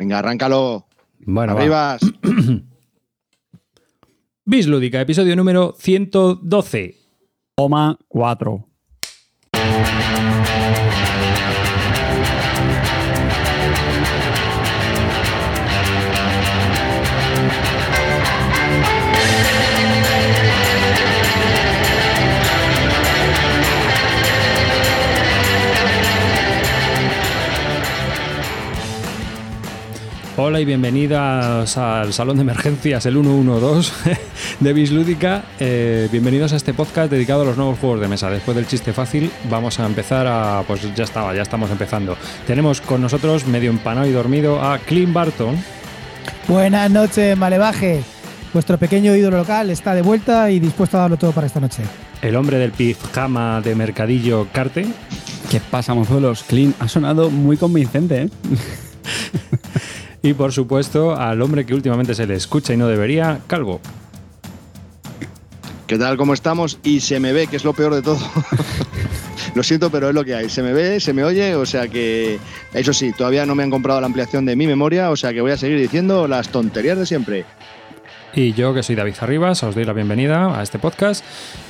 Venga, arráncalo. Bueno, Arriba. Bislúdica, episodio número 112. Toma 4. Hola y bienvenidas al Salón de Emergencias, el 112 de Bislúdica. Eh, bienvenidos a este podcast dedicado a los nuevos juegos de mesa. Después del chiste fácil, vamos a empezar a. Pues ya estaba, ya estamos empezando. Tenemos con nosotros, medio empanado y dormido, a Clint Barton. Buenas noches, Malevaje. Vuestro pequeño ídolo local está de vuelta y dispuesto a darlo todo para esta noche. El hombre del pijama de mercadillo Carte. ¿Qué pasa, mozuelos? Clean ha sonado muy convincente, ¿eh? Y por supuesto, al hombre que últimamente se le escucha y no debería, Calvo. ¿Qué tal? ¿Cómo estamos? Y se me ve, que es lo peor de todo. lo siento, pero es lo que hay. Se me ve, se me oye, o sea que, eso sí, todavía no me han comprado la ampliación de mi memoria, o sea que voy a seguir diciendo las tonterías de siempre. Y yo, que soy David Arribas, os doy la bienvenida a este podcast.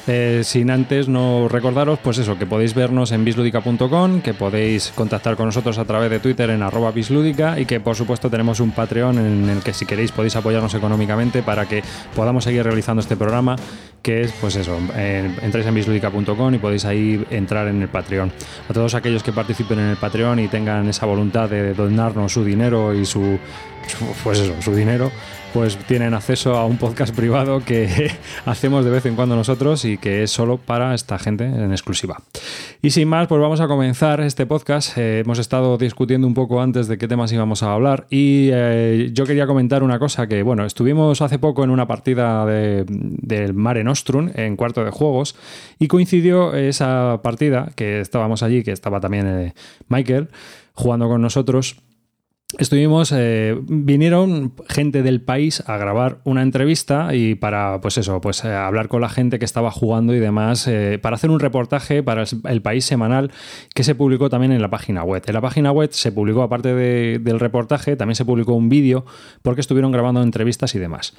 Eh, sin antes no recordaros, pues eso, que podéis vernos en bisludica.com, que podéis contactar con nosotros a través de Twitter en arroba bisludica y que por supuesto tenemos un Patreon en el que si queréis podéis apoyarnos económicamente para que podamos seguir realizando este programa, que es pues eso, entráis en bisludica.com y podéis ahí entrar en el Patreon. A todos aquellos que participen en el Patreon y tengan esa voluntad de donarnos su dinero y su pues eso, su dinero, pues tienen acceso a un podcast privado que hacemos de vez en cuando nosotros y que es solo para esta gente en exclusiva. Y sin más, pues vamos a comenzar este podcast. Eh, hemos estado discutiendo un poco antes de qué temas íbamos a hablar y eh, yo quería comentar una cosa que, bueno, estuvimos hace poco en una partida de, del Mare Nostrum en cuarto de juegos y coincidió esa partida que estábamos allí, que estaba también eh, Michael jugando con nosotros Estuvimos, eh, vinieron gente del país a grabar una entrevista y para, pues eso, pues eh, hablar con la gente que estaba jugando y demás, eh, para hacer un reportaje para el país semanal que se publicó también en la página web. En la página web se publicó, aparte de, del reportaje, también se publicó un vídeo porque estuvieron grabando entrevistas y demás.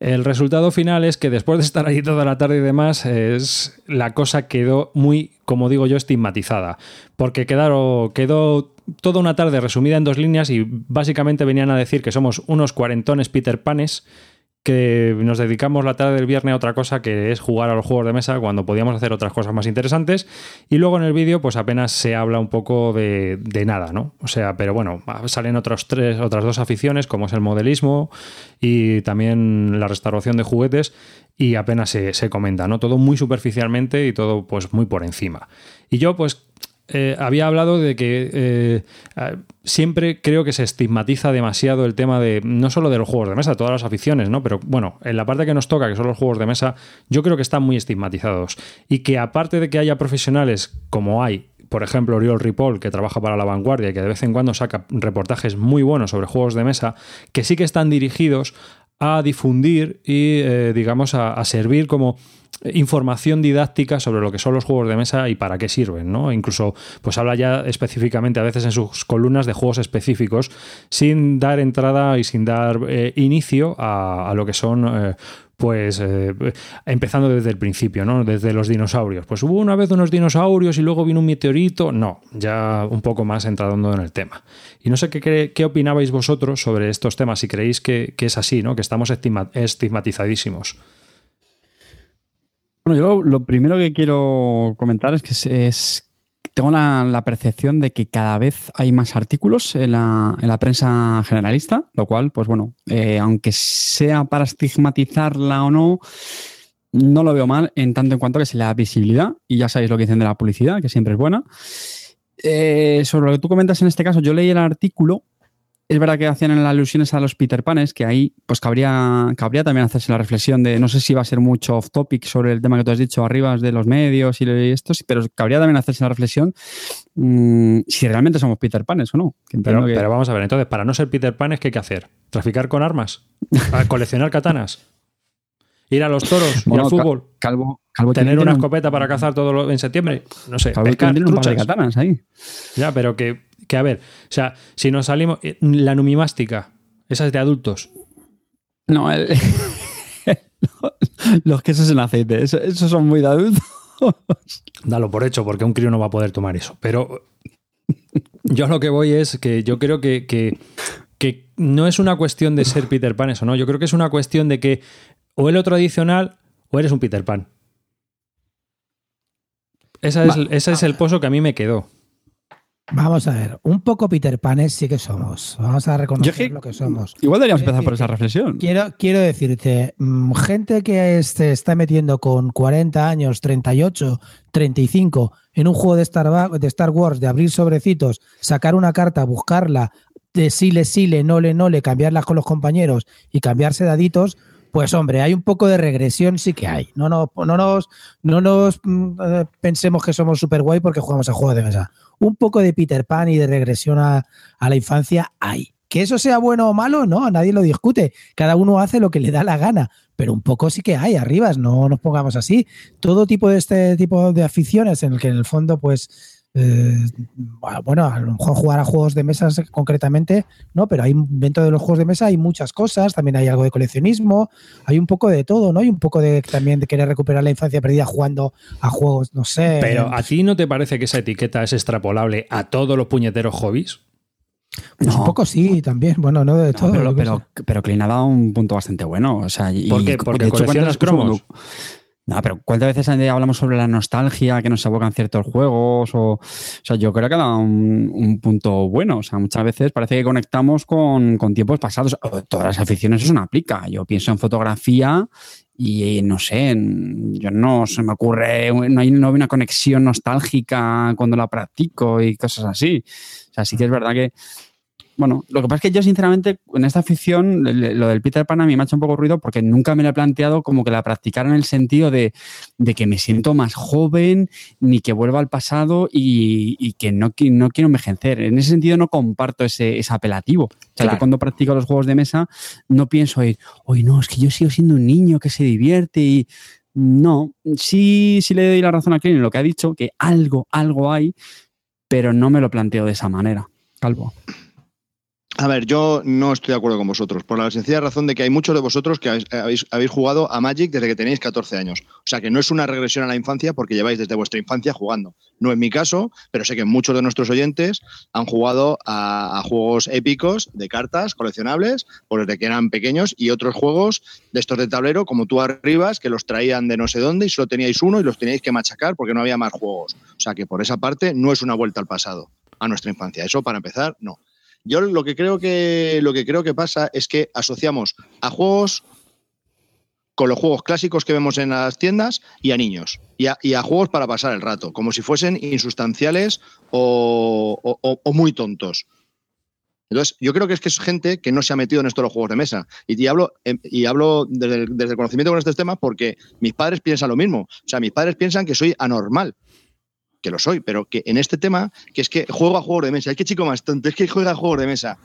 El resultado final es que después de estar allí toda la tarde y demás, es, la cosa quedó muy, como digo yo, estigmatizada. Porque quedaron, quedó toda una tarde resumida en dos líneas y básicamente venían a decir que somos unos cuarentones Peter Panes que nos dedicamos la tarde del viernes a otra cosa que es jugar a los juegos de mesa cuando podíamos hacer otras cosas más interesantes y luego en el vídeo pues apenas se habla un poco de, de, nada, ¿no? O sea, pero bueno, salen otros tres, otras dos aficiones como es el modelismo y también la restauración de juguetes y apenas se, se comenta, ¿no? Todo muy superficialmente y todo pues muy por encima. Y yo pues eh, había hablado de que eh, siempre creo que se estigmatiza demasiado el tema de no solo de los juegos de mesa, todas las aficiones, ¿no? Pero bueno, en la parte que nos toca, que son los juegos de mesa, yo creo que están muy estigmatizados. Y que aparte de que haya profesionales como hay, por ejemplo, Oriol Ripoll, que trabaja para La Vanguardia y que de vez en cuando saca reportajes muy buenos sobre juegos de mesa, que sí que están dirigidos a difundir y, eh, digamos, a, a servir como información didáctica sobre lo que son los juegos de mesa y para qué sirven, ¿no? Incluso, pues habla ya específicamente a veces en sus columnas de juegos específicos, sin dar entrada y sin dar eh, inicio a, lo que son. Eh, pues eh, empezando desde el principio, ¿no? Desde los dinosaurios. Pues hubo una vez unos dinosaurios y luego vino un meteorito. No, ya un poco más entrando en el tema. Y no sé qué, qué opinabais vosotros sobre estos temas, si creéis que, que es así, ¿no? Que estamos estigmatizadísimos. Bueno, yo lo, primero que quiero comentar es que es, tengo la, la, percepción de que cada vez hay más artículos en la, en la prensa generalista, lo cual, pues bueno, eh, aunque sea para estigmatizarla o no, no lo veo mal en tanto en cuanto que se le da visibilidad, y ya sabéis lo que dicen de la publicidad, que siempre es buena. Eh, sobre lo que tú comentas en este caso, yo leí el artículo es verdad que hacían en las alusiones a los Peter Panes, que ahí pues cabría, cabría también hacerse la reflexión de, no sé si va a ser mucho off topic sobre el tema que tú has dicho arriba de los medios y estos, pero cabría también hacerse la reflexión mmm, si realmente somos Peter Panes o no. Pero, que... pero, vamos a ver, entonces, para no ser Peter Panes, ¿qué hay que hacer? ¿Traficar con armas? ¿A coleccionar katanas? ¿Ir a los toros? bueno, ¿Ir al fútbol? Calvo, calvo ¿Tener una escopeta un... para cazar todo lo, en septiembre? No sé, calvo pescar un par de katanas ahí. Ya, pero que Que a ver, o sea, si nos salimos. eh, La numimástica, esa es de adultos. No, el- los quesos en aceite, eso- esos son muy de adultos. Dalo por hecho, porque un crío no va a poder tomar eso. Pero yo lo que voy es que yo creo que, que, que no es una cuestión de ser Peter Pan eso, ¿no? Yo creo que es una cuestión de que o eres lo tradicional o eres un Peter Pan. Esa es, ese es el pozo que a mí me quedó. Vamos a ver, un poco Peter Panes sí que somos. Vamos a reconocer que- lo que somos. Igual deberíamos empezar por esa reflexión. Quiero, quiero decirte, mm, gente que se está metiendo con 40 años, 38, 35 en un juego de Star, Wa- de Star Wars, de abrir sobrecitos, sacar una carta, buscarla, de sí le sí le, no le no le, cambiarlas con los compañeros y cambiarse daditos, pues hombre, hay un poco de regresión, sí que hay. No nos, no nos, no nos mm, eh, pensemos que somos super guay porque jugamos a juegos de mesa. Un poco de Peter Pan y de regresión a, a la infancia hay. Que eso sea bueno o malo, no, nadie lo discute. Cada uno hace lo que le da la gana, pero un poco sí que hay, arribas, no nos pongamos así. Todo tipo de este tipo de aficiones en el que en el fondo, pues, eh, bueno, a lo mejor jugar a juegos de mesa concretamente, no, pero hay dentro de los juegos de mesa hay muchas cosas, también hay algo de coleccionismo, hay un poco de todo, ¿no? Hay un poco de también de querer recuperar la infancia perdida jugando a juegos, no sé. Pero ¿a ti no te parece que esa etiqueta es extrapolable a todos los puñeteros hobbies? Pues un No. poco sí, también, bueno, no de No, todo. pero, pero, pero Clean ha dado un punto bastante bueno. O sea, y- ¿Por qué? y- ¿Porque de hecho, coleccionas ¿cuántas- cromos? No, pero ¿cuántas veces hablamos sobre la nostalgia que nos evocan ciertos juegos? O, o sea, yo creo que dado un, un punto bueno. O sea, muchas veces parece que conectamos con, con tiempos pasados. Todas las aficiones eso no aplica. Yo pienso en fotografía y no sé, yo no se me ocurre, no hay, no hay una conexión nostálgica cuando la practico y cosas así. O sea, sí que es verdad que bueno, lo que pasa es que yo, sinceramente, en esta afición, lo del Peter Pan a mí me ha hecho un poco ruido porque nunca me lo he planteado como que la practicara en el sentido de, de que me siento más joven, ni que vuelva al pasado y, y que no, no quiero envejecer. En ese sentido, no comparto ese, ese apelativo. O sea, Claro. yo cuando practico los juegos de mesa, no pienso ir, oye, no, es que yo sigo siendo un niño que se divierte y. No, sí, sí le doy la razón a Clint en lo que ha dicho, que algo, algo hay, pero no me lo planteo de esa manera. Calvo. A ver, yo no estoy de acuerdo con vosotros, por la sencilla razón de que hay muchos de vosotros que habéis, habéis- jugado a Magic desde que tenéis 14 años. O sea, que no es una regresión a la infancia porque lleváis desde vuestra infancia jugando. No es mi caso, pero sé que muchos de nuestros oyentes han jugado a, a juegos épicos de cartas coleccionables, pues desde que eran pequeños, y otros juegos de estos de tablero, como tú arribas, que los traían de no sé dónde y solo teníais uno y los teníais que machacar porque no había más juegos. O sea, que por esa parte no es una vuelta al pasado, a nuestra infancia. Eso, para empezar, no. Yo lo que creo que lo que creo que pasa es que asociamos a juegos con los juegos clásicos que vemos en las tiendas y a niños. Y a, juegos para pasar el rato, como si fuesen insustanciales o muy tontos. Entonces, yo creo que es que es gente que no se ha metido en esto de los juegos de mesa. Y, y hablo, em, y hablo desde el, desde el conocimiento con estos temas porque mis padres piensan lo mismo. O sea, mis padres piensan que soy anormal que lo soy, pero que en este tema, que es que juego a juegos de mesa, es que chico más tonto, es que juega a juegos de mesa.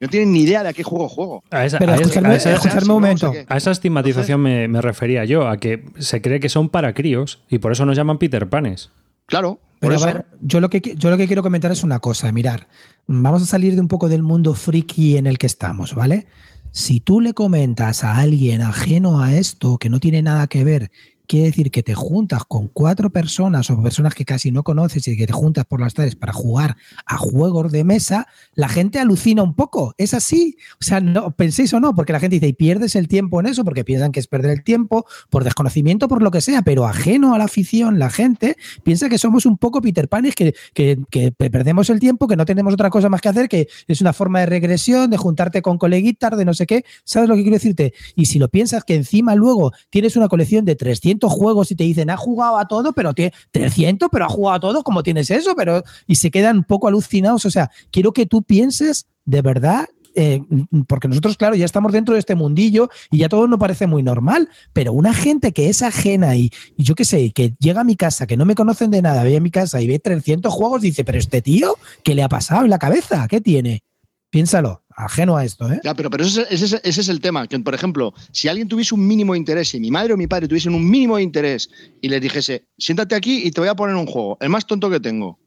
No tienen ni idea de a qué juego juego. A esa, Pero a esa- escuchadme un no, momento. o sea que- a esa estigmatización me, me refería yo, a que se cree que son para críos y por eso nos llaman Peter Panes. Claro, por Pero a eso. ver, yo lo, que, yo lo que quiero comentar es una cosa, mirar, vamos a salir de un poco del mundo friki en el que estamos, ¿vale? Si tú le comentas a alguien ajeno a esto, que no tiene nada que ver, quiere decir que te juntas con cuatro personas o personas que casi no conoces y que te juntas por las tardes para jugar a juegos de mesa, la gente alucina un poco. Es así. O sea, no penséis o no, porque la gente dice, y pierdes el tiempo en eso, porque piensan que es perder el tiempo, por desconocimiento, por lo que sea, pero ajeno a la afición, la gente piensa que somos un poco Peter Panes, que, que, que perdemos el tiempo, que no tenemos otra cosa más que hacer, que es una forma de regresión, de juntarte con coleguitas, de no sé qué. ¿Sabes lo que quiero decirte? Y si lo piensas que encima luego tienes una colección de 300 juegos y te dicen, ha jugado a todo, pero tiene 300, pero ha jugado a todo, ¿cómo tienes eso? Pero, y se quedan un poco alucinados. O sea, quiero que tú pienses de verdad eh, porque nosotros, claro, ya estamos dentro de este mundillo y ya todo nos parece muy normal, pero una gente que es ajena y, y yo qué sé, que llega a mi casa, que no me conocen de nada, ve a mi casa y ve 300 juegos, dice, pero este tío, ¿qué le ha pasado en la cabeza? ¿Qué tiene? Piénsalo, ajeno a esto, ¿eh? Ya, pero, pero ese, es el tema, que por ejemplo, si alguien tuviese un mínimo de interés, si mi madre o mi padre tuviesen un mínimo de interés y les dijese, siéntate aquí y te voy a poner un juego, el más tonto que tengo.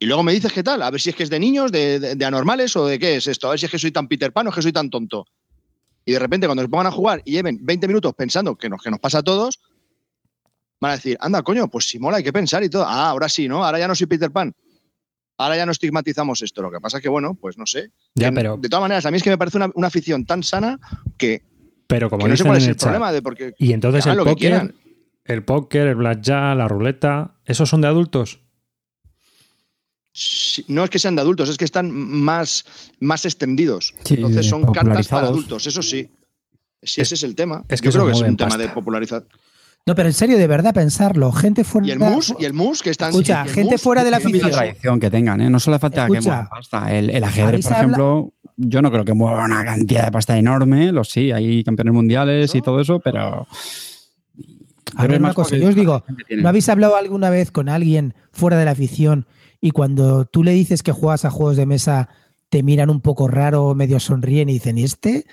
Y luego me dices qué tal, a ver si es que es de niños, de, de- anormales o de qué es esto, a ver si es que soy tan Peter Pan o que soy tan tonto. Y de repente cuando se pongan a jugar y lleven 20 minutos pensando que nos, que nos pasa a todos, van a decir, anda, coño, pues si mola, hay que pensar y todo. Ah, ahora sí, ¿no? Ahora ya no soy Peter Pan. Ahora ya no estigmatizamos esto. Lo que pasa es que, bueno, pues no sé. Ya, En- pero, De todas maneras, a mí es que me parece una, una afición tan sana que, pero como que no sé cuál en es el el chat, problema de porque y entonces el póker, el póker, el blackjack, la ruleta, ¿esos son de adultos? No es que sean de adultos, es que están más, más extendidos. Sí, Entonces son cartas para adultos, eso sí. Sí, ese es el tema. es que Yo creo que es un tema pasta. de popularizar. No, pero en serio, de verdad, pensarlo. Gente fuera. Y el mus, y el mus que están. Escucha, el gente mus, fuera de la que afición. tradición que tengan, ¿eh? No solo falta que Escucha, muevan pasta. El, el ajedrez, por habla- ejemplo, yo no creo que mueva una cantidad de pasta enorme. Lo sí, hay campeones mundiales y todo eso, pero. A ver, una cosa, yo os digo, ¿no habéis hablado alguna vez con alguien fuera de la afición y cuando tú le dices que juegas a juegos de mesa te miran un poco raro, medio sonríen y dicen, ¿y este?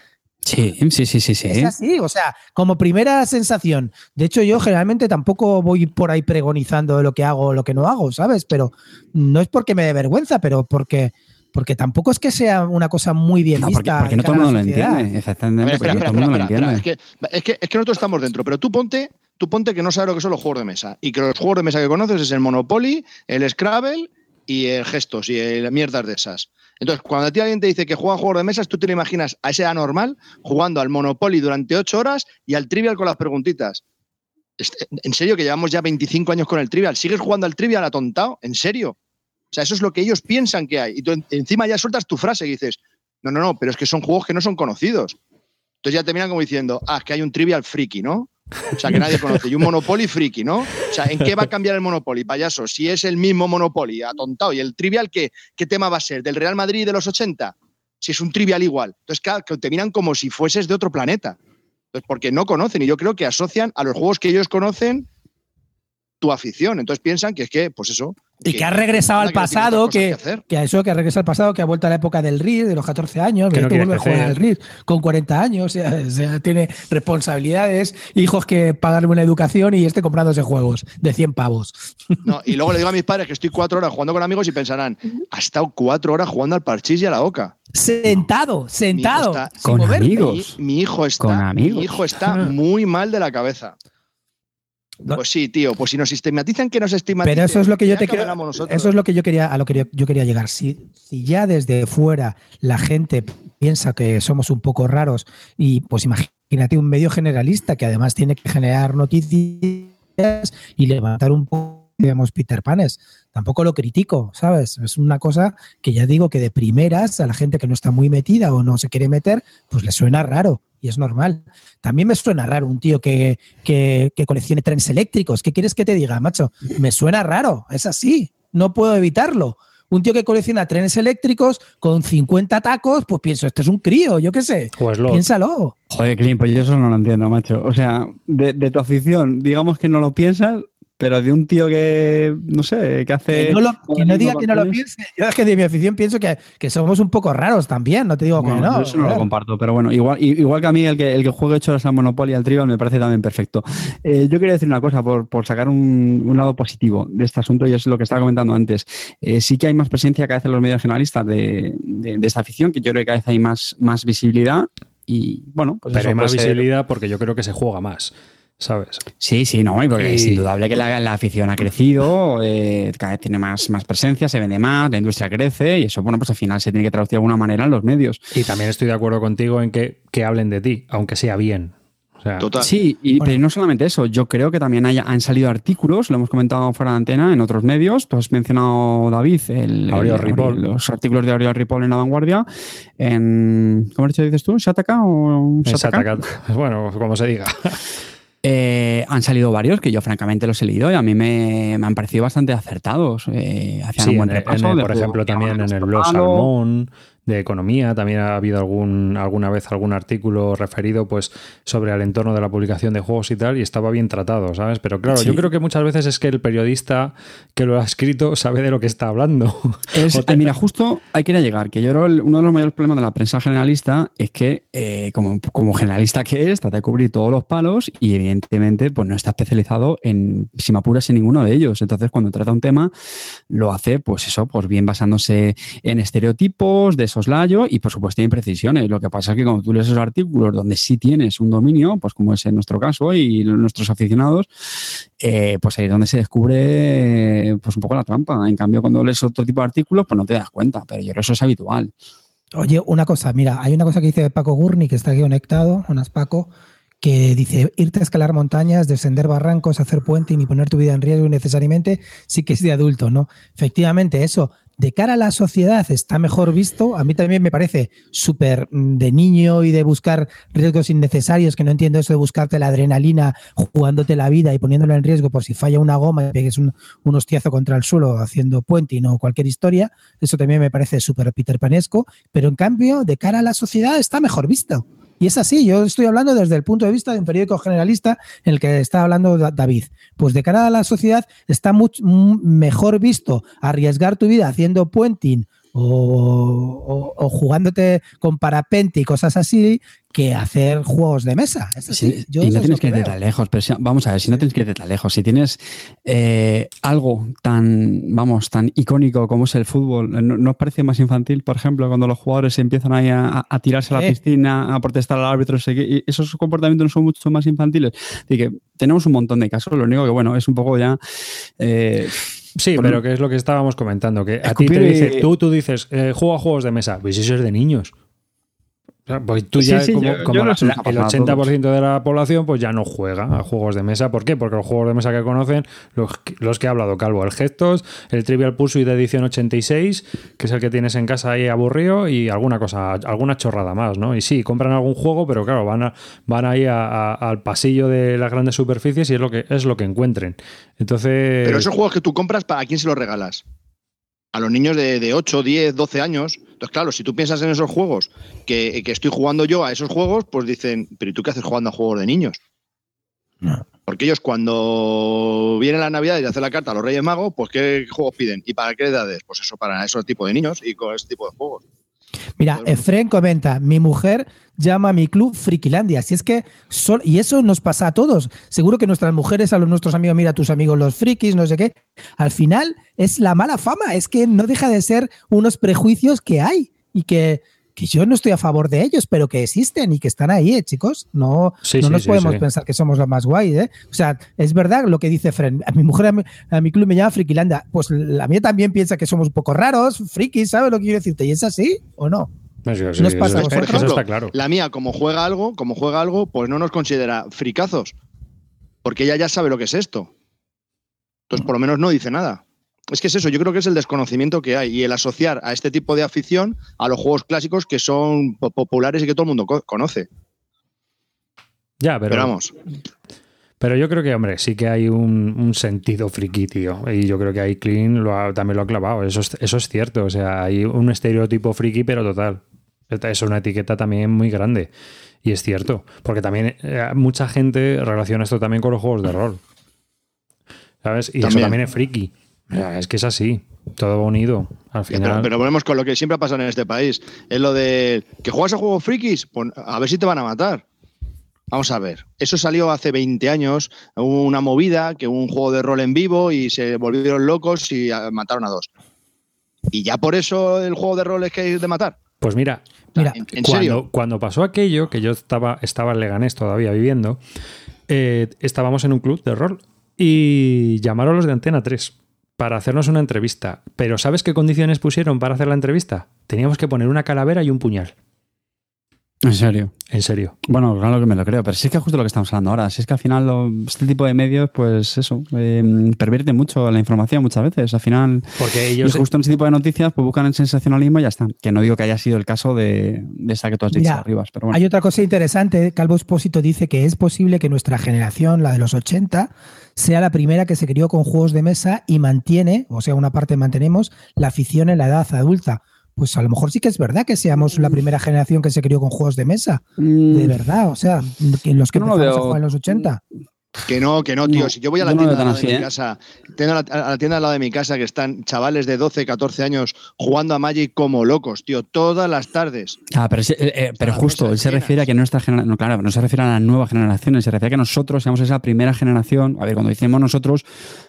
Sí, sí, sí, sí, sí. Es así, o sea, como primera sensación. De hecho, yo generalmente tampoco voy por ahí pregonizando lo que hago o lo que no hago, ¿sabes? Pero no es porque me dé vergüenza, pero porque, porque tampoco es que sea una cosa muy bien No, vista. porque no todo el mundo la lo entiende. Exactamente. ver, espera, espera, espera, espera. Es, que, es, que, es que nosotros estamos dentro, pero tú ponte, tú ponte que no sabes lo que son los juegos de mesa. Y que los juegos de mesa que conoces es el Monopoly, el Scrabble y el Gestos y el mierdas de esas. Entonces, cuando a ti alguien te dice que juega juegos de mesas, tú te lo imaginas a ese anormal jugando al Monopoly durante ocho horas y al Trivial con las preguntitas. Este, En serio, que llevamos ya 25 años con el Trivial. ¿Sigues jugando al Trivial atontado? ¿En serio? O sea, eso es lo que ellos piensan que hay. Y tú en- encima ya sueltas tu frase y dices, no, no, no, pero es que son juegos que no son conocidos. Entonces ya terminan como diciendo, ah, es que hay un Trivial friki, ¿no? O sea, que nadie conoce. Y un Monopoly friki, ¿no? O sea, ¿en qué va a cambiar el Monopoly, payaso? Si es el mismo Monopoly, atontado. ¿Y el Trivial qué, qué tema va a ser? ¿Del Real Madrid de los 80? Si es un Trivial igual. Entonces, claro, que te miran como si fueses de otro planeta. Entonces, porque no conocen. Y yo creo que asocian a los juegos que ellos conocen tu afición. Entonces piensan que es que, pues eso. Y que has regresado al pasado, que, que a eso, que regresa al pasado, que ha vuelto a la época del RIR, de los 14 años, Que no vuelves a jugar al RIR con 40 años, o sea, o sea, tiene responsabilidades, hijos que pagarle una educación y este comprándose juegos de 100 pavos. No, y luego le digo a mis padres que estoy cuatro horas jugando con amigos y pensarán, ha estado cuatro horas jugando al parchís y a la oca. Sentado, sentado, está- Con moverte. amigos. Mi, mi hijo Con está, amigos. mi hijo está muy mal de la cabeza. No. Pues sí, tío, pues si nos estigmatizan, que nos estigmaticen. Pero eso es lo que yo te quiero. Eso es lo que yo quería, a lo que yo, yo quería llegar. Si, si ya desde fuera la gente piensa que somos un poco raros, y pues imagínate un medio generalista que además tiene que generar noticias y levantar un poco, digamos, Peter Panes. Tampoco lo critico, ¿sabes? Es una cosa que ya digo que de primeras a la gente que no está muy metida o no se quiere meter, pues le suena raro. Y es normal. También me suena raro un tío que, que, que coleccione trenes eléctricos. ¿Qué quieres que te diga, macho? Me suena raro. Es así. No puedo evitarlo. Un tío que colecciona trenes eléctricos con 50 tacos, pues pienso, este es un crío, yo qué sé. O es lo. Piénsalo. Joder, Clint, pues yo eso no lo entiendo, macho. O sea, de, de tu afición, digamos que no lo piensas, pero de un tío que, no sé, que hace... Que no, lo- que no diga que no lo piense. Yo es que de mi afición pienso que, que somos un poco raros también, no te digo Bueno, que no. yo eso no lo comparto, pero bueno, igual, i- igual que a mí el que, el que juegue horas al Monopoly y al Trivial me parece también perfecto. Eh, yo quería decir una cosa por, por sacar un, un lado positivo de este asunto y es lo que estaba comentando antes. Eh, sí que hay más presencia cada vez en los medios generalistas de, de- de esta afición, que yo creo que cada vez hay más, más visibilidad y bueno, pues Pero eso hay más visibilidad porque yo creo que se juega más. ¿Sabes? Sí, sí, no, y porque Y- es indudable que la, la afición ha crecido, eh, cada vez tiene más, más presencia, se vende más, la industria crece y eso, bueno, pues al final se tiene que traducir de alguna manera en los medios. Y también estoy de acuerdo contigo en que, que hablen de ti, aunque sea bien. O sea, Total. Sí, y, Bueno. pero no solamente eso, yo creo que también haya- han salido artículos, lo hemos comentado fuera de antena, en otros medios. Tú has mencionado, David, el, el- los artículos de Aureo Ripoll en La Vanguardia. En, ¿Cómo has dicho, dices tú? ¿Shataka o Shataka? Bueno, como se diga. Eh, han salido varios que yo francamente los he leído y a mí me, me han parecido bastante acertados. Eh, hacían Sí, un buen repaso en el- de por ejemplo, también en el blog. Salmón, de economía. También ha habido algún, alguna vez algún artículo referido pues sobre el entorno de la publicación de juegos y tal, y estaba bien tratado, ¿sabes? Pero claro, yo creo que muchas veces es que el periodista que lo ha escrito sabe de lo que está hablando. Mira, justo hay que ir a llegar, que yo creo uno de los mayores problemas de la prensa generalista es que, eh, como, como generalista que es, trata de cubrir todos los palos y evidentemente pues no está especializado en, si me apuras, en ninguno de ellos. Entonces, cuando trata un tema, lo hace, pues eso, pues bien basándose en estereotipos, de soslayo y por supuesto en precisiones. Lo que pasa es que cuando tú lees esos artículos donde sí tienes un dominio, pues como es en nuestro caso y nuestros aficionados, eh, pues ahí es donde se descubre pues un poco la trampa. En cambio, cuando lees otro tipo de artículos, pues no te das cuenta, pero yo creo que eso es habitual. Oye, una cosa, mira, hay una cosa que dice Paco Gurni, que está aquí conectado, unas Paco, que dice irte a escalar montañas, descender barrancos, hacer puente y poner tu vida en riesgo necesariamente, sí que es de adulto, ¿no? Efectivamente, eso, de cara a la sociedad está mejor visto. A mí también me parece súper mm, de niño y de buscar riesgos innecesarios, que no entiendo eso de buscarte la adrenalina, jugándote la vida y poniéndola en riesgo por si falla una goma y pegues un, un hostiazo contra el suelo haciendo puenting o cualquier historia. Eso también me parece súper Peter Panesco, pero en cambio, de cara a la sociedad está mejor visto. Y es así, yo estoy hablando desde el punto de vista de un periódico generalista en el que está hablando David. Pues de cara a la sociedad está mucho mejor visto arriesgar tu vida haciendo puenting o, jugándote con parapente y cosas así que hacer juegos de mesa. y no tienes que ir tan lejos, pero vamos a ver, si no tienes que ir tan lejos, si tienes eh, algo tan, vamos, tan icónico como es el fútbol, ¿no, os parece más infantil, por ejemplo, cuando los jugadores empiezan ahí a, tirarse a la piscina, a protestar al árbitro, y esos comportamientos no son mucho más infantiles? Así que tenemos un montón de casos, lo único que, bueno, es un poco ya... Eh, Sí, pero que es lo que estábamos comentando, que a ti te dice, tú, tú dices, eh, juego a juegos de mesa, pues eso es de niños. Pues tú ya, como, el 80% de la población, pues ya no juega a juegos de mesa. ¿Por qué? Porque los juegos de mesa que conocen, los, que ha hablado Calvo, el Gestos, el Trivial Pursuit de edición 86, que es el que tienes en casa ahí aburrido, y alguna cosa, alguna chorrada más, ¿no? Y sí, compran algún juego, pero claro, van, a, van ahí al pasillo de las grandes superficies y es lo que, es lo que encuentren. Entonces. Pero esos juegos que tú compras, ¿para quién se los regalas? a los niños de, de, 8, 10, 12 años. Entonces, claro, si tú piensas en esos juegos, que, estoy jugando yo a esos juegos, pues dicen, pero ¿y tú qué haces jugando a juegos de niños? Porque ellos cuando viene la Navidad y hacen la carta a los Reyes Magos, pues ¿qué juegos piden? ¿Y para qué edades? Pues eso, para ese tipo de niños y con ese tipo de juegos. Mira, Efren comenta, mi mujer llama a mi club Frikilandia. Si es que, y eso nos pasa a todos. Seguro que nuestras mujeres, a los nuestros amigos, mira a tus amigos los frikis, no sé qué. Al final es la mala fama, es que no deja de ser unos prejuicios que hay y que que yo no estoy a favor de ellos, pero que existen y que están ahí, ¿eh, chicos. No, no nos podemos pensar que somos los más guay, ¿eh? O sea, es verdad lo que dice Fren. A mi mujer, a mi, club me llama Frikilanda. Pues la mía también piensa que somos un poco raros, frikis, ¿sabes lo que quiero decirte? ¿Y es así o no? nos pasa por ejemplo, está claro. La mía, como juega algo, como juega algo, pues no nos considera fricazos. Porque ella ya sabe lo que es esto. Entonces, por lo menos no dice nada es que es eso, yo creo que es el desconocimiento que hay y el asociar a este tipo de afición a los juegos clásicos que son populares y que todo el mundo conoce. Ya, pero, vamos. Pero yo creo que, hombre, sí que hay un, sentido friki, tío. Y yo creo que ahí Clean lo también lo ha clavado. Eso es, eso es cierto. O sea, hay un estereotipo friki, pero total. Es una etiqueta también muy grande. Y es cierto. Porque también eh, mucha gente relaciona esto también con los juegos de rol. ¿Sabes? Y eso también es friki es que es así, todo unido. Al final. Pero, volvemos con lo que siempre ha pasado en este país. Es lo de que juegas a juegos frikis, pues a ver si te van a matar. Vamos a ver, eso salió hace 20 años, hubo una movida, que hubo un juego de rol en vivo y se volvieron locos y mataron a dos. Y ya por eso el juego de rol es que hay de matar. Pues mira, mira cuando, cuando, pasó aquello, que yo estaba, estaba en Leganés todavía viviendo, eh, estábamos en un club de rol y llamaron los de Antena 3 para hacernos una entrevista. Pero ¿sabes qué condiciones pusieron para hacer la entrevista? Teníamos que poner una calavera y un puñal. ¿En serio? En serio. Bueno, claro que me lo creo, pero sí es que es justo lo que estamos hablando ahora. Si es que al final este tipo de medios, pues eso, eh, pervierte mucho la información muchas veces. Al final, porque ellos justo en ese tipo de noticias, pues buscan el sensacionalismo y ya está. Que no digo que haya sido el caso de, de esa que tú has dicho arriba. Pero Hay otra cosa interesante. Calvo Espósito dice que es posible que nuestra generación, la de los 80, sea la primera que se crió con juegos de mesa y mantiene, o sea, una parte mantenemos, la afición en la edad adulta pues a lo mejor sí que es verdad que seamos la primera generación que se crió con juegos de mesa. Mm, De verdad, o sea, los que no lo empezamos a veo- jugar en los 80. Que no, que no, tío. No, si yo voy a la no tienda lado de así, mi ¿eh? casa, tengo a la, a la tienda al lado de mi casa que están chavales de 12, 14 años jugando a Magic como locos, tío, todas las tardes. Ah, pero, eh, eh, pero justo, él se refiere a que nuestra generación, no, claro, no se refiere a las nuevas generaciones, se refiere a que nosotros seamos esa primera generación. A ver, cuando decimos nosotros,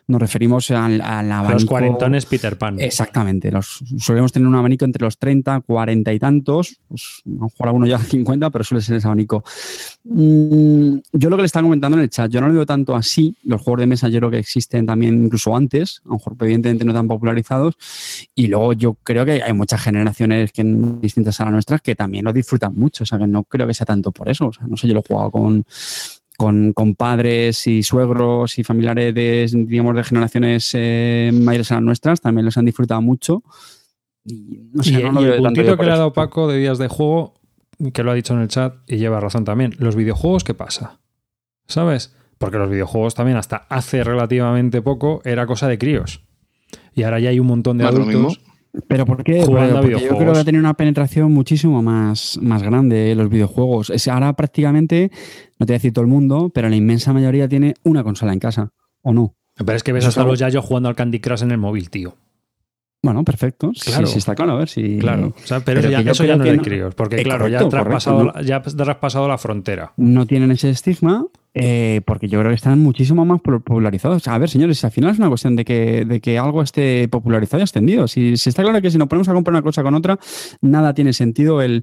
nos referimos al, al abanico. Los cuarentones Peter Pan. Exactamente, los, solemos tener un abanico entre los 30, 40 y tantos, pues, a lo mejor alguno ya 50, pero suele ser ese abanico. Mm, yo lo que le estaba comentando en el chat, yo no tanto así, los juegos de mesa yo creo que existen también incluso antes, a lo mejor evidentemente no tan popularizados, y luego yo creo que hay muchas generaciones que distintas a las nuestras que también lo disfrutan mucho, o sea que no creo que sea tanto por eso, o sea, no sé, yo lo he jugado con... Con, con padres y suegros y familiares de, digamos, de generaciones eh, mayores a las nuestras, también los han disfrutado mucho. Y, no sé, y, no lo y el puntito que le ha dado Paco de días de juego, que lo ha dicho en el chat y lleva razón también, los videojuegos, ¿qué pasa? ¿Sabes? Porque los videojuegos también hasta hace relativamente poco era cosa de críos. Y ahora ya hay un montón de Más lo adultos. Pero ¿por qué? Jugando a Porque yo videojuegos. creo que ha tenido una penetración muchísimo más, más grande los videojuegos. Es, ahora prácticamente, no te voy a decir todo el mundo, pero la inmensa mayoría tiene una consola en casa, ¿o no? Pero es que ves hasta los yayos jugando al Candy Crush en el móvil, tío. Bueno, perfecto. Sí, Claro. Sí, está claro. A ver si. Claro. O sea, pero, Pero eso ya, yo eso ya no es de no- críos. Porque, Eh, claro, ya, correcto, has traspasado, correcto, la- ya has traspasado la frontera. no tienen ese estigma eh, porque yo creo que están muchísimo más po- popularizados. A ver, señores, al final es una cuestión de que, de que algo esté popularizado y extendido. Si, si está claro que si nos ponemos a comprar una cosa con otra, nada tiene sentido el,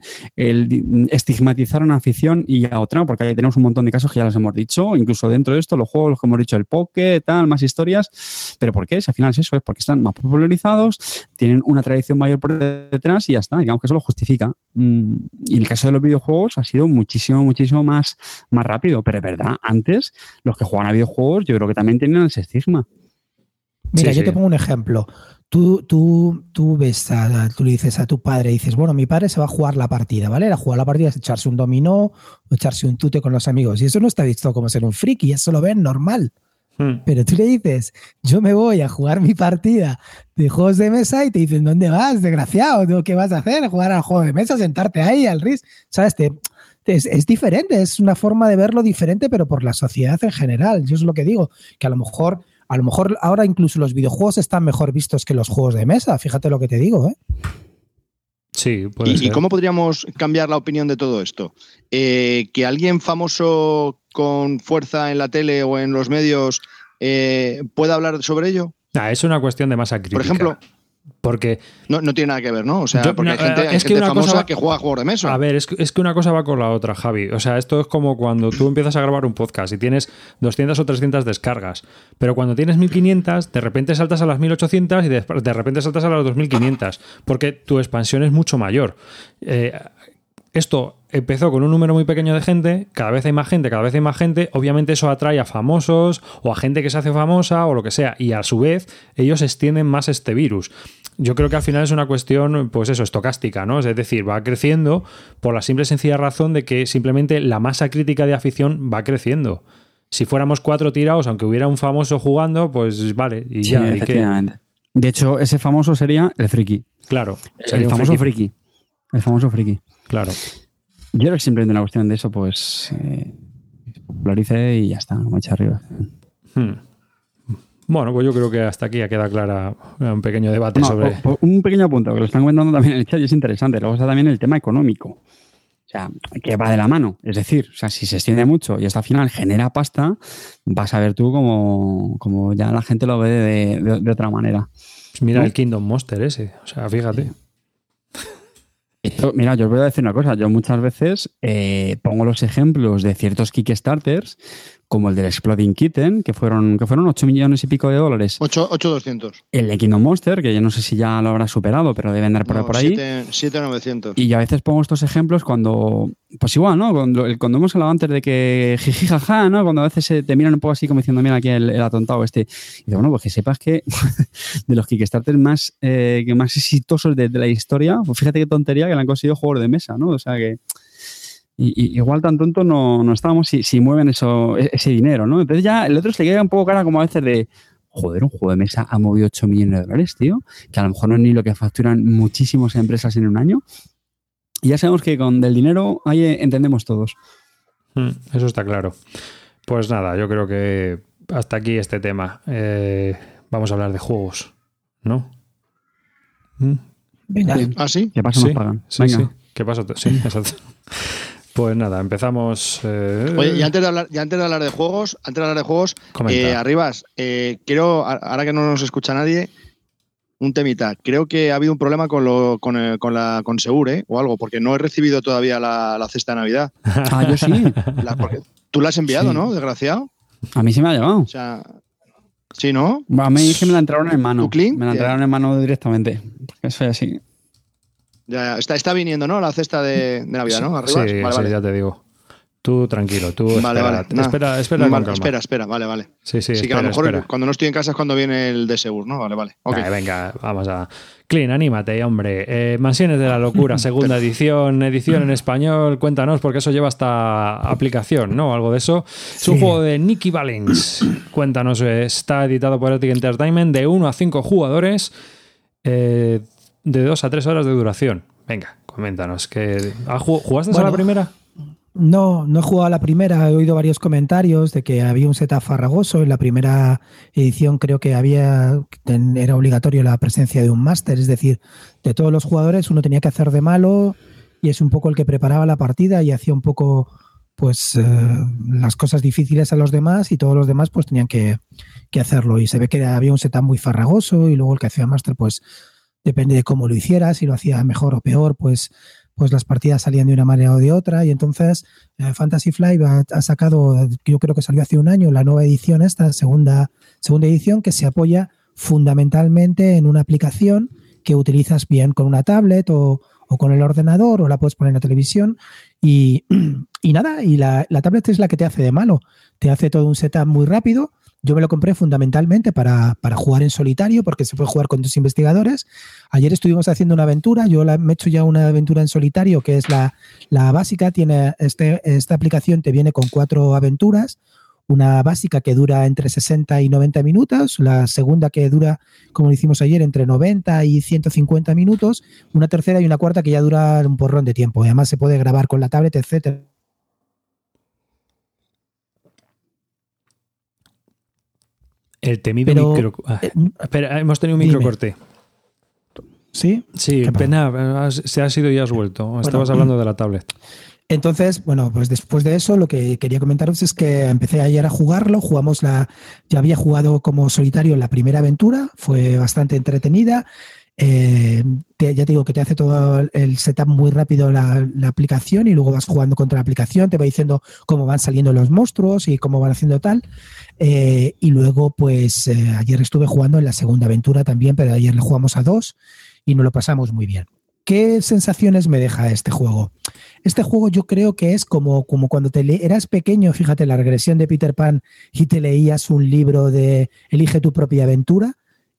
estigmatizar una afición y a otra, porque ahí tenemos un montón de casos que ya los hemos dicho, incluso dentro de esto, los juegos, los que hemos dicho, el poke, tal, más historias. Pero ¿por qué? Al final es eso, es porque están más popularizados, tienen una tradición mayor por detrás y ya está. Digamos que eso lo justifica. Mm, Y en el caso de los videojuegos ha sido muchísimo, muchísimo más, más rápido. Pero es verdad, antes los que jugaban a videojuegos yo creo que también tenían ese estigma. Mira, Sí, yo sí. te pongo un ejemplo. Tú, tú, tú ves a, tú le dices a tu padre, dices, bueno, mi padre se va a jugar la partida, ¿vale? La jugar la partida es echarse un dominó o echarse un tute con los amigos. Y eso no está visto como ser un friki, eso lo ven normal. Hmm. Pero tú le dices, yo me voy a jugar mi partida de juegos de mesa y te dicen, ¿dónde vas, desgraciado? ¿Tú ¿Qué vas a hacer? ¿Jugar al juego de mesa? ¿Sentarte ahí al RIS? ¿Sabes? Te- te- es, es diferente, es una forma de verlo diferente, pero por la sociedad en general. Yo es lo que digo, que a lo mejor, a lo mejor ahora incluso los videojuegos están mejor vistos que los juegos de mesa. Fíjate lo que te digo, ¿eh? Sí, puede ¿Y, cómo podríamos cambiar la opinión de todo esto? Eh, que alguien famoso con fuerza en la tele o en los medios eh, pueda hablar sobre ello. Ah, es una cuestión de masa crítica. Por ejemplo, Porque no, no tiene nada que ver, ¿no? O sea, Yo- porque no, hay gente, hay es que una cosa famosa va- que juega a juegos de mesa. A ver, es, que- es que una cosa va con la otra, Javi. O sea, esto es como cuando tú empiezas a grabar un podcast y tienes 200 o 300 descargas, pero cuando tienes 1500, de repente saltas a las 1800 y de, de repente saltas a las 2500, porque tu expansión es mucho mayor. Eh, esto empezó con un número muy pequeño de gente, cada vez hay más gente, cada vez hay más gente, obviamente eso atrae a famosos o a gente que se hace famosa o lo que sea, y a su vez ellos extienden más este virus. Yo creo que al final es una cuestión, pues eso, estocástica, ¿no? Es decir, va creciendo por la simple y sencilla razón de que simplemente la masa crítica de afición va creciendo. Si fuéramos cuatro tirados, aunque hubiera un famoso jugando, pues vale, y Sí, ya, ¿y qué? efectivamente. De hecho, ese famoso sería el friki. Claro, sería El famoso friki. friki. El famoso friki. Claro. Yo creo que simplemente una cuestión de eso, pues eh, popularice y ya está, como echa arriba. Hmm. Bueno, pues yo creo que hasta aquí ya queda clara un pequeño debate No, sobre. un pequeño punto que lo están comentando también en el chat y es interesante. Luego está también el tema económico. O sea, que va de la mano. Es decir, o sea, si se extiende mucho y hasta al final genera pasta, vas a ver tú como, como ya la gente lo ve de, de- de otra manera. Pues mira ¿no? el Kingdom Monster ese. O sea, fíjate. Mira, yo os voy a decir una cosa. Yo muchas veces eh, pongo los ejemplos de ciertos Kickstarters, como el del Exploding Kitten, que fueron, que fueron 8 millones y pico de dólares. 8, 8200. El de Kingdom Monster, que yo no sé si ya lo habrá superado, pero debe andar por, No, por ahí. 7, 7900. Y a veces pongo estos ejemplos cuando, pues igual, ¿no? Cuando, cuando hemos hablado antes de que jiji jaja, ¿no? Cuando a veces se te miran un poco así como diciendo, mira aquí el, el atontado este. Y digo, bueno, pues que sepas que de los Kickstarters más, eh, más exitosos de, de la historia, pues fíjate qué tontería que le han conseguido juegos de mesa, ¿no? O sea que y- y- igual tan tonto no, no estábamos si, si mueven eso, e- ese dinero, ¿no? Entonces ya el otro se le queda un poco cara como a veces de, joder, un juego de mesa ha movido 8 millones de dólares, tío, que a lo mejor no es ni lo que facturan muchísimas empresas en un año. Y ya sabemos que con del dinero ahí entendemos todos. Mm, Eso está claro. Pues nada, yo creo que hasta aquí este tema. Eh, vamos a hablar de juegos, ¿no? Mm, Venga, ¿Ah, sí? ¿Qué pasa? Sí, Nos pagan. sí, Venga. sí. ¿Qué pasa? Sí, exacto. Pues nada, empezamos. eh, Oye, y antes de hablar, y antes de hablar de juegos, antes de hablar de juegos, eh, Arribas, eh, quiero, a- ahora que no nos escucha nadie, un temita. Creo que ha habido un problema con, lo, con, el- con la con Segur, ¿eh? O algo, porque no he recibido todavía la, la cesta de Navidad. Ah, yo sí. La- porque tú la has enviado, Sí. ¿no? Desgraciado. A mí sí me ha llegado. O sea, sí, ¿no? A mí es que me la entraron en mano. ¿Tu clean? Me la entraron en mano directamente. Porque soy así. Ya, ya. Está, está viniendo, ¿no? La cesta de, de Navidad, ¿no? Sí, Arribas. sí, vale, vale. ya te digo. Tú tranquilo, tú Vale, espera, vale. Nah. espera, espera, Vale, calma. espera, espera, vale, vale. Sí, sí, Sí, que espera, a lo mejor espera. cuando no estoy en casa es cuando viene el de Segur, ¿no? Vale, vale. Ok. Vale, venga, vamos a. Clean, anímate, hombre. Eh, Mansiones de la Locura, segunda edición, edición en español. Cuéntanos, porque eso lleva hasta aplicación, ¿no? Algo de eso. Es un Sí. juego de Nicky Valens. Cuéntanos, eh, está editado por Epic Entertainment de 1 a 5 jugadores, eh, de 2 a 3 horas de duración. Venga, coméntanos. Que, ¿ah, ju- ¿Jugaste a la primera? No, no he jugado a la primera, he oído varios comentarios de que había un setup farragoso. En la primera edición creo que había era obligatorio la presencia de un máster, es decir, de todos los jugadores uno tenía que hacer de malo y es un poco el que preparaba la partida y hacía un poco pues eh, las cosas difíciles a los demás y todos los demás pues tenían que, que hacerlo. Y se ve que había un setup muy farragoso y luego el que hacía máster pues depende de cómo lo hiciera, si lo hacía mejor o peor, pues pues las partidas salían de una manera o de otra. Y entonces eh, Fantasy Flight ha, ha sacado, yo creo que salió hace un año, la nueva edición esta, segunda, segunda edición, que se apoya fundamentalmente en una aplicación que utilizas bien con una tablet o, o con el ordenador o la puedes poner en la televisión. Y, y nada, y la, la tablet es la que te hace de malo, te hace todo un setup muy rápido. Yo me lo compré fundamentalmente para, para jugar en solitario porque se puede jugar con dos investigadores. Ayer estuvimos haciendo una aventura, yo la, me he hecho ya una aventura en solitario que es la, la básica, tiene este, esta aplicación te viene con cuatro aventuras, una básica que dura entre 60 y 90 minutos, la segunda que dura, como hicimos ayer, entre 90 y 150 minutos, una tercera y una cuarta que ya dura un porrón de tiempo. Además se puede grabar con la tablet, etcétera. El temido Pero- micro. ah, Eh, espera, hemos tenido un dime. microcorte. ¿Sí? Sí, pena, has- se has ido y has vuelto. Estabas hablando de la tablet. Entonces, bueno, pues después de eso, lo que quería comentaros es que empecé ayer a jugarlo. Jugamos la. Ya había jugado como solitario en la primera aventura, fue bastante entretenida. Eh, ya te digo que te hace todo el setup muy rápido la, la aplicación y luego vas jugando contra la aplicación, te va diciendo cómo van saliendo los monstruos y cómo van haciendo tal. Eh, y luego, pues eh, ayer estuve jugando en la segunda aventura también, pero ayer le jugamos a dos y nos lo pasamos muy bien. ¿Qué sensaciones me deja este juego? Este juego yo creo que es como, como cuando te le- eras pequeño, fíjate, la regresión de Peter Pan y te leías un libro de Elige tu propia aventura.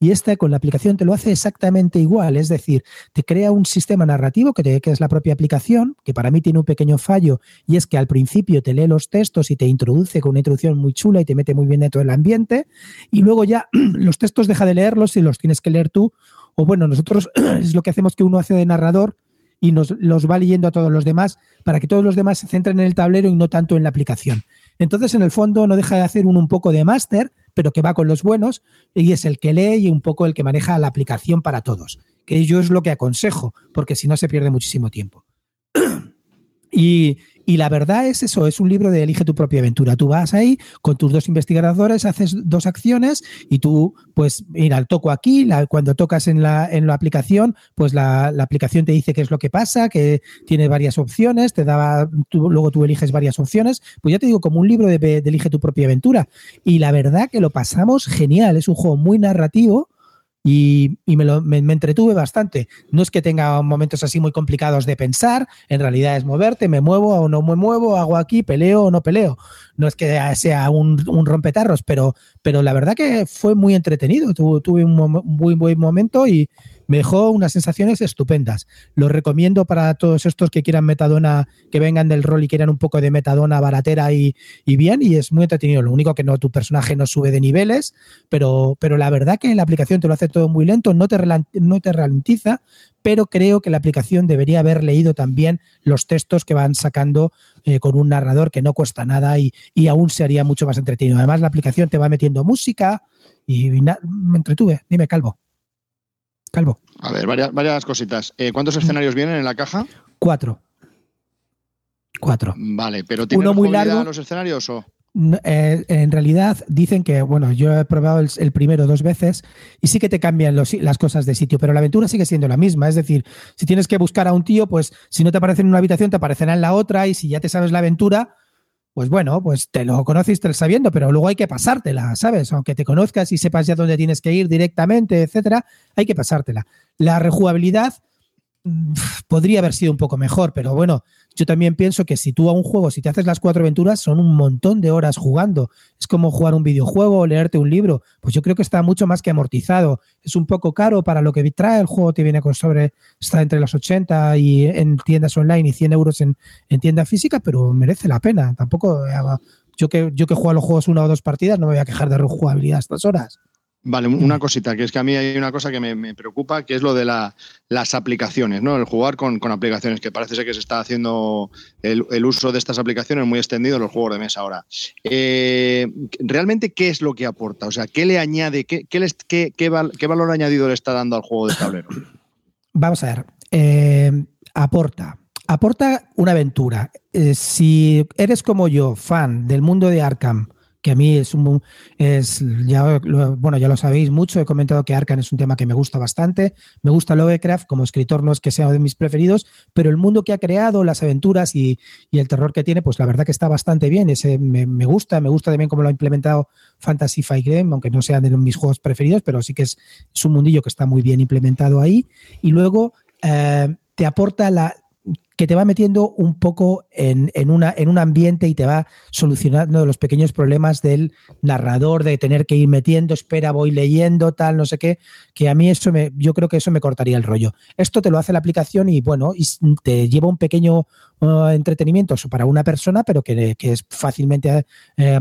Y esta con la aplicación te lo hace exactamente igual, es decir, te crea un sistema narrativo que, te- que es la propia aplicación, que para mí tiene un pequeño fallo, y es que al principio te lee los textos y te introduce con una introducción muy chula y te mete muy bien dentro del ambiente, y luego ya los textos deja de leerlos y los tienes que leer tú, o bueno, nosotros es lo que hacemos que uno hace de narrador y nos los va leyendo a todos los demás para que todos los demás se centren en el tablero y no tanto en la aplicación. Entonces, en el fondo, no deja de hacer uno un poco de máster, pero que va con los buenos y es el que lee y un poco el que maneja la aplicación para todos. Que yo es lo que aconsejo, porque si no se pierde muchísimo tiempo. Y, y la verdad es eso, es un libro de elige tu propia aventura. Tú vas ahí con tus dos investigadores, haces dos acciones y tú, pues, mira, toco aquí, la- cuando tocas en la, en la aplicación, pues la, la aplicación te dice qué es lo que pasa, que tiene varias opciones, te da, tú- luego tú eliges varias opciones. Pues ya te digo, como un libro de, de elige tu propia aventura. Y la verdad que lo pasamos genial, es un juego muy narrativo. Y, me, lo- me- entretuve bastante. No es que tenga momentos así muy complicados de pensar, en realidad es moverte, me muevo o no me muevo, hago aquí, peleo o no peleo. No es que sea un, un rompetarros, pero, pero la verdad que fue muy entretenido. Tu- tuve un muy buen momento y, Me dejó unas sensaciones estupendas. Lo recomiendo para todos estos que quieran metadona, que vengan del rol y quieran un poco de metadona baratera y, y bien, y es muy entretenido. Lo único que no, tu personaje no sube de niveles, pero, pero la verdad que la aplicación te lo hace todo muy lento, no te, no te ralentiza, pero creo que la aplicación debería haber leído también los textos que van sacando eh, con un narrador que no cuesta nada y, y, aún sería mucho más entretenido. Además, la aplicación te va metiendo música y me entretuve. Dime, Calvo. Calvo. A ver, varias, varias cositas. Eh, ¿Cuántos escenarios vienen en la caja? Cuatro. Cuatro. Vale, pero ¿tiene Uno muy largo. los escenarios o...? Eh, en realidad dicen que, bueno, yo he probado el, el primero dos veces y sí que te cambian los, las cosas de sitio, pero la aventura sigue siendo la misma. Es decir, si tienes que buscar a un tío, pues si no te aparece en una habitación, te aparecerá en la otra y si ya te sabes la aventura, pues bueno, pues te lo conoces te lo sabiendo, pero luego hay que pasártela, ¿sabes? Aunque te conozcas y sepas ya dónde tienes que ir directamente, etcétera, hay que pasártela. La rejugabilidad podría haber sido un poco mejor, pero bueno, yo también pienso que si tú a un juego, si te haces las cuatro aventuras, son un montón de horas jugando. Es como jugar un videojuego o leerte un libro. Pues yo creo que está mucho más que amortizado. Es un poco caro para lo que trae el juego, te viene con sobre, está entre los 80 y en tiendas online y 100 euros en, en tienda física, pero merece la pena. Tampoco, yo que, yo que juego a los juegos una o dos partidas, no me voy a quejar de rejugabilidad a estas horas. Vale, una cosita, que es que a mí hay una cosa que me, me preocupa, que es lo de la, las aplicaciones, ¿no? El jugar con, con, aplicaciones, que parece ser que se está haciendo el, el, uso de estas aplicaciones muy extendido en los juegos de mesa ahora. Eh, ¿Realmente qué es lo que aporta? O sea, ¿qué le añade, qué, qué, les, qué, qué, val, valor añadido le está dando al juego de tablero? Vamos a ver. Eh, aporta. Aporta una aventura. Eh, si eres como yo, fan del mundo de Arkham, que a mí es un es ya lo, bueno ya lo sabéis mucho he comentado que Arkham es un tema que me gusta bastante. Me gusta Lovecraft como escritor no es que sea de mis preferidos pero el mundo que ha creado las aventuras y, y el terror que tiene pues la verdad que está bastante bien. Ese me, me gusta me gusta también cómo lo ha implementado Fantasy Fight Game aunque no sea de mis juegos preferidos pero sí que es, un mundillo que está muy bien implementado ahí. Y luego eh, te aporta la, que te va metiendo un poco en, en, una, en un ambiente y te va solucionando los pequeños problemas del narrador, de tener que ir metiendo, espera, voy leyendo, tal, no sé qué, que a mí eso me, yo creo que eso me cortaría el rollo. Esto te lo hace la aplicación y bueno, y te lleva un pequeño uh, entretenimiento para una persona, pero que, que es fácilmente eh,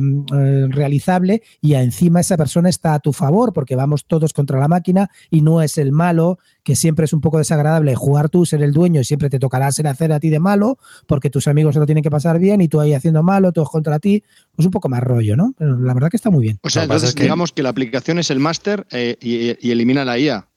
realizable y encima esa persona está a tu favor porque vamos todos contra la máquina y no es el malo, que siempre es un poco desagradable jugar tú, ser el dueño y siempre te tocará ser hacer a ti de malo porque tus amigos se lo tienen que pasar bien y tú ahí haciendo malo, todos contra ti, pues un poco más rollo, ¿no? Pero la verdad que está muy bien. O sea, entonces que... digamos que la aplicación es el máster eh, y, y, elimina la IA.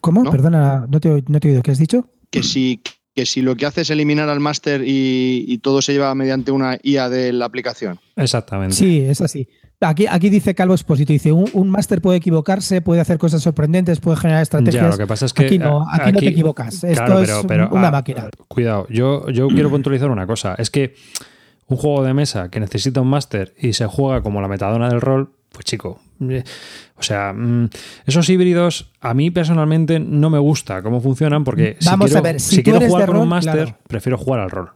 ¿Cómo? ¿No? Perdona, no te, no te he oído. ¿Qué has dicho? Que si, que si lo que hace es eliminar al máster y, y, todo se lleva mediante una IA de la aplicación. Exactamente. Sí, es así. Aquí, aquí dice Calvo Exposito, dice, un, un máster puede equivocarse, puede hacer cosas sorprendentes, puede generar estrategias. Ya, lo que pasa es que aquí no, aquí, aquí no te equivocas. Esto claro, pero, pero, es una ah, máquina. Cuidado, yo, yo quiero puntualizar una cosa. Es que un juego de mesa que necesita un máster y se juega como la metadona del rol, pues chico, eh, o sea, mmm, esos híbridos a mí personalmente no me gusta cómo funcionan porque Vamos si quiero, a ver, si, si quiero jugar con rol, un máster, claro. prefiero jugar al rol.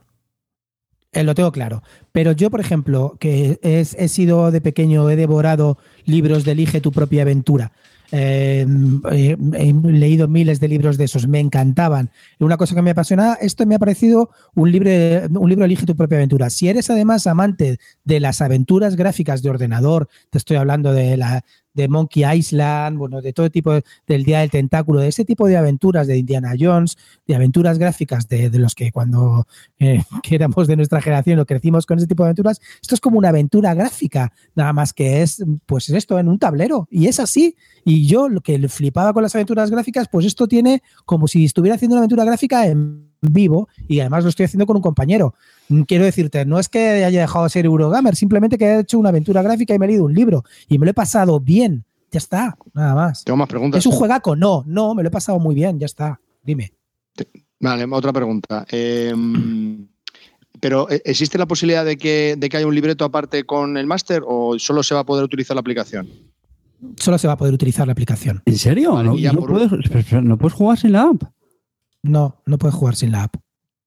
Eh, lo tengo claro. Pero yo, por ejemplo, que he sido de pequeño, he devorado libros de Elige tu propia aventura. Eh, he leído miles de libros de esos, me encantaban. Una cosa que me apasiona, esto me ha parecido un libro, un libro Elige tu propia aventura. Si eres además amante de las aventuras gráficas de ordenador, te estoy hablando de la de Monkey Island, bueno, de todo tipo de, del Día del Tentáculo, de ese tipo de aventuras de Indiana Jones, de aventuras gráficas de, los que cuando eh, éramos de nuestra generación o crecimos con ese tipo de aventuras, esto es como una aventura gráfica, nada más que es, pues esto en un tablero, y es así. Y yo lo que flipaba con las aventuras gráficas, pues esto tiene como si estuviera haciendo una aventura gráfica en vivo y además lo estoy haciendo con un compañero. Quiero decirte, no es que haya dejado de ser Eurogamer, simplemente que he hecho una aventura gráfica y me he leído un libro y me lo he pasado bien. Ya está, nada más. Tengo más preguntas. ¿Es un juegaco? No, no, me lo he pasado muy bien, ya está. Dime. Vale, otra pregunta. Eh, pero ¿existe la posibilidad de que, de que haya un libreto aparte con el máster o solo se va a poder utilizar la aplicación? Solo se va a poder utilizar la aplicación. ¿En serio? Vale, ¿No, no, por... puedes, ¿No puedes jugar sin la app? No, no puedes jugar sin la app.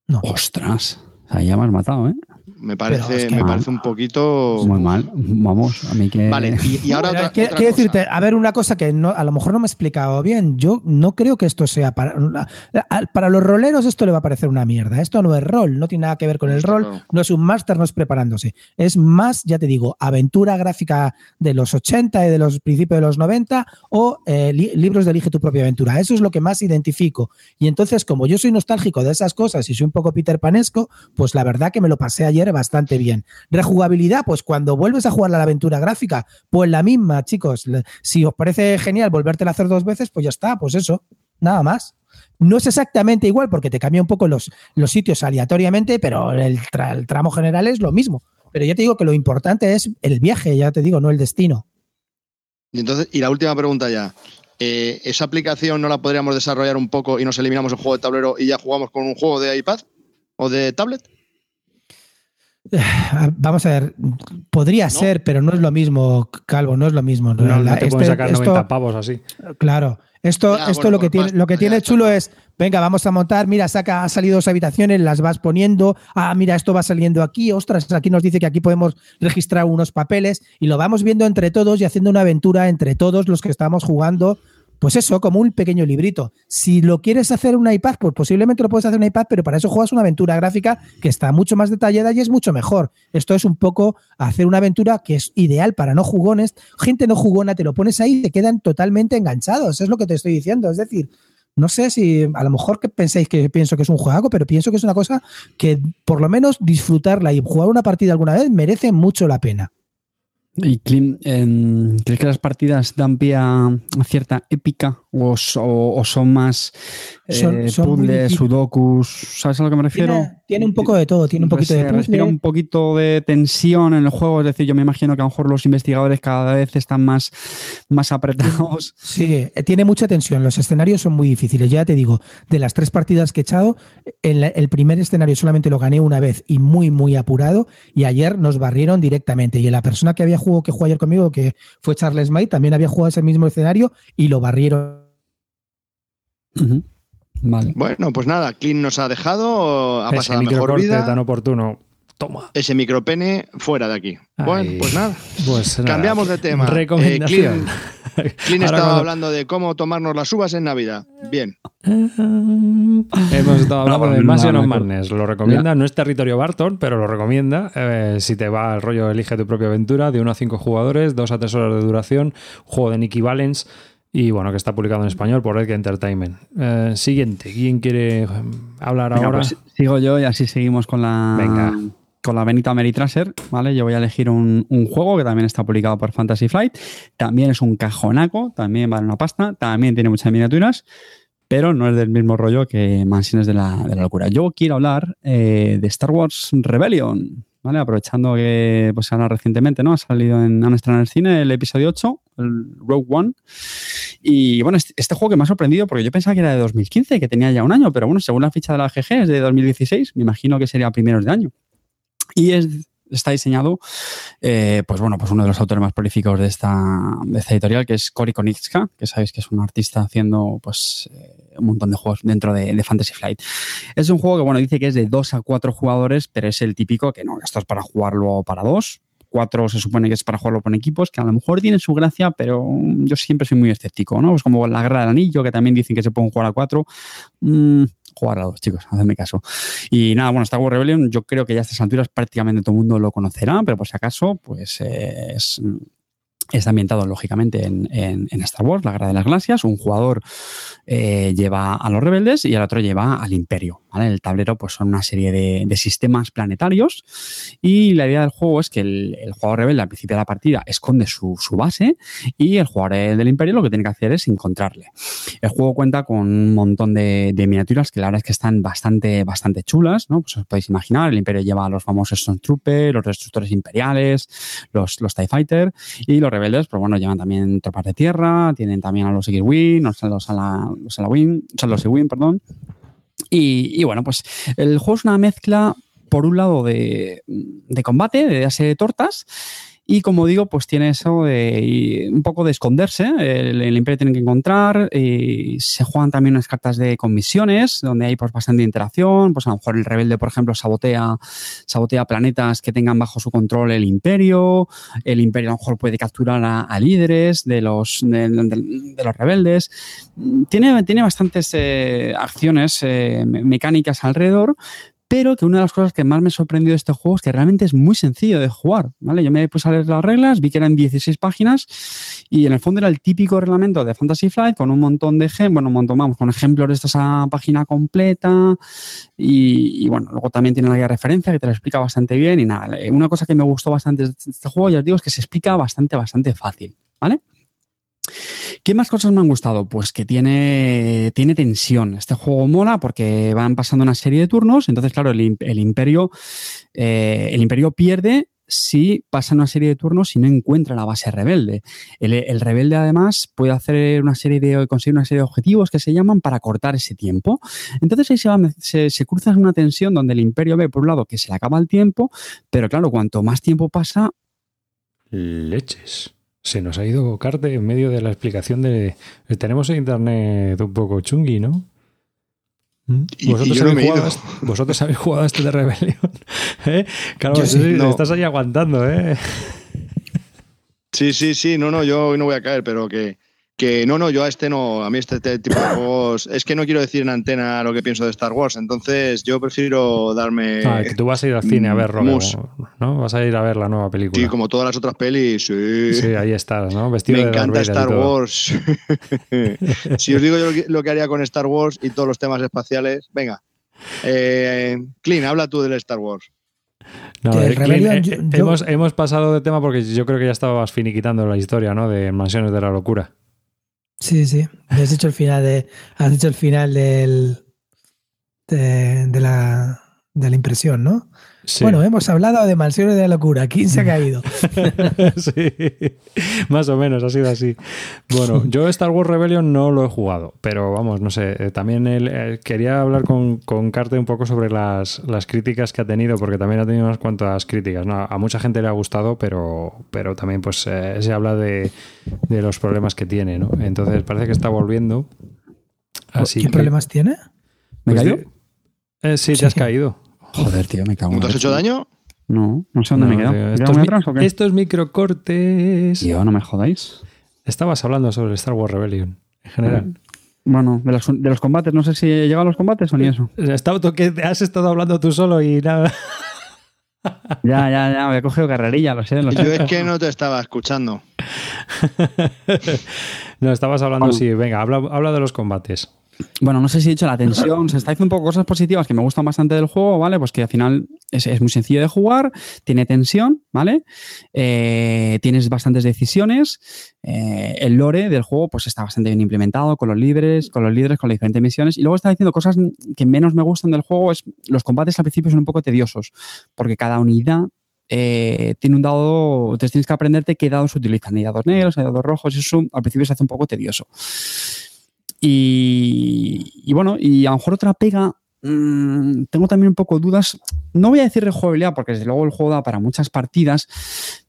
No. Ostras. Sea, ya me has matado, ¿eh? Me parece, que- me parece un poquito. Muy mal. Vamos, a mí que. Vale, y, y ahora otra, quiero, otra quiero cosa. decirte, a ver, una cosa que no, a lo mejor no me he explicado bien. Yo no creo que esto sea para. Para los roleros, esto le va a parecer una mierda. Esto no es rol, no tiene nada que ver con el rol, claro. no es un máster, no es preparándose. Es más, ya te digo, aventura gráfica de los 80 y de los principios de los 90 o eh, li- libros de Elige tu propia aventura. Eso es lo que más identifico. Y entonces, como yo soy nostálgico de esas cosas y soy un poco Peter Panesco, pues la verdad que me lo pasé ayer bastante bien. Rejugabilidad, pues cuando vuelves a jugar la aventura gráfica, pues la misma, chicos. Si os parece genial volvértela a hacer dos veces, pues ya está, pues eso, nada más. No es exactamente igual porque te cambia un poco los, los sitios aleatoriamente, pero el tramo general es lo mismo. Pero ya te digo que lo importante es el viaje, ya te digo, no el destino. Y entonces, y la última pregunta ya. Eh, ¿Esa aplicación no la podríamos desarrollar un poco y nos eliminamos el juego de tablero y ya jugamos con un juego de iPad o de tablet? Ah, Vamos a ver, podría ser, pero no es lo mismo, Calvo, no es lo mismo. No, no te Este- pueden sacar esto- 90 pavos así. Claro. Esto, Ya, esto bueno, lo que pues tiene, lo que tiene chulo es, venga, vamos a montar, mira, saca, ha salido dos habitaciones, las vas poniendo, ah, mira, esto va saliendo aquí, ostras, aquí nos dice que aquí podemos registrar unos papeles y lo vamos viendo entre todos y haciendo una aventura entre todos los que estamos jugando. Pues eso, como un pequeño librito. Si lo quieres hacer en un iPad, pues posiblemente lo puedes hacer en un iPad, pero para eso juegas una aventura gráfica que está mucho más detallada y es mucho mejor. Esto es un poco hacer una aventura que es ideal para no jugones. Gente no jugona, te lo pones ahí y te quedan totalmente enganchados. Es lo que te estoy diciendo. Es decir, no sé si a lo mejor que penséis que pienso que es un juego, pero pienso que es una cosa que por lo menos disfrutarla y jugar una partida alguna vez merece mucho la pena. ¿Y Clim, em, crees que las partidas dan pie a a cierta épica o, so- o son más eh, Son- puzzles, sudokus? ¿Sabes a lo que me refiero? Tiene, tiene un poco de todo, tiene un poquito de respira un poquito de tensión en el juego, es decir, yo me imagino que a lo mejor los investigadores cada vez están más, más apretados. Sí, eh, tiene mucha tensión. Los escenarios son muy difíciles. Ya te digo, de las tres partidas que he echado, en la- el primer escenario solamente lo gané una vez y muy, muy apurado. Y ayer nos barrieron directamente. Y la persona que había jugado, que jugó ayer conmigo, que fue Charles May, también había jugado ese mismo escenario y lo barrieron. Vale. Bueno, pues nada, Clint nos ha dejado, ha Ese pasado la mejor vida. tan oportuno. Toma. Ese micropene fuera de aquí. Bueno, pues nada. Pues nada. Cambiamos de tema. Recomendación. Eh, Clint Ahora estaba cuando- hablando de cómo tomarnos las uvas en Navidad. Bien. Hemos estado hablando Ah, de bueno, Mansion no, of. Madness. Lo recomienda. No es territorio Barton, pero lo recomienda. Eh, si te va el rollo, elige tu propia aventura. De 1 a 5 jugadores, 2 a 3 horas de duración. Juego de Nicky Valens. Y bueno, que está publicado en español por Red Entertainment. Eh, siguiente. ¿Quién quiere eh, hablar Venga, ahora? pues sigo yo y así seguimos con la, Venga. con la Benita Meritraser, ¿vale? Yo voy a elegir un, un juego que también está publicado por Fantasy Flight. También es un cajonaco, también vale una pasta, también tiene muchas miniaturas, pero no es del mismo rollo que Mansiones de la, de la Locura. Yo quiero hablar eh, de Star Wars Rebellion, ¿vale? Aprovechando que pues ahora recientemente, ¿no? Ha salido en, han estrenado en el cine el episodio 8, el Rogue One. Y bueno, este, este juego que me ha sorprendido porque yo pensaba que era de 2015, que tenía ya un año, pero bueno, según la ficha de la GG es de 2016, me imagino que sería primeros de año. Y es, está diseñado, eh, pues bueno, pues uno de los autores más prolíficos de esta, de esta editorial, que es Cory Konitska, que sabéis que es un artista haciendo pues eh, un montón de juegos dentro de, de Fantasy Flight. Es un juego que, bueno, dice que es de 2 a 4 jugadores, pero es el típico que no, esto es para jugarlo para dos. Cuatro se supone que es para jugarlo con equipos, que a lo mejor tienen su gracia, pero mm, yo siempre soy muy escéptico, ¿no? Pues como la guerra del anillo, que también dicen que se pueden jugar a cuatro. Mm, jugar a dos, chicos, hacedme caso. Y nada, bueno, Star Wars Rebellion, yo creo que ya a estas alturas prácticamente todo el mundo lo conocerá, pero por si acaso, pues eh, es, Está ambientado, lógicamente, en, en, Star Wars, la Guerra de las Galaxias. Un jugador eh, lleva a los rebeldes y el otro lleva al Imperio. El tablero pues, son una serie de, de, sistemas planetarios y la idea del juego es que el, jugador rebelde al principio de la partida esconde su, su, base y el jugador del Imperio lo que tiene que hacer es encontrarle. El juego cuenta con un montón de, de miniaturas que la verdad es que están bastante, bastante chulas. ¿no? Pues os podéis imaginar, el Imperio lleva a los famosos Stormtroopers, los destructores imperiales, los, los TIE Fighter y los rebeldes, pues bueno, llevan también tropas de tierra, tienen también a los X-Wing, los, a la, los a la Wing, o sea, los X-Wing, perdón. Y, y, bueno, pues el juego es una mezcla, por un lado, de, de combate, de darse tortas, Y como digo, pues tiene eso de un poco de esconderse. El, imperio tiene que encontrar. Y se juegan también unas cartas de comisiones, donde hay pues bastante interacción. Pues a lo mejor el rebelde, por ejemplo, sabotea, sabotea planetas que tengan bajo su control el imperio. El imperio a lo mejor puede capturar a, líderes de los, de, los rebeldes. Tiene, tiene bastantes eh, acciones eh, mecánicas alrededor, pero que una de las cosas que más me sorprendió de este juego es que realmente es muy sencillo de jugar, ¿vale? Yo me puse a leer las reglas, vi que eran 16 páginas y en el fondo era el típico reglamento de Fantasy Flight con un montón de bueno, un montón, vamos, con ejemplos de esta página completa y, bueno, luego también tiene la guía referencia que te lo explica bastante bien y nada, una cosa que me gustó bastante de este juego, ya os digo, es que se explica bastante, bastante fácil, ¿vale? ¿Qué más cosas me han gustado? Pues que tiene, tiene tensión. Este juego mola porque van pasando una serie de turnos. Entonces, claro, el, imperio, eh, el imperio pierde si pasa una serie de turnos y no encuentra la base rebelde. El, rebelde, además, puede hacer una serie de, conseguir una serie de objetivos que se llaman para cortar ese tiempo. Entonces ahí se, va, se, se cruza una tensión donde el imperio ve, por un lado, que se le acaba el tiempo, pero claro, cuanto más tiempo pasa. Leches. Se nos ha ido Carte en medio de la explicación de. Tenemos el internet un poco chungui, ¿no? ¿Mm? ¿Vosotros, habéis jugado, este, ¿Vosotros habéis jugado este de Rebelión? ¿Eh? Claro, estás ahí aguantando, ¿eh? Sí, sí, sí, no, no, yo hoy no voy a caer, pero que, que no, no, yo a este no, a mí este, tipo de juegos, es que no quiero decir en antena lo que pienso de Star Wars, entonces yo prefiero darme... Ah, que tú vas a ir al cine a ver, ¿no? Vas a ir a ver la nueva película. Sí, como todas las otras pelis, sí. Sí, ahí estás, ¿no? Vestido Me encanta Star Wars. si os digo yo lo que haría con Star Wars y todos los temas espaciales, venga. Eh, Clean, habla tú del Star Wars. No, eh, eh, hemos, hemos pasado de tema porque yo creo que ya estabas finiquitando la historia, ¿no? De Mansiones de la Locura. Sí, sí. Has dicho el final de. Has dicho el final del. De, la, de la impresión, ¿no? Bueno, hemos hablado de mansiones de la locura. ¿Quién se ha caído? sí, más o menos, ha sido así. Bueno, yo Star Wars Rebellion no lo he jugado, pero vamos, no sé. Eh, también él, quería hablar con, con Carte un poco sobre las, críticas que ha tenido, porque también ha tenido unas cuantas críticas. ¿no? A mucha gente le ha gustado, pero, pero también pues eh, se habla de, los problemas que tiene, ¿no? Entonces parece que está volviendo. Así ¿Qué problemas tiene? ¿Me pues, eh, sí, te has caído. Joder, tío, me cago en ¿Te has hecho daño? No, no sé dónde me he quedado. Estos, mi, estos microcortes. Yo, no me jodáis. Estabas hablando sobre Star Wars Rebellion, en general. Bueno, de los, de los combates, no sé si he llegado a los combates o ni eso. que has estado hablando tú solo y nada. ya, ya, ya, me he cogido carrerilla, lo sé. Lo sé. Yo es que no te estaba escuchando. no, estabas hablando, sí, venga, habla, habla de los combates bueno, no sé si he dicho la tensión, se está diciendo un poco cosas positivas que me gustan bastante del juego, ¿vale? Pues que al final es, muy sencillo de jugar, tiene tensión, ¿vale? Eh, tienes bastantes decisiones, eh, el lore del juego pues está bastante bien implementado con los líderes, con los líderes, con las diferentes misiones. Y luego está diciendo cosas que menos me gustan del juego, es los combates al principio son un poco tediosos, porque cada unidad eh, tiene un dado, te tienes que aprenderte qué dados utilizan. Hay dados negros, hay dados rojos, eso al principio se hace un poco tedioso. Y, bueno, y a lo mejor otra pega, mm, tengo también un poco dudas, no voy a decir rejugabilidad porque desde luego el juego da para muchas partidas,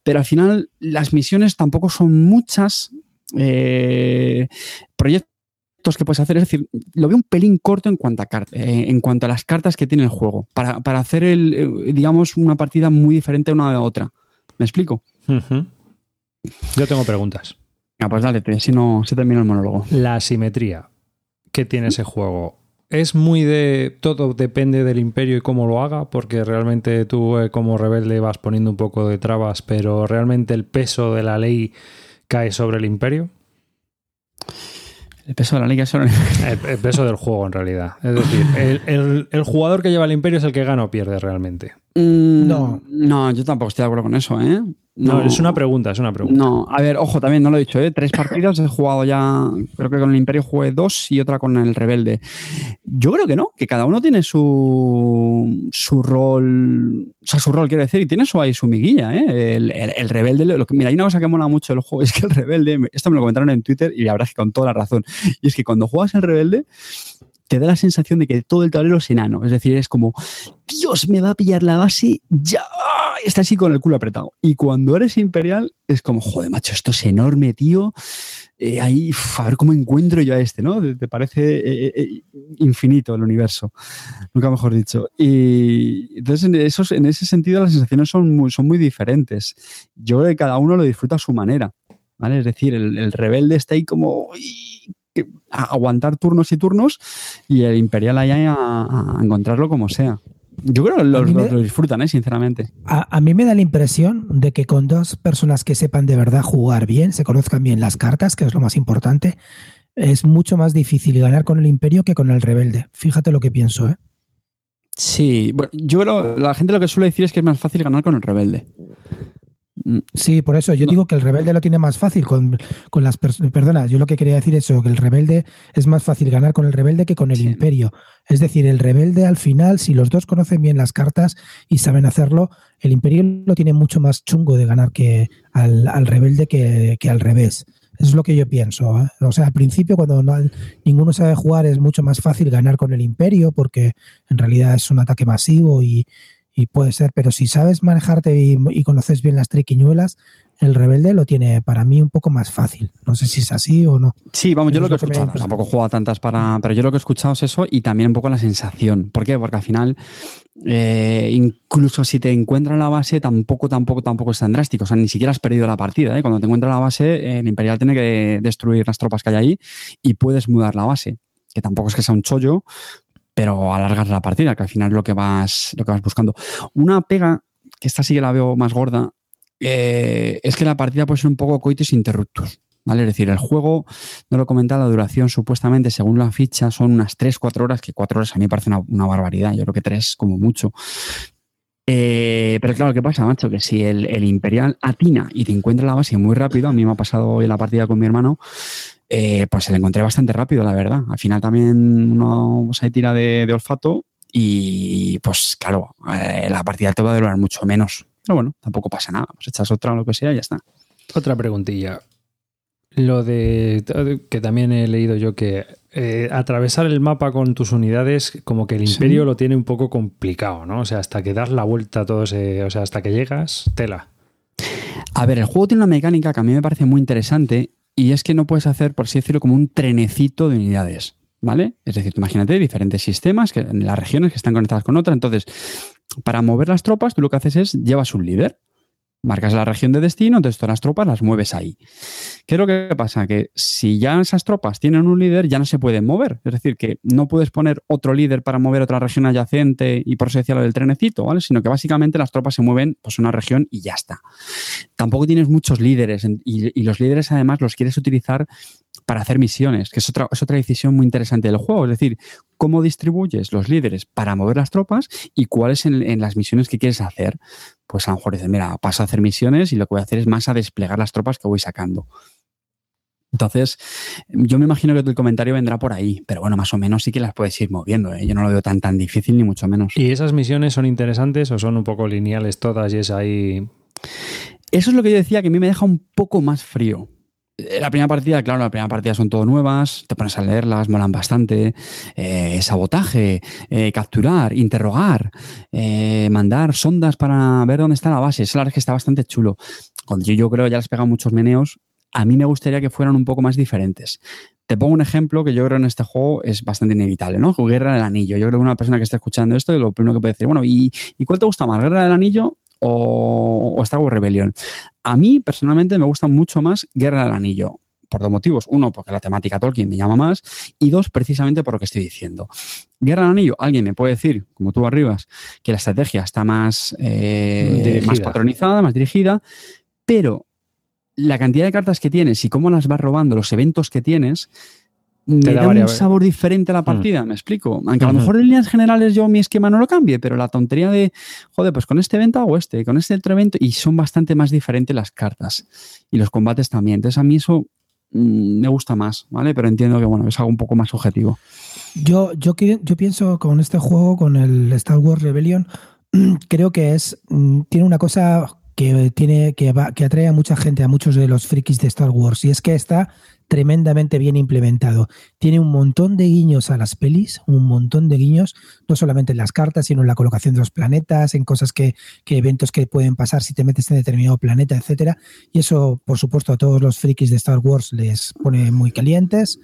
pero al final las misiones tampoco son muchas. Eh, proyectos que puedes hacer, es decir, lo veo un pelín corto en cuanto a, eh, en cuanto a las cartas que tiene el juego, para, hacer, el, eh, digamos, una partida muy diferente una de otra. ¿Me explico? Yo tengo preguntas. Ah, pues dale, si no se termina el monólogo. La simetría que tiene ese juego. Es muy de. Todo depende del imperio y cómo lo haga, porque realmente tú, eh, como rebelde, vas poniendo un poco de trabas, pero realmente el peso de la ley cae sobre el imperio. El peso de la ley cae sobre el, el, peso del juego, en realidad. Es decir, el, jugador que lleva el imperio es el que gana o pierde realmente. Mm, no. No, yo tampoco estoy de acuerdo con eso, ¿eh? No, es una pregunta, es una pregunta. No, a ver, ojo, también no lo he dicho, ¿eh? Tres partidas he jugado ya, creo que con el Imperio jugué dos y otra con el Rebelde. Yo creo que no, que cada uno tiene su, su rol, o sea, su rol quiero decir, y tiene su ahí su miguilla, ¿eh? El, Rebelde, lo que, mira, hay una cosa que mola mucho del juego, es que el Rebelde, esto me lo comentaron en Twitter y la verdad es que con toda la razón, y es que cuando juegas el Rebelde, te da la sensación de que todo el tablero es enano. Es decir, es como, Dios, me va a pillar la base ya. Está así con el culo apretado. Y cuando eres imperial, es como, joder, macho, esto es enorme, tío. Eh, ahí, a ver cómo encuentro yo a este, ¿no? Te, parece eh, eh, infinito el universo, nunca mejor dicho. Y entonces, en, esos, en ese sentido, las sensaciones son muy, son muy diferentes. Yo creo que cada uno lo disfruta a su manera, ¿vale? Es decir, el, rebelde está ahí como a aguantar turnos y turnos y el imperial ahí a encontrarlo como sea. Yo creo que lo, disfrutan, ¿eh? sinceramente. A, mí me da la impresión de que con dos personas que sepan de verdad jugar bien, se conozcan bien las cartas, que es lo más importante, es mucho más difícil ganar con el imperio que con el rebelde. Fíjate lo que pienso, ¿eh? Sí, bueno, yo creo, la gente lo que suele decir es que es más fácil ganar con el rebelde. Mm, sí, por eso yo digo que el rebelde lo tiene más fácil con, las personas. Perdona, yo lo que quería decir es eso, que el rebelde es más fácil ganar con el rebelde que con el imperio. Es decir, el rebelde al final, si los dos conocen bien las cartas y saben hacerlo, el imperio lo tiene mucho más chungo de ganar que al, rebelde que, al revés. Eso es lo que yo pienso. ¿eh? O sea, al principio, cuando ninguno sabe jugar, es mucho más fácil ganar con el imperio, porque en realidad es un ataque masivo y, y puede ser, pero si sabes manejarte y, conoces bien las triquiñuelas, el rebelde lo tiene para mí un poco más fácil. No sé si es así o no. Sí, vamos, yo lo que he escuchado, tampoco juego a tantas para, pero yo lo que he escuchado es eso y también un poco la sensación. ¿Por qué? Porque al final, eh, incluso si te encuentran la base, tampoco, tampoco, tampoco es tan drástico. O sea, ni siquiera has perdido la partida. ¿eh? Cuando te encuentra la base, el Imperial tiene que destruir las tropas que hay ahí y puedes mudar la base que tampoco es que sea un chollo, pero alargar la partida, que al final es lo que vas, lo que vas buscando. Una pega, que esta sí que la veo más gorda, eh, es que la partida puede ser un poco coitus interruptus. ¿Vale? Es decir, el juego, no lo he comentado, la duración supuestamente, según la ficha, son unas 3-4 horas, que 4 horas a mí me parece una, barbaridad, yo creo que 3 como mucho. Eh, pero claro, ¿qué pasa, macho? Que si el, el, Imperial atina y te encuentra la base muy rápido, a mí me ha pasado hoy la partida con mi hermano, eh, pues se la encontré bastante rápido, la verdad. Al final también uno se tira de, olfato y pues claro, eh, la partida te va a durar mucho menos. Pero bueno, tampoco pasa nada. Pues echas otra o lo que sea y ya está. Otra preguntilla. Lo de que también he leído yo que eh, atravesar el mapa con tus unidades, como que el imperio lo tiene un poco complicado, ¿no? O sea, hasta que das la vuelta a todo ese. O sea, hasta que llegas, tela. A ver, el juego tiene una mecánica que a mí me parece muy interesante y es que no puedes hacer, por así decirlo, como un trenecito de unidades. ¿Vale? Es decir, imagínate diferentes sistemas que, en las regiones que están conectadas con otra. Entonces, para mover las tropas, tú lo que haces es llevas un líder marcas la región de destino, todas las tropas las mueves ahí. ¿Qué es lo que pasa? Que si ya esas tropas tienen un líder, ya no se pueden mover. Es decir, que no puedes poner otro líder para mover otra región adyacente y por eso decía lo del trenecito, ¿vale? Sino que básicamente las tropas se mueven pues una región y ya está. Tampoco tienes muchos líderes y, los líderes además los quieres utilizar para hacer misiones, que es otra, es otra decisión muy interesante del juego. Es decir, cómo distribuyes los líderes para mover las tropas y cuáles en las misiones que quieres hacer. Pues a lo mejor dices, mira, paso a hacer misiones y lo que voy a hacer es más a desplegar las tropas que voy sacando. Entonces, yo me imagino que el comentario vendrá por ahí, pero bueno, más o menos sí que las puedes ir moviendo. ¿eh? Yo no lo veo tan tan difícil ni mucho menos. ¿Y esas misiones son interesantes o son un poco lineales todas y es ahí? Eso es lo que yo decía que a mí me deja un poco más frío. Eh, la primera partida, claro, la primera partida son todo nuevas, te pones a leerlas, molan bastante. Eh, sabotaje, eh, capturar, interrogar, mandar sondas para ver dónde está la base. Eso la verdad es que está bastante chulo. Yo, yo creo ya les pegado muchos meneos, a mí me gustaría que fueran un poco más diferentes. Te pongo un ejemplo que yo creo en este juego es bastante inevitable, ¿no? Guerra del Anillo. Yo creo que una persona que está escuchando esto, lo primero que puede decir, bueno, ¿y, ¿y cuál te gusta más, Guerra del Anillo o, o Star Wars Rebellion. A mí, personalmente, me gusta mucho más Guerra del Anillo por dos motivos. Uno, porque la temática Tolkien me llama más. Y dos, precisamente por lo que estoy diciendo. Guerra del Anillo, alguien me puede decir, como tú arribas, que la estrategia está más, eh, más patronizada, más dirigida, pero la cantidad de cartas que tienes y cómo las vas robando, los eventos que tienes, me da, un sabor diferente a la mm. partida, me explico. Aunque a lo mejor en líneas generales yo mi esquema no lo cambie, pero la tontería de, joder, pues con este evento hago este, con este otro evento, y son bastante más diferentes las cartas y los combates también. Entonces a mí eso mm, me gusta más, ¿vale? Pero entiendo que, bueno, es algo un poco más objetivo. Yo, yo, yo pienso con este juego, con el Star Wars Rebellion, creo que es, mm, tiene una cosa que tiene que, que atrae a mucha gente, a muchos de los frikis de Star Wars, y es que está tremendamente bien implementado. Tiene un montón de guiños a las pelis, un montón de guiños, no solamente en las cartas, sino en la colocación de los planetas, en cosas que, que eventos que pueden pasar si te metes en determinado planeta, etcétera. Y eso, por supuesto, a todos los frikis de Star Wars les pone muy calientes.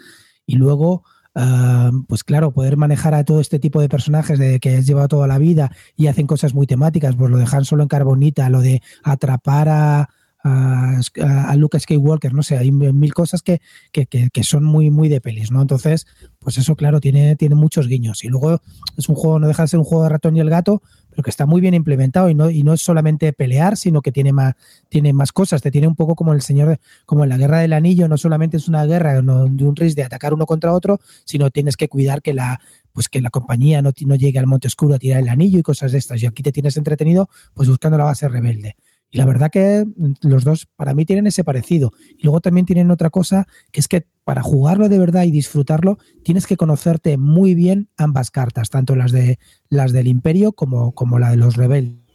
Y luego, Uh, pues claro, poder manejar a todo este tipo de personajes de que has llevado toda la vida y hacen cosas muy temáticas, pues lo dejan solo en carbonita, lo de atrapar a, a, Luke Skywalker, no sé, hay mil cosas que, que, son muy, muy de pelis, ¿no? Entonces, pues eso, claro, tiene, tiene muchos guiños. Y luego es un juego, no deja de ser un juego de ratón y el gato, pero que está muy bien implementado y no, y no es solamente pelear, sino que tiene más, tiene más cosas. Te tiene un poco como el señor, como en la guerra del anillo, no solamente es una guerra de un risk de atacar uno contra otro, sino tienes que cuidar que la, pues que la compañía no, no llegue al Monte Oscuro a tirar el anillo y cosas de estas. Y aquí te tienes entretenido pues buscando la base rebelde. Y la verdad que los dos para mí tienen ese parecido. Y luego también tienen otra cosa, que es que para jugarlo de verdad y disfrutarlo, tienes que conocerte muy bien ambas cartas, tanto las de las del Imperio como, como la de los rebeldes.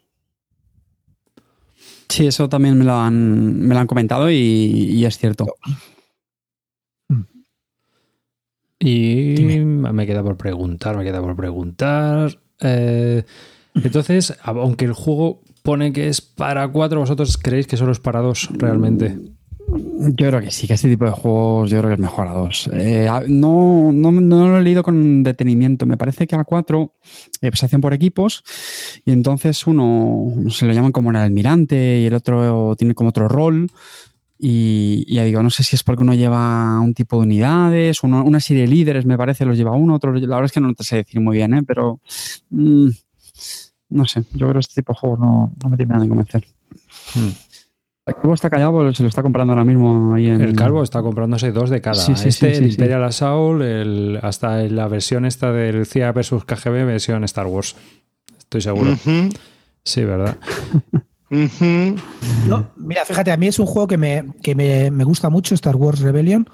Sí, eso también me lo han, me lo han comentado y, es cierto. Y me queda por preguntar, me queda por preguntar. Eh, entonces, aunque el juego pone que es para cuatro, ¿vosotros creéis que solo es para dos realmente? Yo creo que sí, que este tipo de juegos yo creo que es mejor a dos. Eh, no, no, lo he leído con detenimiento. Me parece que a cuatro eh, pues se hacen por equipos y entonces uno se lo llaman como el almirante y el otro tiene como otro rol. Y, digo, no sé si es porque uno lleva un tipo de unidades, una serie de líderes, me parece, los lleva uno, otro. La verdad es que no te sé decir muy bien, ¿eh? pero mm, no sé, yo creo que este tipo de juegos no, me tiene nada de convencer. Hmm. El Calvo está callado, se lo está comprando ahora mismo ahí en... El Calvo está comprándose dos de cada. Sí, sí, este, el Imperial Assault, el, hasta la versión esta del CIA versus KGB, versión Star Wars. Estoy seguro. Sí, ¿verdad? mira, fíjate, a mí es un juego que me, que me, me gusta mucho, Star Wars Rebellion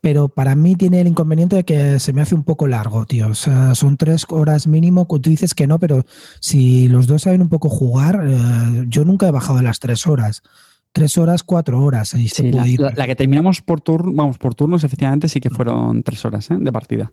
pero para mí tiene el inconveniente de que se me hace un poco largo, tío. O sea, son tres horas mínimo. Tú dices que no, pero si los dos saben un poco jugar, eh, yo nunca he bajado de las tres horas. Tres horas, cuatro horas. la, que terminamos por, vamos, por turnos, efectivamente, sí que fueron tres horas ¿eh? de partida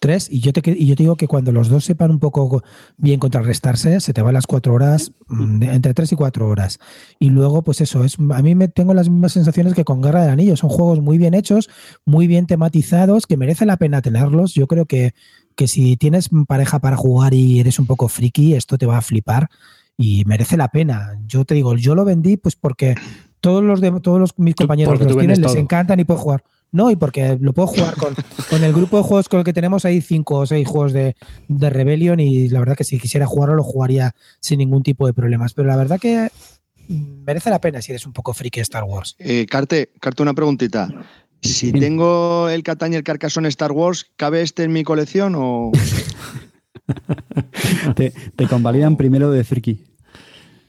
tres, y yo, te, y yo te digo que cuando los dos sepan un poco bien contrarrestarse, se te van las cuatro horas, mm, entre tres y cuatro horas. Y luego, pues eso, es a mí me tengo las mismas sensaciones que con Guerra del Anillo. Son juegos muy bien hechos, muy bien tematizados, que merece la pena tenerlos. Yo creo que, que si tienes pareja para jugar y eres un poco friki, esto te va a flipar y merece la pena. Yo te digo, yo lo vendí pues porque todos los de, todos los, mis compañeros los tienen, les encantan y puedo jugar. No, y porque lo puedo jugar con, con el grupo de juegos con el que tenemos, hay cinco o seis juegos de, de Rebellion y la verdad que si quisiera jugarlo lo jugaría sin ningún tipo de problemas. Pero la verdad que merece la pena si eres un poco friki de Star Wars. Eh, Carte, Carte, una preguntita. Si tengo el Catán y el Carcassonne Star Wars, ¿cabe este en mi colección o...? te, te convalidan primero de friki.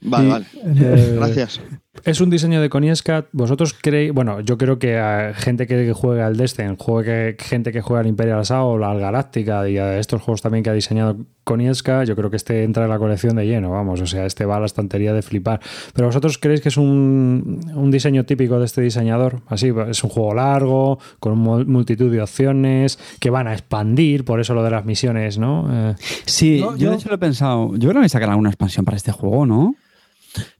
Vale, vale. Eh, Gracias. Es un diseño de Coniescat. ¿Vosotros creéis.? Bueno, yo creo que a gente que juega al Destin, juegue, gente que juega al Imperial Assault, al Galáctica y a estos juegos también que ha diseñado Konieska, yo creo que este entra en la colección de lleno, vamos. O sea, este va a la estantería de flipar. Pero ¿vosotros creéis que es un, un diseño típico de este diseñador? Así, es un juego largo, con multitud de opciones, que van a expandir, por eso lo de las misiones, ¿no? Eh, sí, yo, de hecho lo he pensado. Yo creo que sacarán alguna expansión para este juego, ¿no?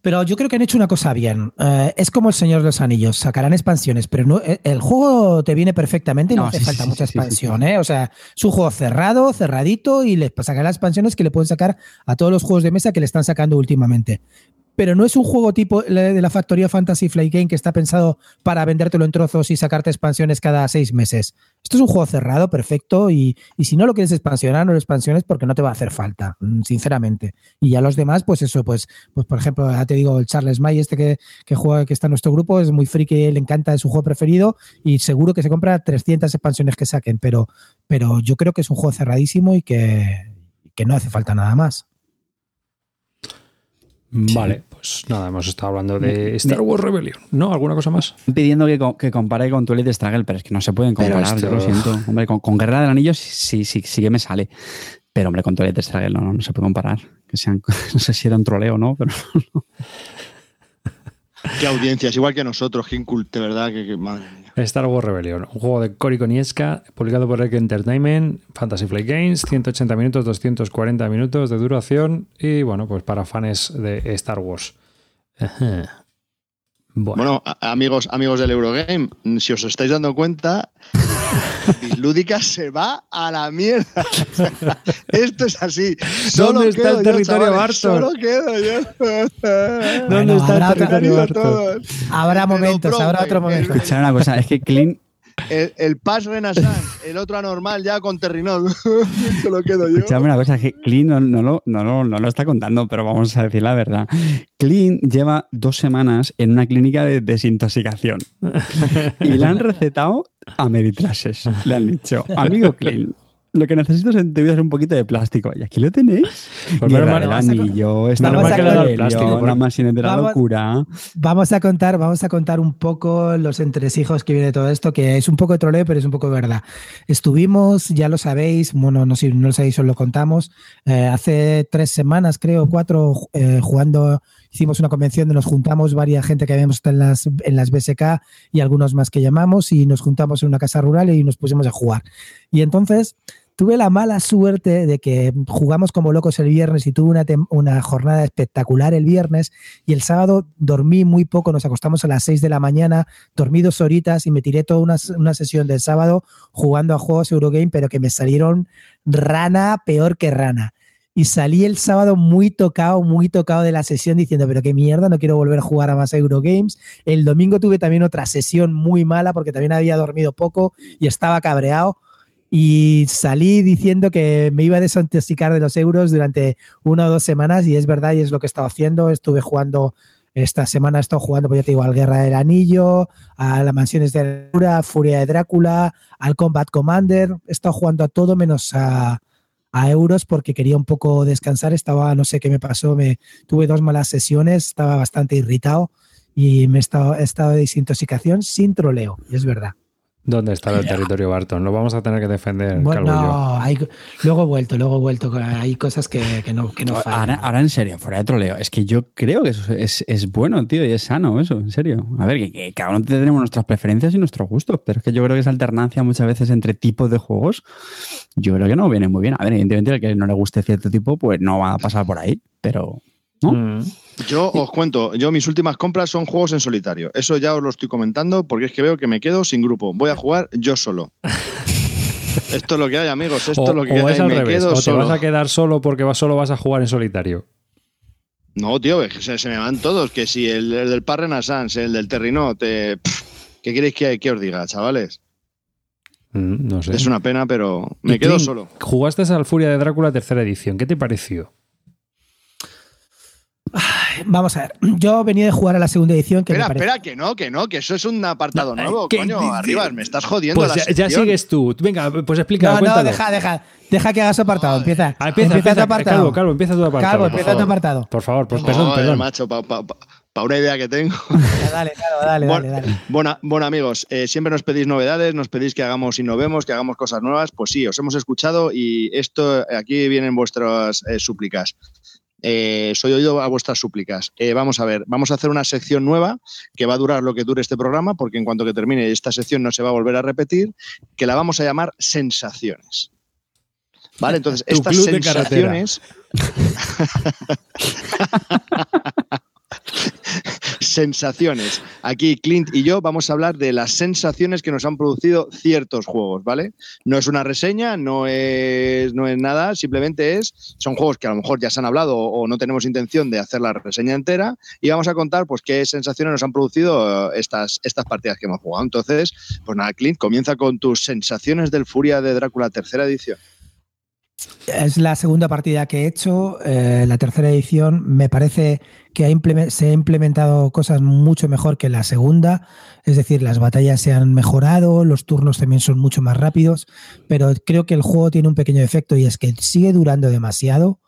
Pero yo creo que han hecho una cosa bien. Eh, es como el Señor de los Anillos, sacarán expansiones, pero no, eh, el juego te viene perfectamente y no, hace falta mucha expansión. ¿eh? O sea, es un juego cerrado, cerradito y les sacarán las expansiones que le pueden sacar a todos los juegos de mesa que le están sacando últimamente pero no es un juego tipo de la factoría Fantasy Flight Game que está pensado para vendértelo en trozos y sacarte expansiones cada seis meses. Esto es un juego cerrado, perfecto, y, si no lo quieres expansionar, no lo expansiones porque no te va a hacer falta, mm, sinceramente. Y ya los demás, pues eso, pues, pues por ejemplo, ya te digo, el Charles May, este que, que juega, que está en nuestro grupo, es muy friki, le encanta, es su juego preferido y seguro que se compra 300 expansiones que saquen, pero, pero yo creo que es un juego cerradísimo y que, que no hace falta nada más. Vale, pues nada, hemos estado hablando de Star Wars Rebellion. ¿No? ¿Alguna cosa más? Pidiendo que, que compare con Twilight Struggle, pero es que no se pueden comparar, yo lo siento. Hombre, con, Guerra del Anillo sí, sí, sí que me sale. Pero, hombre, con Twilight Struggle no, no, se puede comparar. Que sean, no sé si era un troleo o no, pero Qué audiencias, igual que nosotros, qué inculte, ¿verdad? Que, madre. Star Wars Rebellion, un juego de Cory Konieska, publicado por Egg Entertainment, Fantasy Flight Games, 180 minutos, 240 minutos de duración y bueno, pues para fans de Star Wars. Ajá. Bueno, amigos, amigos del Eurogame, si os estáis dando cuenta, Bislúdica se va a la mierda. Esto es así. Solo ¿Dónde está quedo el yo, territorio chavales, Barton? Solo quedo yo. ¿Dónde Bueno, está el territorio Barton? Habrá momentos, habrá otro momento. Escuchad una cosa, es que Clean El, el Pass Renaissance, el otro anormal ya con Terrinol. Solo quedo yo. Escuchadme una cosa, que Clean no, no lo, no, lo- no lo está contando, pero vamos a decir la verdad. Clean lleva dos semanas en una clínica de desintoxicación y le han recetado Ameritrases. Le han dicho, amigo Clean, lo que necesitas en tu vida es un poquito de plástico. Y aquí lo tenéis. Pues Lleva menos mal- el vamos a- anillo, plástico, la máquina de la Vamos- locura. Vamos a contar, vamos a contar un poco los entresijos que viene de todo esto, que es un poco de troleo, pero es un poco de verdad. Estuvimos, ya lo sabéis, bueno, no, si no lo sabéis, os lo contamos, eh, hace tres semanas, creo, cuatro, eh, jugando, hicimos una convención donde nos juntamos varias gente que habíamos estado en las, en las BSK y algunos más que llamamos, y nos juntamos en una casa rural y nos pusimos a jugar. Y entonces tuve la mala suerte de que jugamos como locos el viernes y tuve una, una jornada espectacular el viernes y el sábado dormí muy poco, nos acostamos a las 6 de la mañana, dormí dos horitas y me tiré toda una, una sesión del sábado jugando a juegos Eurogame, pero que me salieron rana peor que rana. Y salí el sábado muy tocado, muy tocado de la sesión diciendo, pero qué mierda, no quiero volver a jugar a más Eurogames. El domingo tuve también otra sesión muy mala porque también había dormido poco y estaba cabreado. Y salí diciendo que me iba a desintoxicar de los euros durante una o dos semanas y es verdad y es lo que he estado haciendo. Estuve jugando, esta semana he estado jugando, pues ya te digo, al Guerra del Anillo, a las Mansiones de Locura, Furia de Drácula, al Combat Commander. He estado jugando a todo menos a, a euros porque quería un poco descansar. Estaba, no sé qué me pasó, me tuve dos malas sesiones, estaba bastante irritado y me he estado, he estado de desintoxicación sin troleo, y es verdad. ¿Dónde está el territorio Barton? Lo vamos a tener que defender, Bueno, Calvo y yo. no, hay- luego he vuelto, luego he vuelto. Hay cosas que, que no, que no fallan. Ahora, ahora en serio, fuera de troleo, es que yo creo que eso es, es bueno, tío, y es sano eso, en serio. A ver, que, que cada uno tenemos nuestras preferencias y nuestros gustos, pero es que yo creo que esa alternancia muchas veces entre tipos de juegos, yo creo que no viene muy bien. A ver, evidentemente el que no le guste cierto tipo, pues no va a pasar por ahí, pero... ¿no? Mm. Yo os cuento, yo mis últimas compras son juegos en solitario. Eso ya os lo estoy comentando porque es que veo que me quedo sin grupo. Voy a jugar yo solo. Esto es lo que hay, amigos. Esto O, es lo que o hay. es al me revés, quedo o te solo. vas a quedar solo porque vas, solo vas a jugar en solitario. No, tío, es que se, se me van todos. Que si el, el del Par Renaissance, el del Terrinot, eh, pff, ¿qué queréis que, que os diga, chavales? Mm, no sé. Es una pena, pero me quedo solo. Jugaste al Furia de Drácula tercera edición. ¿Qué te pareció? Vamos a ver, yo venía de jugar a la segunda edición que Espera, me parece- espera, que no, que no, que eso es un apartado No, nuevo, ¿qué coño. Arriba, me estás jodiendo Pues la ya, sigues tú. Venga, pues explica, No, no, deja, deja, deja que hagas apartado. Empieza, Ah, empieza, empieza, tu apartado. Calvo, Calvo, empieza tu apartado. Calvo, por empieza tu favor. apartado. Por favor, pues Joder, perdón, perdón. macho, para una idea que tengo. Dale, claro, dale, Bueno, dale, dale. Bueno, bueno, amigos, eh, siempre nos pedís novedades, nos pedís que hagamos innovemos, que hagamos cosas nuevas. Pues sí, os hemos escuchado y esto, aquí vienen vuestras eh, súplicas. Eh, soy oído a vuestras súplicas. Eh, vamos a ver, vamos a hacer una sección nueva que va a durar lo que dure este programa, porque en cuanto que termine esta sección no se va a volver a repetir, que la vamos a llamar sensaciones. Vale, entonces Tu estas sensaciones. sensaciones. Aquí Clint y yo vamos a hablar de las sensaciones que nos han producido ciertos juegos, ¿vale? No es una reseña, no es, no es nada, simplemente es, son juegos que a lo mejor ya se han hablado o, no tenemos intención de hacer la reseña entera y vamos a contar pues qué sensaciones nos han producido eh, estas, estas partidas que hemos jugado. Entonces, pues nada, Clint, comienza con tus sensaciones del Furia de Drácula tercera edición. Es la segunda partida que he hecho, eh, la tercera edición. Me parece que se ha implementado cosas mucho mejor que la segunda. Es decir, las batallas se han mejorado, los turnos también son mucho más rápidos, pero creo que el juego tiene un pequeño defecto y es que sigue durando demasiado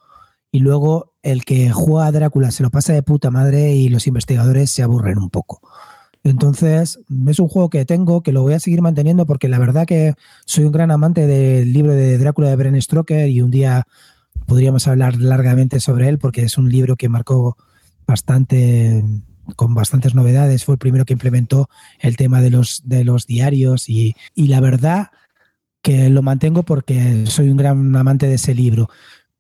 y luego el que juega a Drácula se lo pasa de puta madre y los investigadores se aburren un poco. Entonces, es un juego que tengo, que lo voy a seguir manteniendo porque la verdad que soy un gran amante del libro de Drácula de Bram Stoker y un día podríamos hablar largamente sobre él porque es un libro que marcó bastante con bastantes novedades. Fue el primero que implementó el tema de los, de los diarios y, y la verdad que lo mantengo porque soy un gran amante de ese libro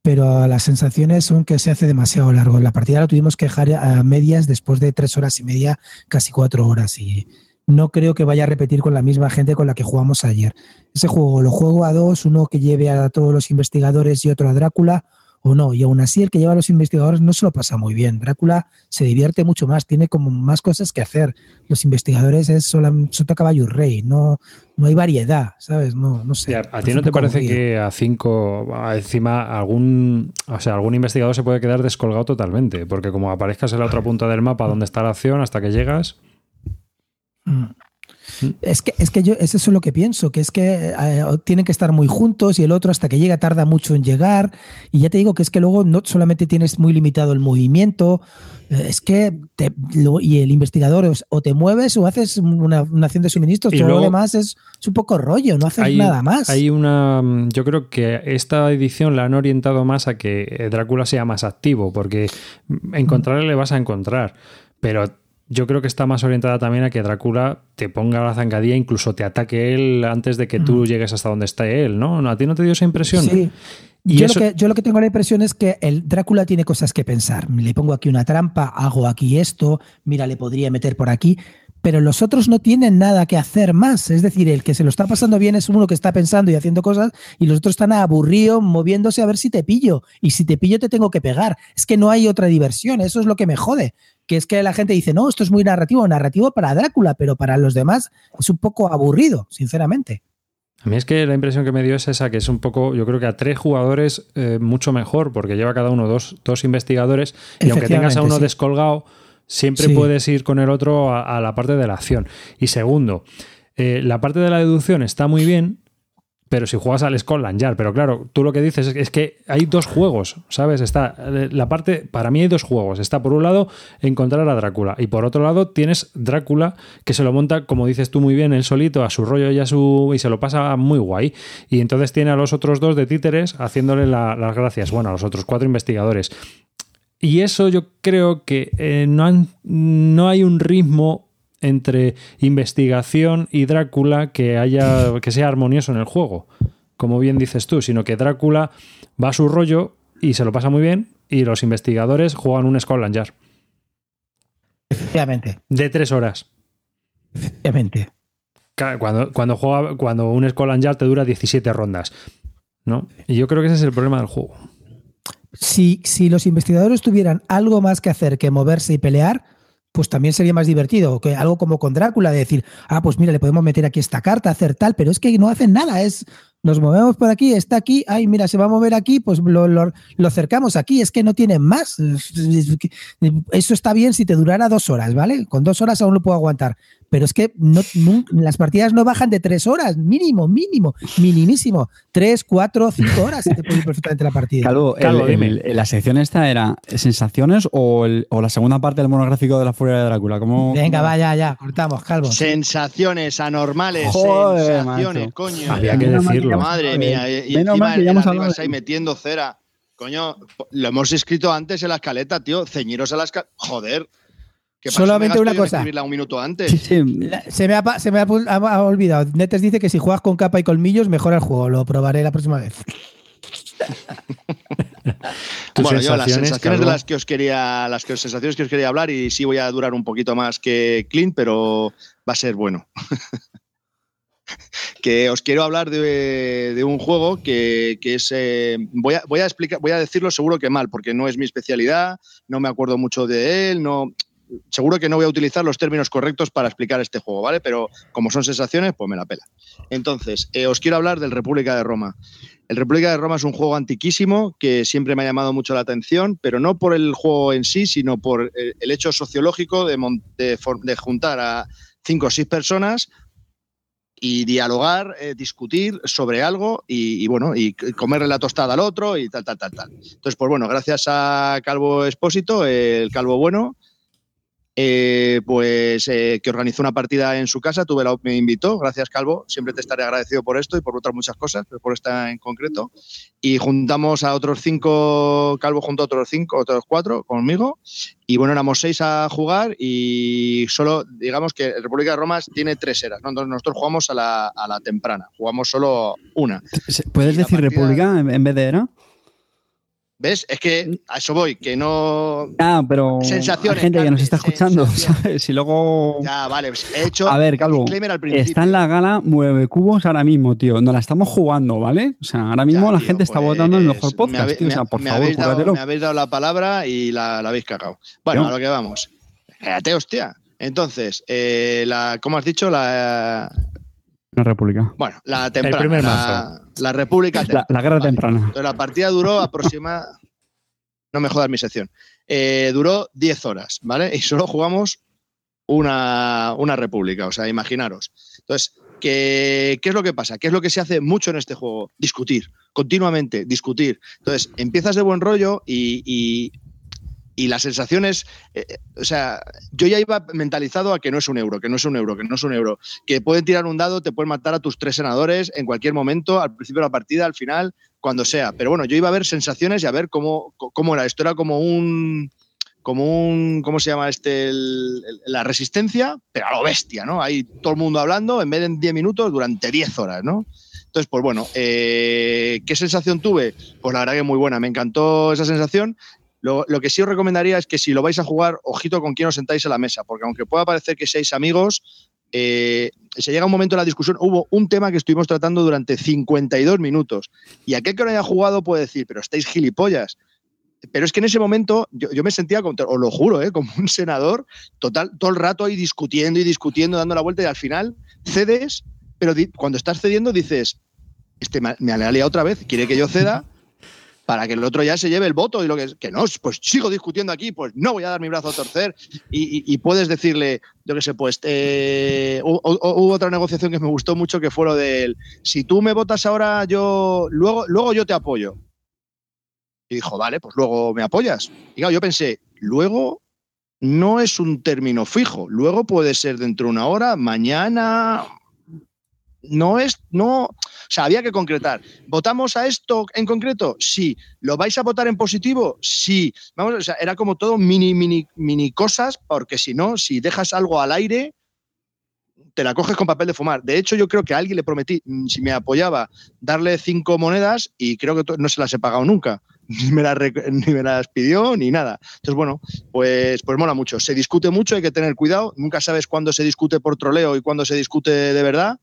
pero las sensaciones son que se hace demasiado largo. La partida la tuvimos que dejar a medias después de tres horas y media, casi cuatro horas. Y no creo que vaya a repetir con la misma gente con la que jugamos ayer. Ese juego lo juego a dos, uno que lleve a todos los investigadores y otro a Drácula, o no. Y aún así, el que lleva a los investigadores no se lo pasa muy bien. Drácula se divierte mucho más, tiene como más cosas que hacer. Los investigadores es solo, sota caballo rey, no, no hay variedad, ¿sabes? No, no sé. ¿A, ti no te parece que a cinco, encima, algún, o sea, algún investigador se puede quedar descolgado totalmente? Porque como aparezcas en la otra punta del mapa donde está la acción hasta que llegas. Mm. Es que, es que yo, es eso lo que pienso, que es que eh, tienen que estar muy juntos y el otro hasta que llega tarda mucho en llegar. Y ya te digo que es que luego no solamente tienes muy limitado el movimiento, eh, es que y el investigador o te mueves o haces una, acción de suministros, todo lo demás es, un poco rollo, no haces nada más. Hay una, yo creo que esta edición la han orientado más a que Drácula sea más activo, porque encontrarle le vas a encontrar, pero yo creo que está más orientada también a que Drácula te ponga la zancadilla, incluso te ataque él antes de que tú llegues hasta donde está él, ¿no? ¿A ti no te dio esa impresión? Sí. yo, lo que, yo lo que tengo la impresión es que el Drácula tiene cosas que pensar. Le pongo aquí una trampa, hago aquí esto, mira, le podría meter por aquí pero los otros no tienen nada que hacer más. Es decir, el que se lo está pasando bien es uno que está pensando y haciendo cosas y los otros están aburridos, moviéndose a ver si te pillo. Y si te pillo te tengo que pegar. Es que no hay otra diversión, eso es lo que me jode. Que es que la gente dice, no, esto es muy narrativo, narrativo para Drácula, pero para los demás es un poco aburrido, sinceramente. A mí es que la impresión que me dio es esa, que es un poco, yo creo que a tres jugadores eh, mucho mejor, porque lleva cada uno dos, dos investigadores y aunque tengas a uno descolgado Siempre puedes ir con el otro a, la parte de la acción. Y segundo, eh, la parte de la deducción está muy bien, pero si juegas al Scotland Yard, pero claro, tú lo que dices es que hay dos juegos, ¿sabes? Está eh, la parte, para mí hay dos juegos. Está por un lado encontrar a Drácula y por otro lado tienes Drácula que se lo monta, como dices tú muy bien, él solito a su rollo y a su y se lo pasa muy guay. Y entonces tiene a los otros dos de títeres haciéndole las gracias, bueno, a los otros cuatro investigadores. Y eso yo creo que eh, no, no hay un ritmo entre investigación y Drácula que haya que sea armonioso en el juego, como bien dices tú, sino que Drácula va a su rollo y se lo pasa muy bien y los investigadores juegan un Scotland Yard. Efectivamente. De tres horas. Efectivamente. Cuando, cuando, juega, cuando un Scotland Yard te dura 17 rondas. ¿no? Y yo creo que ese es el problema del juego si, si los investigadores tuvieran algo más que hacer que moverse y pelear, pues también sería más divertido. Que algo como con Drácula, de decir, ah, pues mira, le podemos meter aquí esta carta, hacer tal, pero es que no hacen nada, es nos movemos por aquí, está aquí, ay, mira, se va a mover aquí, pues lo, lo, acercamos aquí, es que no tienen más. Eso está bien si te durara dos horas, ¿vale? Con dos horas aún lo puedo aguantar, pero es que no, las partidas no bajan de tres horas, mínimo, mínimo, minimísimo. Tres, cuatro, cinco horas se te puede ir perfectamente la partida. Calvo, ¿la sección esta era sensaciones o, la segunda parte del monográfico de la furia de Drácula? ¿Cómo, Venga, vaya, ya, cortamos, Calvo. Sensaciones anormales, sensaciones, coño. Había que decirlo. Madre mía, y, encima que ya hemos ahí metiendo cera. Coño, lo hemos escrito antes en la escaleta, tío. Ceñiros a la escaleta. Joder. Solamente una cosa. un minuto antes. Se me, ha, se me ha, olvidado. Netes dice que si juegas con capa y colmillos, mejora el juego. Lo probaré la próxima vez. bueno, yo las sensaciones de las que os quería, las sensaciones que os quería hablar, y sí voy a durar un poquito más que Clint, pero va a ser bueno. que os quiero hablar de, un juego que, es. Eh, voy, a, voy, a, explicar, voy a decirlo seguro que mal, porque no es mi especialidad, no me acuerdo mucho de él, no, seguro que no voy a utilizar los términos correctos para explicar este juego, ¿vale? Pero como son sensaciones, pues me la pela. Entonces, eh, os quiero hablar del República de Roma. El República de Roma es un juego antiquísimo que siempre me ha llamado mucho la atención, pero no por el juego en sí, sino por el hecho sociológico de, de, juntar a cinco o seis personas y dialogar, eh, discutir sobre algo y, bueno, y comerle la tostada al otro y tal, tal, tal, tal. Entonces, pues bueno, gracias a Calvo Expósito, el Calvo Bueno, eh, pues eh, que organizó una partida en su casa, tuve la, me invitó, gracias Calvo, siempre te estaré agradecido por esto y por otras muchas cosas, pero por esta en concreto. Y juntamos a otros cinco, Calvo junto a otros cinco, otros cuatro conmigo, y bueno, éramos seis a jugar y solo, digamos que República de Roma tiene tres eras, ¿no? Entonces nosotros jugamos a la, a la temprana, jugamos solo una. ¿Puedes decir partida... República en vez de era? ¿Ves? Es que a eso voy, que no. Ah, pero. Sensaciones. Hay gente que nos está escuchando, ¿sabes? Y luego. Ya, vale. Pues he hecho. A ver, Calvo. Está en la gala Mueve Cubos ahora mismo, tío. Nos la estamos jugando, ¿ale? O sea, ahora mismo ya, la tío, gente está pues, votando el mejor podcast, me tío. O sea, por me favor, habéis dado, me habéis dado la palabra y la, la habéis cagado. Bueno, ¿No? a lo que vamos. Espérate, hostia. Entonces, eh, la, ¿cómo has dicho? La, la República. Bueno, la temprana. La, la, República temprana. La, la guerra vale. temprana. Entonces, la partida duró aproximadamente. no me jodas mi sección. Eh, duró 10 horas, ¿vale? Y solo jugamos una, una República, o sea, imaginaros. Entonces, ¿qué, ¿qué es lo que pasa? ¿Qué es lo que se hace mucho en este juego? Discutir, continuamente, discutir. Entonces, empiezas de buen rollo y, y y las sensaciones, eh, o sea, yo ya iba mentalizado a que no es un euro, que no es un euro, que no es un euro, que pueden tirar un dado, te pueden matar a tus tres senadores en cualquier momento, al principio de la partida, al final, cuando sea. Pero bueno, yo iba a ver sensaciones y a ver cómo, cómo era. Esto era como un, como un, ¿cómo se llama este? La resistencia, pero a lo bestia, ¿no? Ahí todo el mundo hablando, en vez de en 10 minutos, durante 10 horas, ¿no? Entonces, pues bueno, eh, ¿qué sensación tuve? Pues la verdad que muy buena, me encantó esa sensación. Lo, que sí os recomendaría es que si lo vais a jugar, ojito con quién os sentáis a la mesa, porque aunque pueda parecer que seáis amigos, eh, se llega un momento en la discusión, hubo un tema que estuvimos tratando durante 52 minutos, y aquel que no haya jugado puede decir, pero estáis gilipollas. Pero es que en ese momento yo, me sentía, como, os lo juro, ¿eh? como un senador, total, todo el rato ahí discutiendo y discutiendo, dando la vuelta, y al final cedes, pero cuando estás cediendo dices, este me, me ha liado otra vez, quiere que yo ceda para que el otro ya se lleve el voto y lo que que no, pues sigo discutiendo aquí, pues no voy a dar mi brazo a torcer y, puedes decirle, yo qué sé, pues eh, hubo, hubo, otra negociación que me gustó mucho que fue lo del, si tú me votas ahora, yo luego, luego yo te apoyo. Y dijo, vale, pues luego me apoyas. Y claro, yo pensé, luego no es un término fijo, luego puede ser dentro de una hora, mañana, no es, no, o sea, había que concretar. ¿Votamos a esto en concreto? Sí. ¿Lo vais a votar en positivo? Sí. Vamos, o sea, era como todo mini, mini, mini cosas, porque si no, si dejas algo al aire, te la coges con papel de fumar. De hecho, yo creo que a alguien le prometí, mm, si me apoyaba, darle cinco monedas y creo que no se las he pagado nunca. Ni me, las, pidió ni nada. Entonces, bueno, pues, pues mola mucho. Se discute mucho, hay que tener cuidado. Nunca sabes cuándo se discute por troleo y cuándo se discute de verdad.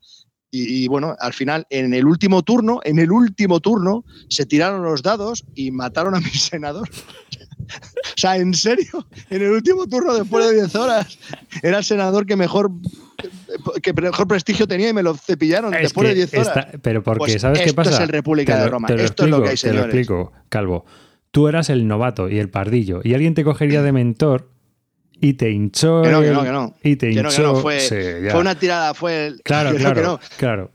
Y, y, bueno, al final, en el último turno, en el último turno, se tiraron los dados y mataron a mi senador. o sea, en serio, en el último turno, después de 10 horas, era el senador que mejor que mejor prestigio tenía y me lo cepillaron es después de 10 horas. Está, pero porque, pues ¿sabes qué pasa? Esto es el República lo, de Roma. Esto explico, es lo que hay, señores. Te lo explico, Calvo. Tú eras el novato y el pardillo, y alguien te cogería de mentor y te hinchó. Que no, que no, que no. Y te hinchó. Que no, que no. Fue, sí, fue, una tirada, fue. El, claro, claro, claro.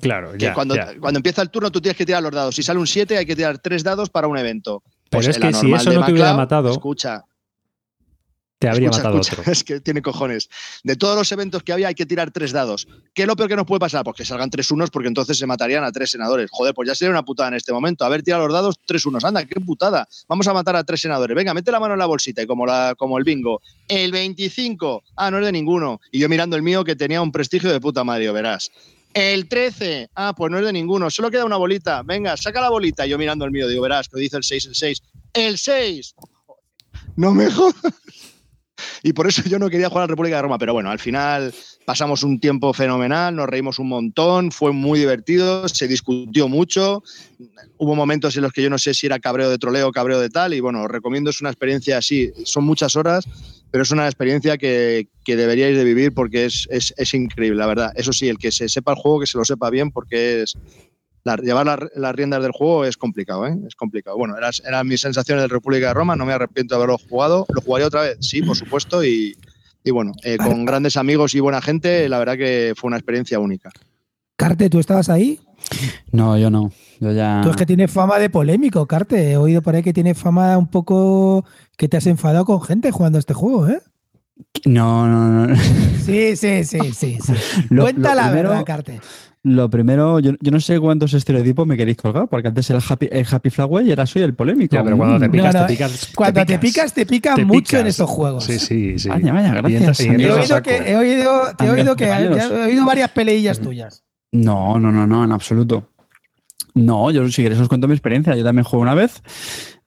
Claro, que ya, cuando, ya. cuando empieza el turno tú tienes que tirar los dados. Si sale un 7 hay que tirar 3 dados para un evento. Pero pues es que si eso no te hubiera matado, escucha, te habría escucha, matado escucha, otro. Es que tiene cojones. De todos los eventos que había hay que tirar 3 dados. ¿Qué es lo peor que nos puede pasar? Pues que salgan 3 unos porque entonces se matarían a 3 senadores. Joder, pues ya sería una putada en este momento. A ver, tira los dados 3 unos. Anda, qué putada. Vamos a matar a 3 senadores. Venga, mete la mano en la bolsita y como, la, como el bingo. El 25. Ah, no es de ninguno. Y yo mirando el mío que tenía un prestigio de puta madre, verás. El 13. Ah, pues no es de ninguno. Solo queda una bolita. Venga, saca la bolita. Yo mirando el mío, digo, verás, que dice el 6, el 6. El 6. No me jodas. Y por eso yo no quería jugar a la República de Roma. Pero bueno, al final pasamos un tiempo fenomenal, nos reímos un montón, fue muy divertido, se discutió mucho. Hubo momentos en los que yo no sé si era cabreo de troleo o cabreo de tal. Y bueno, os recomiendo, es una experiencia así. Son muchas horas, pero es una experiencia que, que deberíais de vivir porque es, es, es, increíble, la verdad. Eso sí, el que se sepa el juego, que se lo sepa bien, porque es la, llevar las la riendas del juego es complicado, ¿eh? Es complicado. Bueno, eran, eran mis sensaciones de República de Roma, no me arrepiento de haberlo jugado. Lo jugaría otra vez, sí, por supuesto, y, y bueno, eh, con grandes amigos y buena gente, la verdad que fue una experiencia única. Carte, ¿tú estabas ahí? No, yo no. Yo ya... Tú es que tienes fama de polémico, Carte. He oído por ahí que tienes fama un poco que te has enfadado con gente jugando este juego, ¿eh? No, no, no. Sí, sí, sí, sí. sí. Lo- Cuenta lo la primero- verdad, Carte. Lo primero, yo, yo no sé cuántos estereotipos me queréis colgar, porque antes era el Happy, el happy Flower y ahora soy el polémico. Ya, pero cuando te Mm. picas, No, no, te picas. Cuando te picas, te pica Te mucho picas. en estos juegos. Sí, sí, sí. Vaya, vaya, Y entras- gracias, y He a oído, que, he oído, te he oído que he oído varias peleillas tuyas. No, no, no, no, en absoluto. No, yo si queréis os cuento mi experiencia. Yo también jugué una vez.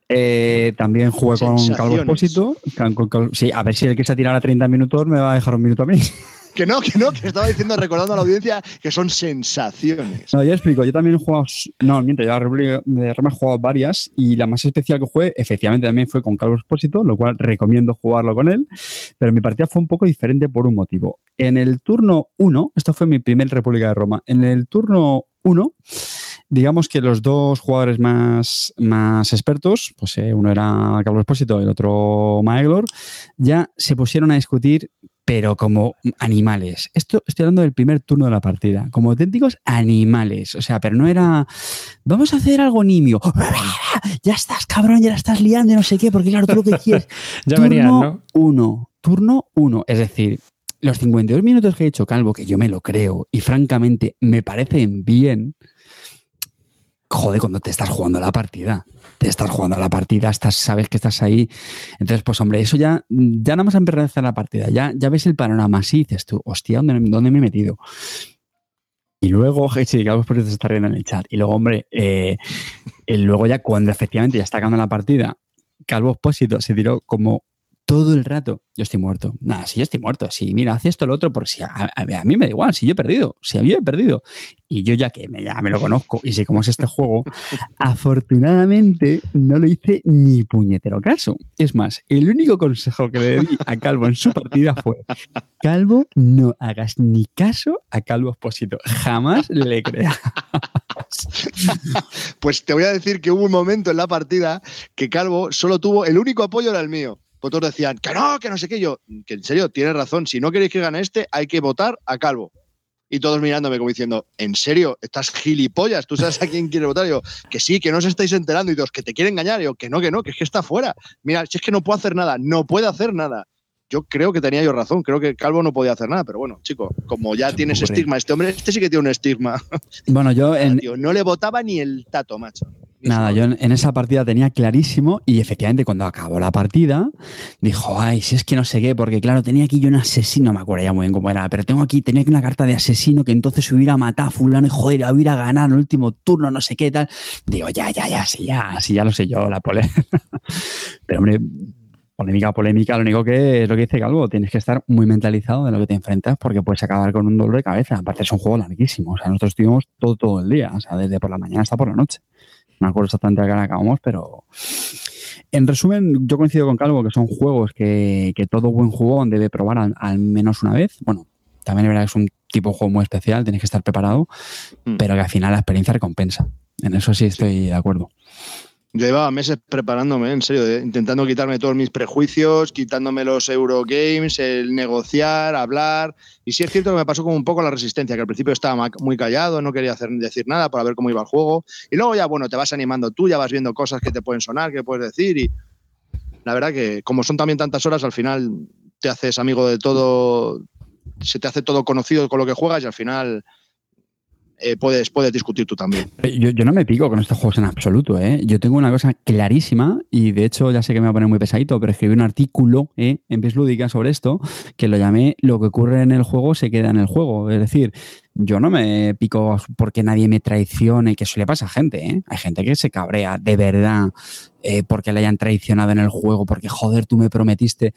Eh, también jugué con Calvo. Expósito. Con- con- con- sí, a ver si el que se tirara 30 minutos me va a dejar un minuto a mí. Que no, que no, que estaba diciendo, recordando a la audiencia que son sensaciones. No, yo explico. Yo también he jugado. No, miento, yo de Roma he jugado varias y la más especial que jugué, efectivamente, también fue con Carlos Expósito, lo cual recomiendo jugarlo con él. Pero mi partida fue un poco diferente por un motivo. En el turno 1, esto fue mi primer República de Roma. En el turno 1, digamos que los dos jugadores más, más expertos, pues eh, uno era Carlos Expósito y el otro Maeglor, ya se pusieron a discutir pero como animales. Esto estoy hablando del primer turno de la partida, como auténticos animales. O sea, pero no era, vamos a hacer algo nimio. Ya estás, cabrón, ya la estás liando y no sé qué, porque claro, tú lo que quieres. Ya turno venían, ¿no? uno, turno uno. Es decir, los 52 minutos que he hecho Calvo, que yo me lo creo y francamente me parecen bien. Joder, cuando te estás jugando la partida. Te estás jugando la partida, estás, sabes que estás ahí. Entonces, pues hombre, eso ya, ya nada más empezar la partida, ya, ya ves el panorama así y dices tú, hostia, ¿dónde, dónde me he metido? Y luego, sí, Carlos por eso se está riendo en el chat. Y luego, hombre, eh, eh, luego ya cuando efectivamente ya está acabando la partida, Calvo Expósito se tiró como todo el rato. Yo estoy muerto. Nada, si yo estoy muerto. Si mira, hace esto, lo otro, porque si a, a- a mí me da igual, si yo he perdido, si a mí he perdido. Y yo ya que me, ya me lo conozco y sé cómo es este juego, afortunadamente no le hice ni puñetero caso. Es más, el único consejo que le di a Calvo en su partida fue, Calvo, no hagas ni caso a Calvo Expósito. Jamás le creas. Pues te voy a decir que hubo un momento en la partida que Calvo solo tuvo, el único apoyo era el mío. Pues decían, que no, que no sé qué. Yo, que en serio, tienes razón. Si no queréis que gane este, hay que votar a Calvo. Y todos mirándome como diciendo, ¿en serio? ¿Estás gilipollas? ¿Tú sabes a quién quiere votar? Yo, que sí, que no os estáis enterando. Y todos, que te quieren engañar. Yo, que no, que no, que es que está fuera. Mira, si es que no puedo hacer nada, no puede hacer nada. Yo creo que tenía yo razón, creo que Calvo no podía hacer nada, pero bueno, chico, como ya tienes estigma, este hombre, este sí que tiene un estigma. Bueno, yo en, Tío, no le votaba ni el tato, macho. Nada, yo en, en esa partida tenía clarísimo y efectivamente cuando acabó la partida dijo, ay, si es que no sé qué, porque claro, tenía aquí yo un asesino, no me acuerdo ya muy bien cómo era, pero tengo aquí, tenía aquí una carta de asesino que entonces hubiera matado a fulano y joder, hubiera ganado en el último turno, no sé qué tal. Digo, ya, ya, ya, sí, ya, sí, ya lo sé yo, la pole. pero hombre, polémica, polémica, lo único que es lo que dice Calvo, tienes que estar muy mentalizado de lo que te enfrentas porque puedes acabar con un dolor de cabeza. Aparte es un juego larguísimo, o sea, nosotros estuvimos todo, todo el día, o sea, desde por la mañana hasta por la noche. No me acuerdo exactamente a qué hora acabamos, pero en resumen, yo coincido con Calvo que son juegos que, que todo buen jugón debe probar al, al menos una vez. Bueno, también es verdad que es un tipo de juego muy especial, tienes que estar preparado, Mm. pero que al final la experiencia recompensa. En eso sí estoy de acuerdo. Yo llevaba meses preparándome, en serio, intentando quitarme todos mis prejuicios, quitándome los Eurogames, el negociar, hablar. Y sí es cierto que me pasó como un poco la resistencia, que al principio estaba muy callado, no quería hacer, decir nada para ver cómo iba el juego. Y luego ya, bueno, te vas animando tú, ya vas viendo cosas que te pueden sonar, que puedes decir. Y la verdad que como son también tantas horas, al final te haces amigo de todo, se te hace todo conocido con lo que juegas y al final eh, puedes, puedes discutir tú también. Eh, Yo, yo no me pico con estos juegos en absoluto, ¿eh? Yo tengo una cosa clarísima y de hecho ya sé que me va a poner muy pesadito, pero escribí un artículo ¿eh? en Pies Lúdica sobre esto que lo llamé Lo que ocurre en el juego se queda en el juego. Es decir, yo no me pico porque nadie me traicione, que eso le pasa a gente, ¿eh? Hay gente que se cabrea de verdad eh, porque le hayan traicionado en el juego, porque joder, tú me prometiste.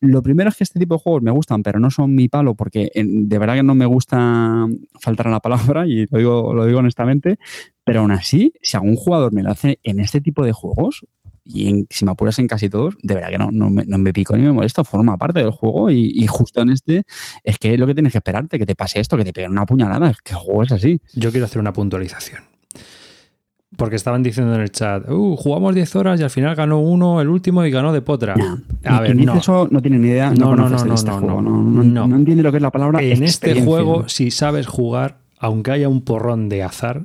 Lo primero es que este tipo de juegos me gustan, pero no son mi palo, porque de verdad que no me gusta faltar a la palabra, y lo digo, lo digo honestamente, pero aún así, si algún jugador me lo hace en este tipo de juegos, y en- si me apuras en casi todos, de verdad que no, no, me, no me pico ni me molesto, forma parte del juego, y, y justo en este es que es lo que tienes que esperarte, que te pase esto, que te peguen una puñalada, es que el juego es así. Yo quiero hacer una puntualización. Porque estaban diciendo en el chat, uh, jugamos 10 horas y al final ganó uno, el último, y ganó de potra. A ver, no. eso no tiene ni idea, No, no, no, no, este no, juego, no, no, no, no. no entiende lo que es la palabra En este juego, si sabes jugar, aunque haya un porrón de azar,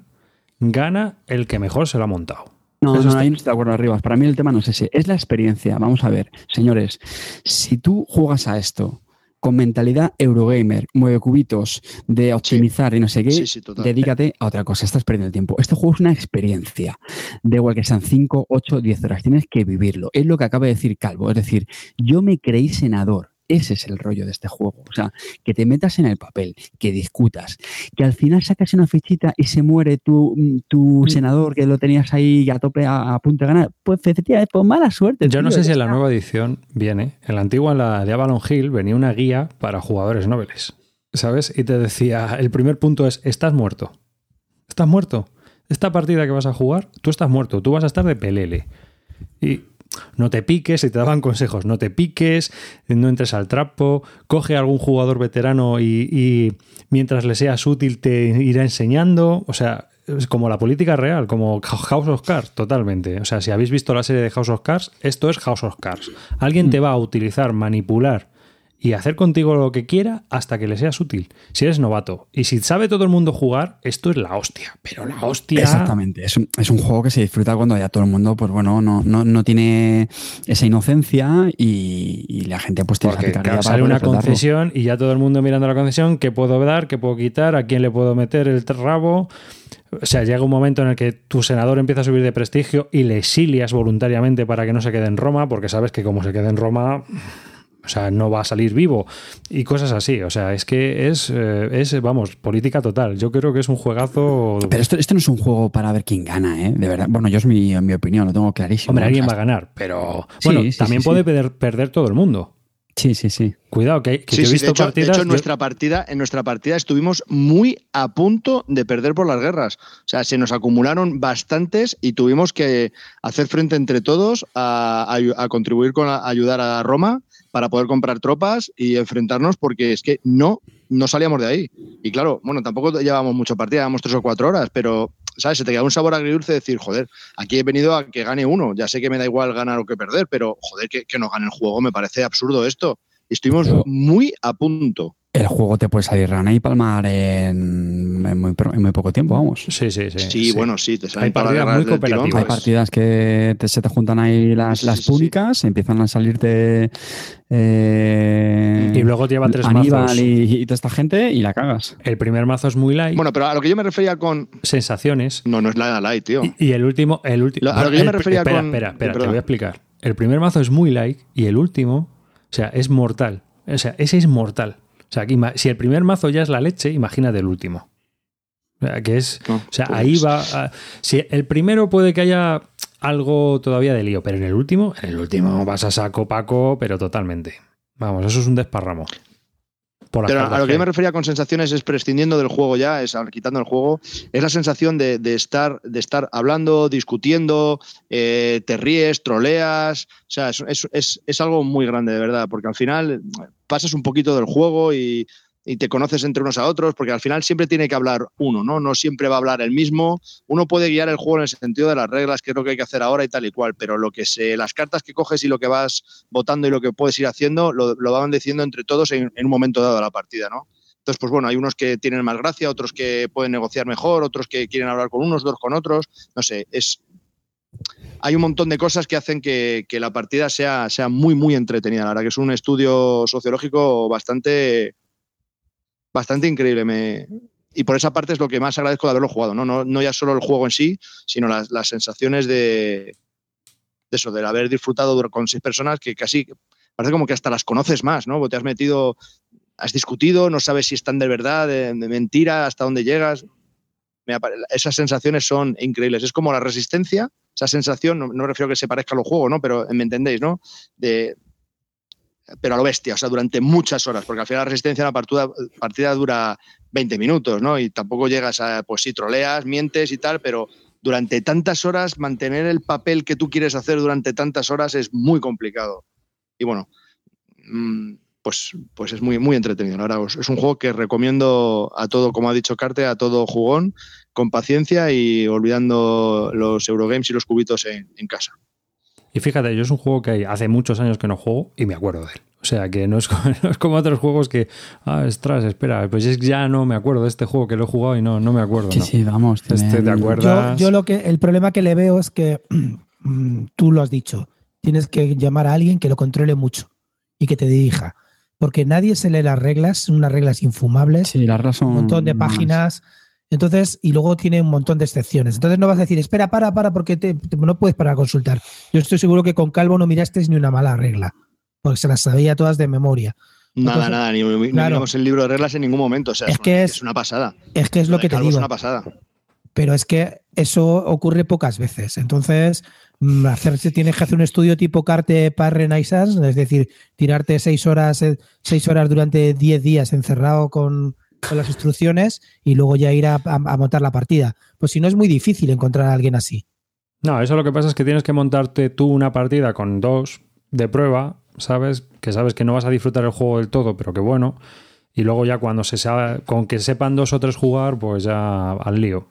gana el que mejor se lo ha montado. No, Eso no, está- ahí no estoy de acuerdo arriba. Para mí el tema no es ese, es la experiencia. Vamos a ver, señores, si tú juegas a esto con mentalidad Eurogamer, mueve cubitos, de optimizar y no sé qué, Sí, dedícate a otra cosa, estás perdiendo el tiempo. Este juego es una experiencia. Da igual que sean 5, 8, 10 horas, tienes que vivirlo. Es lo que acaba de decir Calvo, es decir, yo me creí senador. Ese es el rollo de este juego. O sea, que te metas en el papel, que discutas, que al final sacas una fichita y se muere tu, tu Mm. senador que lo tenías ahí a tope a, a punto de ganar. Pues efectivamente, pues mala suerte. Yo no sé si en la nueva edición viene. En la antigua, en la de Avalon Hill, venía una guía para jugadores nobles. ¿Sabes? Y te decía, el primer punto es, estás muerto. Estás muerto. Esta partida que vas a jugar, tú estás muerto. Tú vas a estar de pelele. Y no te piques, y te daban consejos, no te piques, no entres al trapo, coge a algún jugador veterano y, y mientras le seas útil te irá enseñando. O sea, es como la política real, como House of Cards, totalmente. O sea, si habéis visto la serie de House of Cards, esto es House of Cards. Alguien te va a utilizar, manipular y hacer contigo lo que quiera hasta que le seas útil. Si eres novato. Y si sabe todo el mundo jugar, esto es la hostia. Pero la hostia. Exactamente, es un, es un juego que se disfruta cuando ya todo el mundo, pues bueno, no, no, no tiene esa inocencia y, y la gente pues tiene Porque picardía claro, sale una concesión y ya todo el mundo mirando la concesión, ¿qué puedo dar? ¿Qué puedo quitar? ¿A quién le puedo meter el rabo? O sea, llega un momento en el que tu senador empieza a subir de prestigio y le exilias voluntariamente para que no se quede en Roma, porque sabes que como se quede en Roma, o sea, no va a salir vivo y cosas así. O sea, es que es, eh, es vamos, política total. Yo creo que es un juegazo. Pero esto, esto no es un juego para ver quién gana, ¿eh? De verdad. Bueno, yo es mi, mi opinión, lo tengo clarísimo. Hombre, alguien va a ganar, pero Sí, bueno, sí, también sí, puede sí. perder, perder todo el mundo. Sí, sí, sí. Cuidado, que, que Sí, yo he sí, visto de hecho, de partidas. hecho, en yo- nuestra partida, en nuestra partida estuvimos muy a punto de perder por las guerras. O sea, se nos acumularon bastantes y tuvimos que hacer frente entre todos a, a- a contribuir con a ayudar a Roma para poder comprar tropas y enfrentarnos porque es que no, no salíamos de ahí. Y claro, bueno, tampoco llevábamos mucha partida, llevábamos tres o cuatro horas, pero, ¿sabes? Se te queda un sabor agridulce de decir, joder, aquí he venido a que gane uno. Ya sé que me da igual ganar o que perder, pero, joder, que, que no gane el juego, me parece absurdo esto. Y estuvimos muy a punto. El juego te puede salir rana y palmar en, en muy, pro- en muy poco tiempo, vamos. Sí, sí, sí. Sí, bueno, sí, te salen Hay partidas muy tirón, cooperativas. Hay pues. partidas que te- se te juntan ahí las, Sí, las sí, sí, púnicas, empiezan a salirte eh, Y luego lleva tres Aníbal mazos. y, y toda esta gente y la cagas. El primer mazo es muy light, Bueno, pero a lo que yo me refería con. sensaciones. No, no es la light, tío. Y, y el último, el último. Lo- a lo que yo me el- refería espera, con- Espera, espera, te perdón. voy a explicar. El primer mazo es muy light y el último, o sea, es mortal. O sea, ese es mortal. O sea, que si el primer mazo ya es la leche, imagínate el último. O sea, que es. No, O sea, pues- ahí va. a- si el primero puede que haya algo todavía de lío, pero en el último, en el último vas a saco paco, pero totalmente. Vamos, eso es un desparramo. Por Pero a lo que yo me refería con sensaciones es prescindiendo del juego ya, es quitando el juego, es la sensación de, de estar, de estar hablando, discutiendo, eh, te ríes, troleas, o sea, es, es- es- es algo muy grande de verdad, porque al final eh, pasas un poquito del juego y, y te conoces entre unos a otros, porque al final siempre tiene que hablar uno, ¿no? No siempre va a hablar el mismo, uno puede guiar el juego en el sentido de las reglas, que es lo que hay que hacer ahora y tal y cual, pero lo que se, las cartas que coges y lo que vas votando y lo que puedes ir haciendo, lo, lo van diciendo entre todos en, un momento dado de la partida, ¿no? Entonces, pues bueno, hay unos que tienen más gracia, otros que pueden negociar mejor, otros que quieren hablar con unos, otros con otros. No sé, es. Hay un montón de cosas que hacen que, que la partida sea, sea muy, muy entretenida. La verdad que es un estudio sociológico bastante, bastante increíble. Me, y por esa parte es lo que más agradezco de haberlo jugado. No, no, no ya solo el juego en sí, sino las, las sensaciones de, de eso, de haber disfrutado con seis personas que casi parece como que hasta las conoces más, ¿no? Porque te has metido, has discutido, no sabes si están de verdad, de, mentira, hasta dónde llegas. Esas sensaciones son increíbles. Es como la resistencia, esa sensación, no, no refiero a que se parezca a los juegos, ¿no? Pero me entendéis, ¿no? Pero a lo bestia, o sea, durante muchas horas, porque al final la resistencia en la partida, dura 20 minutos, ¿no? Y tampoco llegas a, pues sí, troleas, mientes y tal, pero durante tantas horas, mantener el papel que tú quieres hacer durante tantas horas es muy complicado. Y bueno, mm, pues, pues es muy, muy entretenido. Os- es un juego que recomiendo a todo, como ha dicho Carte, a todo jugón, con paciencia y olvidando los Eurogames y los cubitos en casa. Y fíjate, yo es un juego que hace muchos años que no juego y me acuerdo de él. O sea que no es, como, no es como otros juegos que, ah, ostras, espera, pues es que ya no me acuerdo de este juego que lo he jugado y no, no me acuerdo. Sí, ¿no? sí, vamos. Este, ¿te acuerdas? Yo, yo lo que el problema que le veo es que mm, tú lo has dicho. Tienes que llamar a alguien que lo controle mucho y que te dirija. Porque nadie se lee las reglas, son unas reglas infumables, Sí, las reglas son un montón de más- páginas. Entonces, y luego tiene un montón de excepciones. Entonces no vas a decir, espera, para, para, porque te- te- no puedes parar a consultar. Yo estoy seguro que con Calvo no mirasteis ni una mala regla, porque se las sabía todas de memoria. Nada, Entonces, nada, ni, ni claro. miramos el libro de reglas en ningún momento. O sea, Es que es- es una pasada. Es que es lo que te digo. Es una pasada. pero es que eso ocurre pocas veces. Entonces, mm, hacerse, tienes que hacer un estudio tipo Carte para Renaissance, es decir, tirarte seis horas, eh, seis horas durante diez días encerrado con, con las instrucciones y luego ya ir a, a- a montar la partida. Pues si no, es muy difícil encontrar a alguien así. No, eso lo que pasa es que tienes que montarte tú una partida con dos de prueba, ¿sabes? Que sabes que no vas a disfrutar el juego del todo, pero que bueno. Y luego ya cuando se sabe, con que sepan dos o tres jugar, pues ya al lío.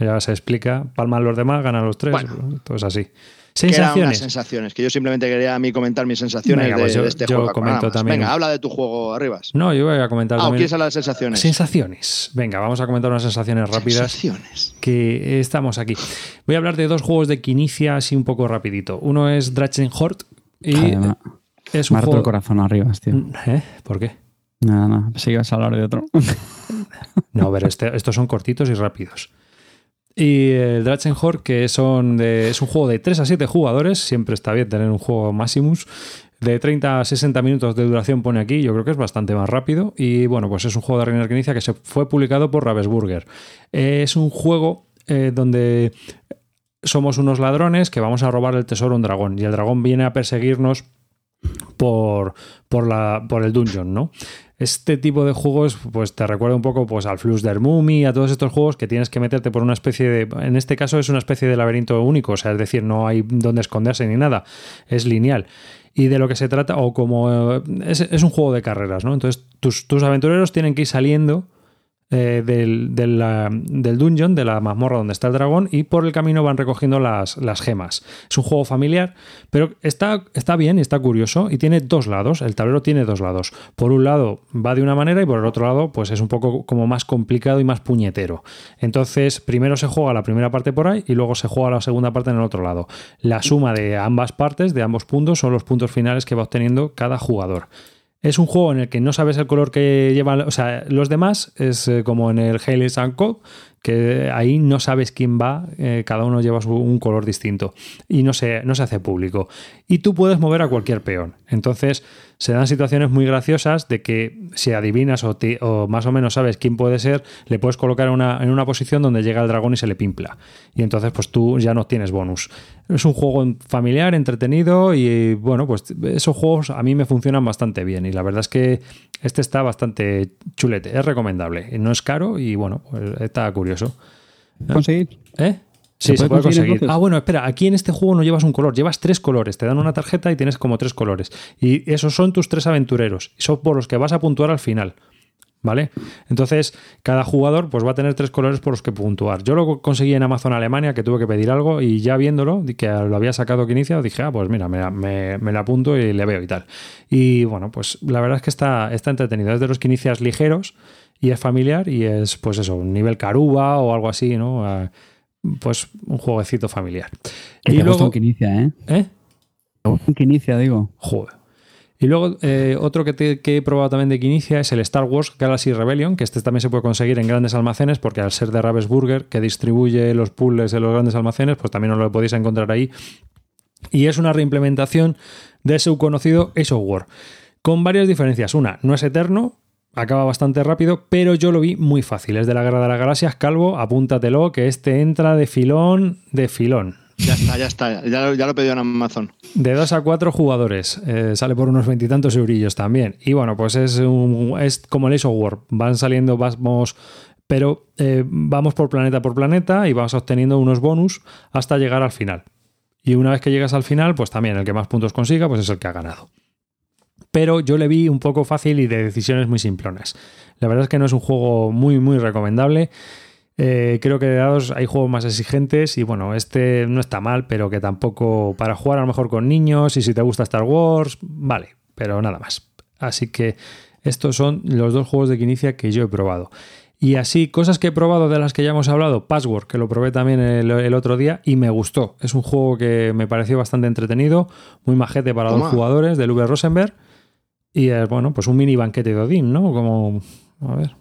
Ya se explica, palman los demás, ganan los tres, Bueno. pues así. Que eran unas Sensaciones. sensaciones, que yo simplemente quería a mí comentar mis sensaciones Venga, de, pues yo- de este yo juego. comento también. Venga, habla de tu juego, Arribas. No, yo voy a comentar Ah, ¿o también. quieres hablar de sensaciones? Sensaciones. Venga, vamos a comentar unas sensaciones rápidas. Sensaciones. que estamos aquí. Voy a hablar de dos juegos de Quinicia así un poco rapidito. Uno es Drachenhort y Joder, es un juego... el corazón arriba, tío. ¿Eh? ¿Por qué? Nada, nada. Pensé que ibas a hablar de otro. No, pero este- estos son cortitos y rápidos. Y el Drachenhort, que son de, es un juego de 3 a 7 jugadores, siempre está bien tener un juego Maximus, de 30 a 60 minutos de duración pone aquí, yo creo que es bastante más rápido. Y bueno, pues es un juego de Reiner Quinicia que se fue publicado por Ravensburger. Es un juego eh, donde somos unos ladrones que vamos a robar el tesoro a un dragón y el dragón viene a perseguirnos por, por, la, por el dungeon, ¿no? Este tipo de juegos, pues te recuerda un poco pues, al Flux der Mummy, a todos estos juegos que tienes que meterte por una especie de. En este caso es una especie de laberinto único, o sea, es decir, no hay donde esconderse ni nada, es lineal. Y de lo que se trata, o como. eh, Es, es un juego de carreras, ¿no? Entonces, tus, tus aventureros tienen que ir saliendo eh, del, de la- del dungeon, de la mazmorra donde está el dragón, y por el camino van recogiendo las, las gemas. Es un juego familiar, pero está, está bien está curioso, y tiene dos lados. El tablero tiene dos lados. Por un lado va de una manera y por el otro lado, pues es un poco como más complicado y más puñetero. Entonces, primero se juega la primera parte por ahí y luego se juega la segunda parte en el otro lado. La suma de ambas partes, de ambos puntos, son los puntos finales que va obteniendo cada jugador. Es un juego en el que no sabes el color que llevan, o sea, los demás es eh, como en el Hales and Co, que ahí no sabes quién va, eh, cada uno lleva su- un color distinto y no se, no se hace público. Y tú puedes mover a cualquier peón. Entonces se dan situaciones muy graciosas de que si adivinas o, más o menos sabes quién puede ser, le puedes colocar una, en una posición donde llega el dragón y se le pimpla. Y entonces pues tú ya no tienes bonus. Es un juego familiar, entretenido y bueno, pues esos juegos a mí me funcionan bastante bien y la verdad es que este está bastante chulete, es recomendable. No es caro y bueno, pues está curioso. Conseguir. ¿Eh? Sí, ¿Se se, puede conseguir, conseguir. Ah, bueno, espera, aquí en este juego no llevas un color, llevas tres colores. Te dan una tarjeta y tienes como tres colores. Y esos son tus tres aventureros. Y son por los que vas a puntuar al final. ¿Vale? Entonces, cada jugador pues va a tener tres colores por los que puntuar. Yo lo conseguí en Amazon Alemania, que tuve que pedir algo, y ya viéndolo, que lo había sacado que inicia, dije, ah, pues mira, me, me, me la apunto y le veo y tal. Y bueno, pues la verdad es que está, está entretenido. Es de los que inicias ligeros y es familiar y es, pues eso, un nivel caruba o algo así, ¿no? Ah, pues un jueguecito familiar. Y te gusta luego, que inicia, ¿eh? ¿eh? Que inicia, digo. Joder. Y luego eh, otro que, he probado también de que inicia es el Star Wars Galaxy Rebellion, que este también se puede conseguir en grandes almacenes, porque al ser de Ravensburger, que distribuye los puzzles en los grandes almacenes, pues también os lo podéis encontrar ahí. Y es una reimplementación de su conocido Ace of War, con varias diferencias. Una, no es eterno, acaba bastante rápido, pero yo lo vi muy fácil. Es de la Guerra de las Galaxias, Calvo, apúntatelo, que este entra de filón, de filón. Ya está, ya está. Ya, lo- ya en Amazon. De 2 a 4 jugadores. Eh, sale por unos veintitantos eurillos también. Y bueno, pues es, un, es como el Ace of War. Van saliendo, vamos. Pero eh, vamos por planeta por planeta y vas obteniendo unos bonus hasta llegar al final. Y una vez que llegas al final, pues también el que más puntos consiga, pues es el que ha ganado. Pero yo le vi un poco fácil y de decisiones muy simplonas. La verdad es que no es un juego muy, muy recomendable. Eh, creo que de dados hay juegos más exigentes y bueno, este no está mal, pero que tampoco para jugar a lo mejor con niños y si te gusta Star Wars, vale, pero nada más. Así que estos son los dos juegos de Quinicia que yo he probado. Y así, cosas que he probado de las que ya hemos hablado, Password, que lo probé también el, el otro día y me gustó. Es un juego que me pareció bastante entretenido, muy majete para Toma. dos jugadores, del V. Rosenberg. Y es, bueno, pues un mini banquete de Odín, ¿no? Como, a ver.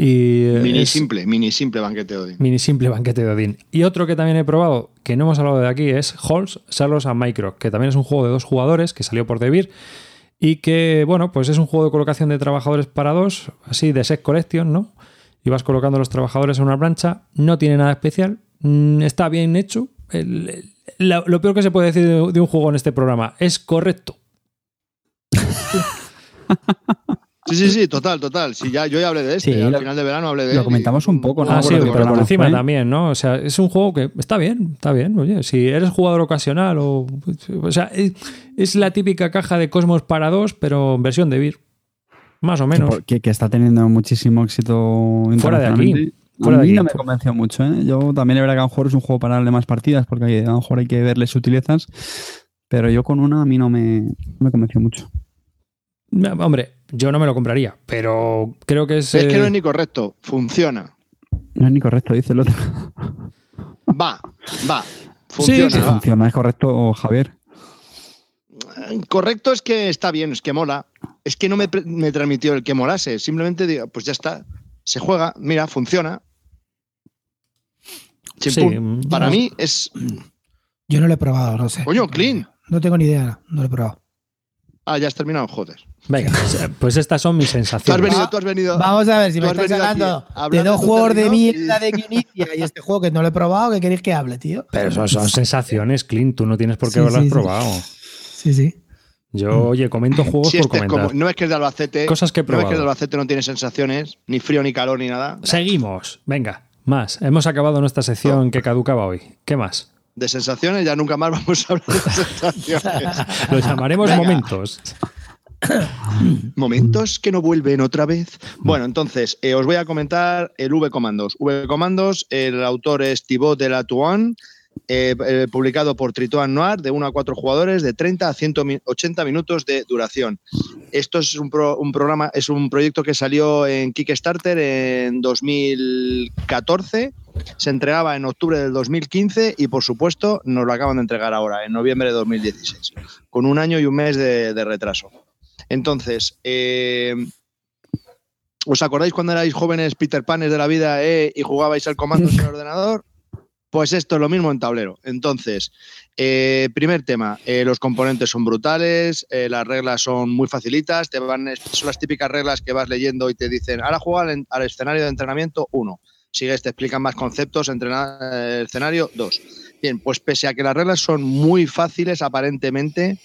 Y eh, Mini es- simple, mini simple banquete de Odín. Mini simple banquete de Odín. Y otro que también he probado, que no hemos hablado de aquí, es Halls, Salos and Micro, que también es un juego de dos jugadores que salió por Devir y que, bueno, pues es un juego de colocación de trabajadores para dos, así de set collection, ¿no? Y vas colocando los trabajadores en una plancha, no tiene nada especial, mm, está bien hecho. El- el- la- lo peor que se puede decir de, de un juego en este programa es correcto. Sí, sí, sí, total, total. Sí, ya, yo ya hablé de este. Sí, al lo- final de verano hablé de lo él y- comentamos un poco, ¿no? Ah, sí, pero por encima también, ¿no? O sea, es un juego que está bien, está bien. Oye, si eres jugador ocasional o. O sea, es, es la típica caja de Cosmos para dos, pero en versión de Vir. Más o menos. que- que está teniendo muchísimo éxito Fuera de aquí, fuera a de mí aquí. no me convenció mucho. ¿eh? Yo también es verdad que a lo mejor es un juego para darle más partidas porque a lo mejor hay que verle sutilezas. Pero yo con una a mí no me, no me convenció mucho. Hombre, yo no me lo compraría, pero creo que es. Es que eh, no es ni correcto, funciona. No es ni correcto, dice el otro. Va, va. Funciona, sí, va. Funciona, es correcto, Javier. Correcto es que está bien, es que mola. Es que no me, me transmitió el que molase. Simplemente digo, pues ya está. Se juega, mira, funciona. Sí, Chimpún. mm, Para no. mí es. Yo no lo he probado, no sé. Coño, clean. No tengo ni idea, no lo he probado. Ah, ya has terminado, joder. Venga, pues estas son mis Tú has sensaciones. venido, tú has venido. Vamos a ver si me estáis hablando de dos juegos de mierda de Quinicia y este juego que no lo he probado, ¿qué queréis que hable, tío? Pero son, son sensaciones, Clint. Tú no tienes por qué Sí, haberlas sí, probado. Sí, sí. Yo, oye, comento juegos Si por este, comentar. como, no es que es de Albacete. Cosas que he No es que es de probado. Albacete no tiene sensaciones, ni frío, ni calor, ni nada. Seguimos. Venga, más. Hemos acabado nuestra sección que caducaba hoy. ¿Qué más? De sensaciones, ya nunca más vamos a hablar de sensaciones. Lo llamaremos Venga. momentos. Momentos que no vuelven otra vez. Bueno, entonces, eh, os voy a comentar el V Comandos. V Comandos, el autor es Thibaut de la eh, eh, publicado por Tritoine Noir, de 1 a 4 jugadores, de 30 a 180 minutos de duración. Esto es un, pro- un programa, es un proyecto que salió en Kickstarter en 2014, se entregaba en octubre del 2015 y, por supuesto, nos lo acaban de entregar ahora, en noviembre de 2016, con un año y un mes de- retraso. Entonces, eh, ¿os acordáis cuando erais jóvenes Peter Panes de la vida eh, y jugabais al comando en el ordenador? Pues esto es lo mismo en tablero. Entonces, eh, primer tema, eh, los componentes son brutales, las reglas son muy facilitas, te van, son las típicas reglas que vas leyendo y te dicen, ahora juega al, al escenario de entrenamiento 1. Sigues, te explican más conceptos, entrenar el escenario 2. Bien, pues pese a que las reglas son muy fáciles aparentemente,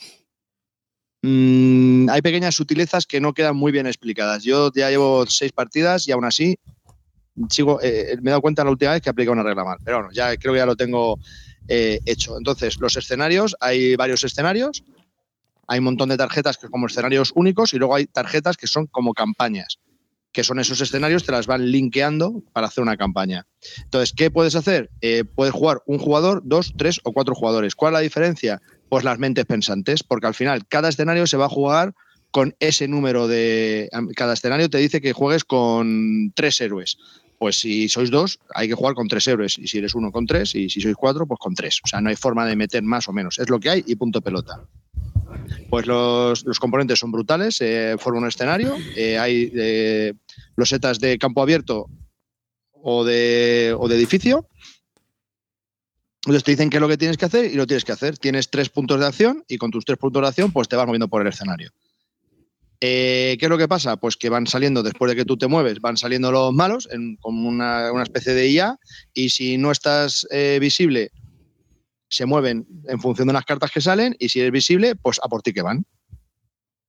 Mm, hay pequeñas sutilezas que no quedan muy bien explicadas. Yo ya llevo seis partidas y aún así sigo, eh, me he dado cuenta la última vez que aplica una regla mal. Pero bueno, ya creo que ya lo tengo eh, hecho. Entonces, los escenarios, hay varios escenarios. Hay un montón de tarjetas que como escenarios únicos y luego hay tarjetas que son como campañas, que son esos escenarios, te las van linkeando para hacer una campaña. Entonces, ¿qué puedes hacer? Eh, puedes jugar un jugador, dos, tres o cuatro jugadores. ¿Cuál es la diferencia? Pues las mentes pensantes, porque al final cada escenario se va a jugar con ese número de... Cada escenario te dice que juegues con tres héroes. Pues si sois dos, hay que jugar con tres héroes. Y si eres uno, con tres. Y si sois cuatro, pues con tres. O sea, no hay forma de meter más o menos. Es lo que hay y punto pelota. Pues los, los componentes son brutales, eh, forman un escenario, eh, hay eh, losetas de campo abierto o de, o de edificio. Entonces te dicen qué es lo que tienes que hacer y lo tienes que hacer. Tienes tres puntos de acción y con tus tres puntos de acción pues te vas moviendo por el escenario. Eh, ¿Qué es lo que pasa? Pues que van saliendo, después de que tú te mueves, van saliendo los malos como una, una especie de IA y si no estás eh, visible se mueven en función de unas cartas que salen y si eres visible, pues a por ti que van.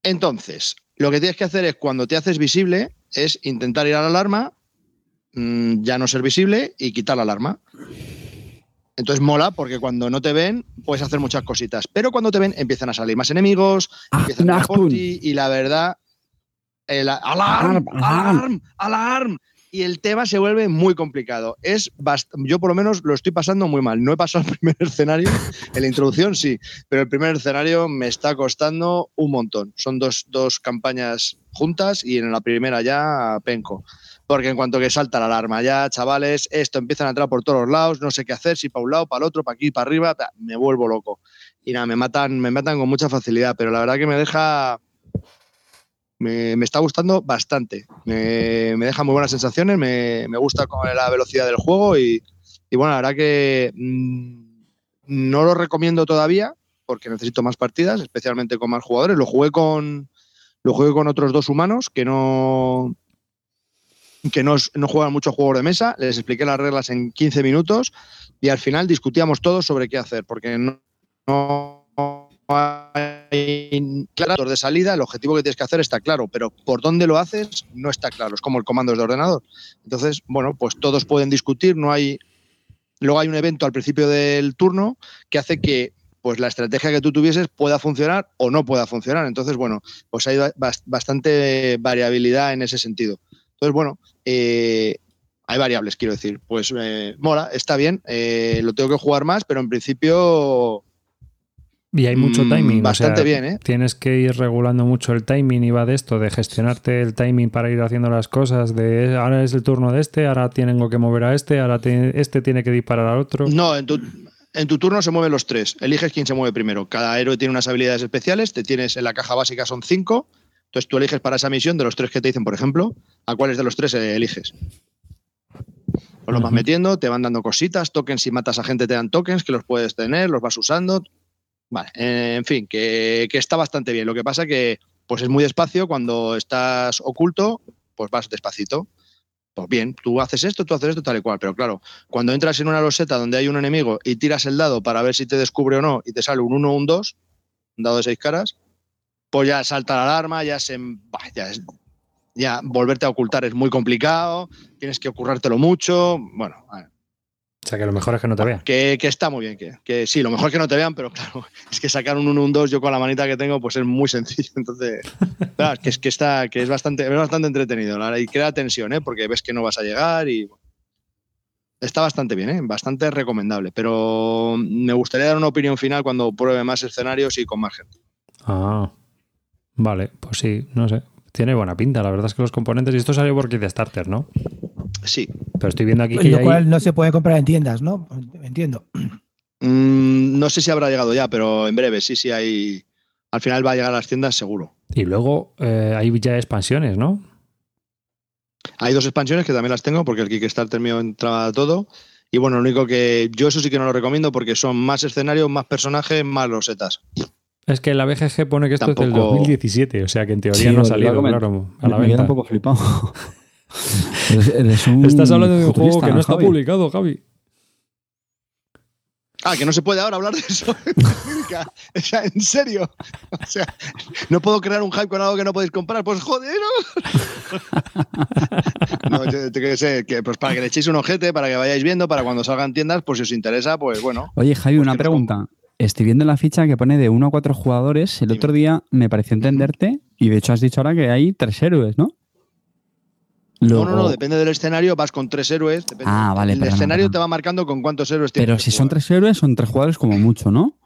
Entonces, lo que tienes que hacer es cuando te haces visible, es intentar ir a la alarma, mmm, ya no ser visible y quitar la alarma. Entonces mola porque cuando no te ven puedes hacer muchas cositas, pero cuando te ven empiezan a salir más enemigos, Ah, empiezan a por ti y la verdad, el alarm, Alarm, alarm. alarm, alarm. y el tema se vuelve muy complicado. Es yo por lo menos lo estoy pasando muy mal. No he pasado el primer escenario, en la introducción sí, pero el primer escenario me está costando un montón. Son dos, dos campañas juntas y en la primera ya penco. Porque en cuanto que salta la alarma, ya chavales, esto empiezan a entrar por todos los lados, no sé qué hacer, si para un lado, para el otro, para aquí, para arriba, me vuelvo loco. Y nada, me matan, me matan con mucha facilidad, pero la verdad que me deja me, está gustando bastante. Me, deja muy buenas sensaciones, me, gusta con la velocidad del juego y, bueno, la verdad que mm, no lo recomiendo todavía porque necesito más partidas, especialmente con más jugadores. Lo jugué con, lo jugué con otros dos humanos que no que no, no juegan mucho juegos de mesa, les expliqué las reglas en 15 minutos y al final discutíamos todos sobre qué hacer, porque no hay claro de salida, el objetivo que tienes que hacer está claro, pero por dónde lo haces no está claro, es como el comando de ordenador. Entonces, bueno, pues todos pueden discutir, no hay... Luego hay un evento al principio del turno que hace que pues la estrategia que tú tuvieses pueda funcionar o no pueda funcionar. Entonces, bueno, pues hay bastante variabilidad en ese sentido. Entonces, bueno, eh, hay variables, quiero decir. Pues eh, mola, está bien, eh, lo tengo que jugar más, pero en principio y hay mucho mm, timing. Bastante bien, ¿eh? Tienes que ir regulando mucho el timing y va de esto, de gestionarte el timing para ir haciendo las cosas, de ahora es el turno de este, ahora tengo que mover a este, ahora este tiene que disparar al otro. No, en tu, en tu turno se mueven los tres. Eliges quién se mueve primero. Cada héroe tiene unas habilidades especiales. Te tienes en la caja básica son cinco. Entonces tú eliges para esa misión de los tres que te dicen, por ejemplo, a cuáles de los tres eliges. Pues los vas metiendo, te van dando cositas, tokens, si matas a gente te dan tokens que los puedes tener, los vas usando, Vale, eh, en fin, que, está bastante bien. Lo que pasa que pues es muy despacio, cuando estás oculto, pues vas despacito. Pues bien, tú haces esto, tú haces esto, tal y cual. Pero claro, cuando entras en una loseta donde hay un enemigo y tiras el dado para ver si te descubre o no y te sale un 1 o un 2, un dado de seis caras, pues ya salta la alarma, ya se. Ya, ya volverte a ocultar es muy complicado, tienes que ocurrártelo mucho. Bueno, o sea, que lo mejor es que no te vean. Que, está muy bien, que, que, sí, lo mejor es que no te vean, pero claro, es que sacar un 1, un 2 yo con la manita que tengo, pues es muy sencillo. Entonces, claro, que es que está, que es bastante, es bastante entretenido y crea tensión, ¿eh? porque ves que no vas a llegar y está bastante bien, ¿eh? bastante recomendable. Pero me gustaría dar una opinión final cuando pruebe más escenarios y con más gente. Ah, vale, pues sí, no sé. Tiene buena pinta, la verdad es que los componentes, y esto salió por Kit Starter, ¿no? Sí. Pero estoy viendo aquí que. Lo cual no se puede comprar en tiendas, ¿no? Entiendo. Mm, no sé si habrá llegado ya, pero en breve, sí, sí, hay. Al final va a llegar a las tiendas seguro. Y luego eh, hay ya expansiones, ¿no? Hay dos expansiones que también las tengo porque el Kickstarter mío entraba todo. Y bueno, lo único que yo eso sí que no lo recomiendo porque son más escenarios, más personajes, más losetas. Es que la BGG pone que esto es del 2017, o sea que en teoría no ha salido, claro, a la me, venta. un poco flipado. Estás hablando de un juego que no está publicado, Javi. Ah, que no se puede ahora hablar de eso. o sea, en serio. O sea, no puedo crear un hype con algo que no podéis comprar. Pues joder. no, yo, que sé, que, pues para que le echéis un ojete, para que vayáis viendo, para cuando salgan tiendas, pues si os interesa, pues bueno. Oye, Javi, pues una pregunta. Estoy viendo la ficha que pone de 1 a 4 jugadores. El otro día me pareció entenderte, y de hecho has dicho ahora que hay tres héroes, ¿no? No, no, no, depende del escenario, vas con tres héroes. Ah, vale. El escenario te va marcando con cuántos héroes tienes. Pero si son tres héroes, son tres jugadores como mucho, ¿no?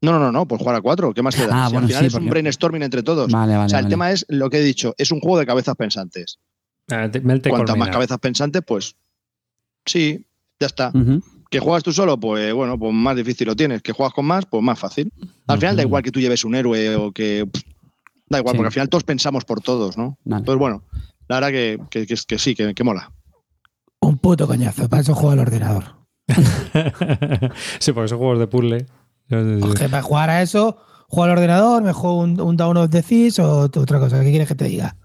No, no, no, no, pues jugar a cuatro, ¿qué más te da? Ah, bueno, al final es un brainstorming entre todos. Vale, vale, o sea, el tema es lo que he dicho, es un juego de cabezas pensantes. Ah, Cuanto más cabezas pensantes, pues sí, ya está. ¿Que juegas tú solo? Pues bueno, pues más difícil lo tienes. ¿Que juegas con más? Pues más fácil. Al final da igual que tú lleves un héroe o que... da igual, porque al final todos pensamos por todos, ¿no? Entonces, bueno, la verdad que, que, sí, que, mola. Un puto coñazo, para eso juego al ordenador. sí, porque son juegos de puzzle. Porque para jugar a eso, juego al ordenador, me juego un, un Down of the Thieves o otra cosa. ¿Qué quieres que te diga?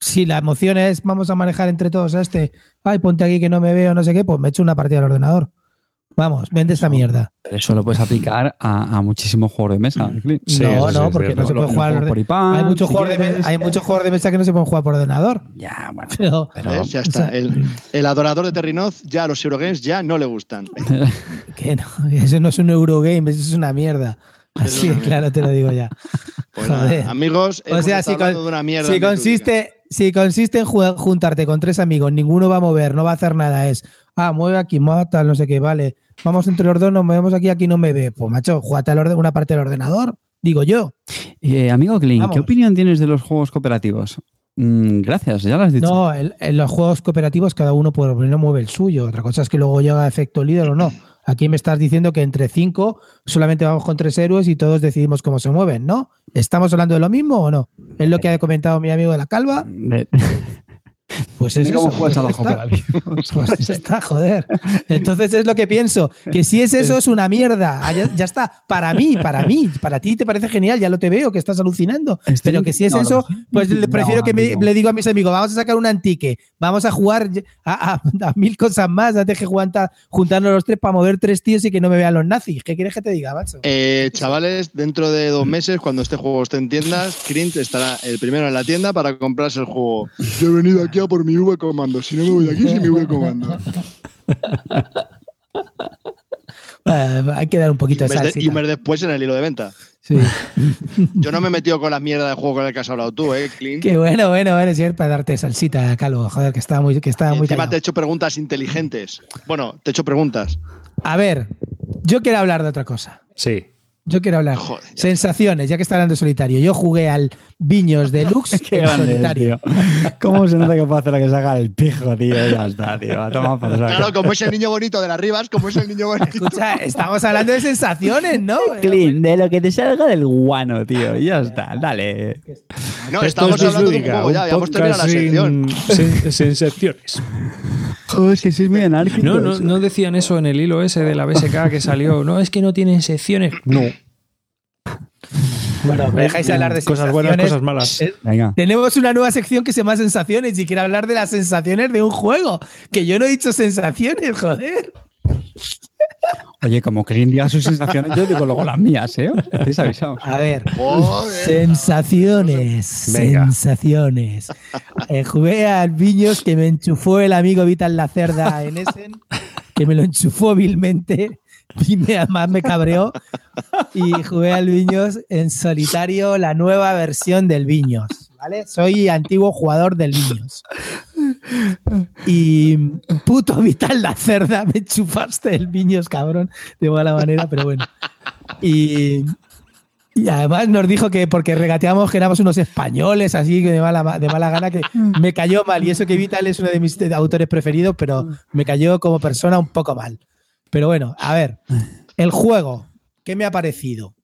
Si la emoción es vamos a manejar entre todos a este, ay, ponte aquí que no me veo, no sé qué, pues me echo una partida al ordenador. Vamos, vende esta mierda. eso lo puedes aplicar a, muchísimos juegos de mesa. no, no, porque no se puede jugar por iPad. Hay muchos, juegos de mesa, hay muchos juegos de mesa que no se pueden jugar por ordenador. Ya, bueno. Pero, ya está. el, adorador de Terrinoz, ya a los Eurogames ya no le gustan. que no, eso no es un Eurogame, eso es una mierda. Así, claro, te lo digo ya. Pues amigos, o sea, si, de una mierda si consiste, si consiste en ju- juntarte con tres amigos, ninguno va a mover, no va a hacer nada, es, ah, mueve aquí, tal, no sé qué, vale, vamos entre los dos, nos movemos aquí, aquí no me ve. Pues macho, jugate al una parte del ordenador, digo yo. Eh, amigo Vamos. ¿qué opinión tienes de los juegos cooperativos? Mm, gracias, ya lo has dicho. No, en, en los juegos cooperativos cada uno por lo menos mueve el suyo. Otra cosa es que luego llega a efecto líder o no. Aquí me estás diciendo que entre cinco solamente vamos con tres héroes y todos decidimos cómo se mueven, ¿no? ¿Estamos hablando de lo mismo o no? Es lo que ha comentado mi amigo de la calva. Pues es ¿Cómo eso, juegas a pues está. cooperativos? Pues está, joder. Entonces es lo que pienso, que si es eso es una mierda. Ah, Ya, ya está, para mí, para mí, para ti te parece genial, ya lo te veo, que estás alucinando. Estoy- Pero que si es no, eso, no, pues le no, prefiero que me- le digo a mis amigos, vamos a sacar un antique, vamos a jugar a, a- a mil cosas más antes que juntar, juntarnos los tres para mover tres tíos y que no me vean los nazis. ¿Qué quieres que te diga, macho? Eh, chavales, dentro de dos meses, cuando este juego esté en tiendas, Crint estará el primero en la tienda para comprarse el juego. Yo he venido aquí por mi V comando. Si no me voy de aquí, sin mi V comando. Hay que dar un Y poquito un, de mes de- y un mes después en el hilo de venta. Sí. Yo no me he metido con la mierda de juego con el que has hablado tú, ¿eh, Clint? Qué bueno, bueno, bueno, sí, para darte salsita, Calvo. Joder, que estaba muy, que estaba muy encima callado. te he hecho preguntas inteligentes. Bueno, te he hecho preguntas. A ver, yo quiero hablar de otra cosa. Sí. Yo quiero hablar. Joder, ya Sensaciones, ya que está hablando de solitario. Yo jugué al Viños Deluxe Qué en grande solitario. tío. ¿Cómo se nota que puede hacer lo que saca el pijo, tío? Ya está, tío. A tomar por saco. Claro, como es el niño bonito de las Rivas, como es el niño bonito. Escucha, estamos hablando de sensaciones, ¿no? Clint, de lo que te salga del guano, tío. Ya está, dale. No, Esto estamos es hablando de un juego ya, ya hemos terminado la sección. sin- secciones. Joder, es que sois muy anárquicos. No, no, no decían eso en el hilo ese de la BSK que salió. No, es que no tienen secciones. No. Bueno, me dejáis hablar de Cosas buenas, cosas malas. Eh, Venga. Tenemos una nueva sección que se llama Sensaciones y quiero hablar de las sensaciones de un juego. Que yo no he dicho sensaciones, joder. Oye, como Clint diga sus sensaciones, yo digo luego las mías, ¿eh? Estáis avisados. A ver. Joder. Sensaciones, Venga. sensaciones. Eh, jugué al Viños que me enchufó el amigo Vital La Cerda en Essen, que me lo enchufó vilmente y me, además me cabreó. Y jugué al Viños en solitario, la nueva versión del Viños. ¿Vale? Soy antiguo jugador del Viños. Y puto Vital La Cerda, me enchufaste el Viños, cabrón, de mala manera, pero bueno. Y, y además nos dijo que porque regateamos que éramos unos españoles, así que de mala, de mala gana, que me cayó mal. Y eso que Vital es uno de mis autores preferidos, pero me cayó como persona un poco mal. Pero bueno, a ver, el juego, ¿qué me ha parecido?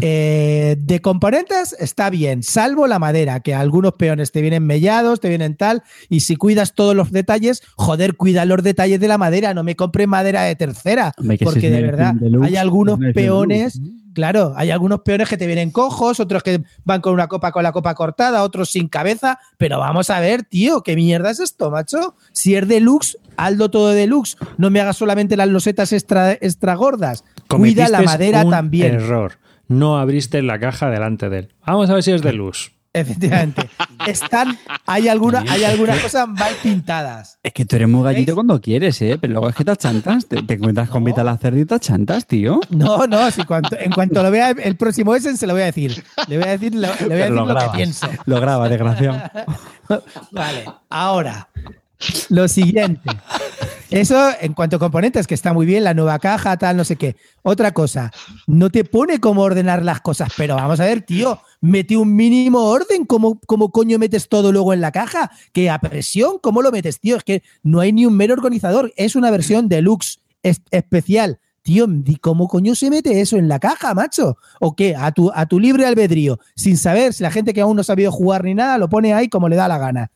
Eh, de componentes está bien, salvo la madera, que algunos peones te vienen mellados, te vienen tal, y si cuidas todos los detalles, joder, cuida los detalles de la madera, no me compres madera de tercera, Hombre, porque de verdad deluxe, hay algunos peones deluxe. Claro, hay algunos peones que te vienen cojos, otros que van con una copa con la copa cortada, otros sin cabeza, pero vamos a ver, tío, ¿qué mierda es esto, macho? Si es deluxe, hazlo todo deluxe, no me hagas solamente las losetas extra, extra gordas, cuida la madera un también. Error. No abriste la caja delante de él. Vamos a ver si es de luz. Efectivamente. Están, hay alguna, hay algunas cosas mal pintadas. Es que tú eres muy gallito ¿Veis? cuando quieres, ¿eh? Pero luego es que te achantas. Te, te encuentras con Vital la cerdita, chantas, tío. No, no, si cuanto- en cuanto lo vea el próximo Essen se lo voy a decir. Le voy a decir, lo, le voy a Pero decir lo lo, que pienso. Lo graba, desgraciado. Vale, ahora, lo siguiente. Eso en cuanto a componentes, que está muy bien, la nueva caja, tal, no sé qué. Otra cosa, no te pone cómo ordenar las cosas, pero vamos a ver, tío, mete un mínimo orden, ¿cómo, cómo coño metes todo luego en la caja? Que a presión, ¿cómo lo metes, tío? Es que no hay ni un mero organizador, es una versión deluxe es- especial. Tío, ¿cómo coño se mete eso en la caja, macho? ¿O qué? A tu, a tu libre albedrío, sin saber si la gente que aún no ha sabido jugar ni nada, lo pone ahí como le da la gana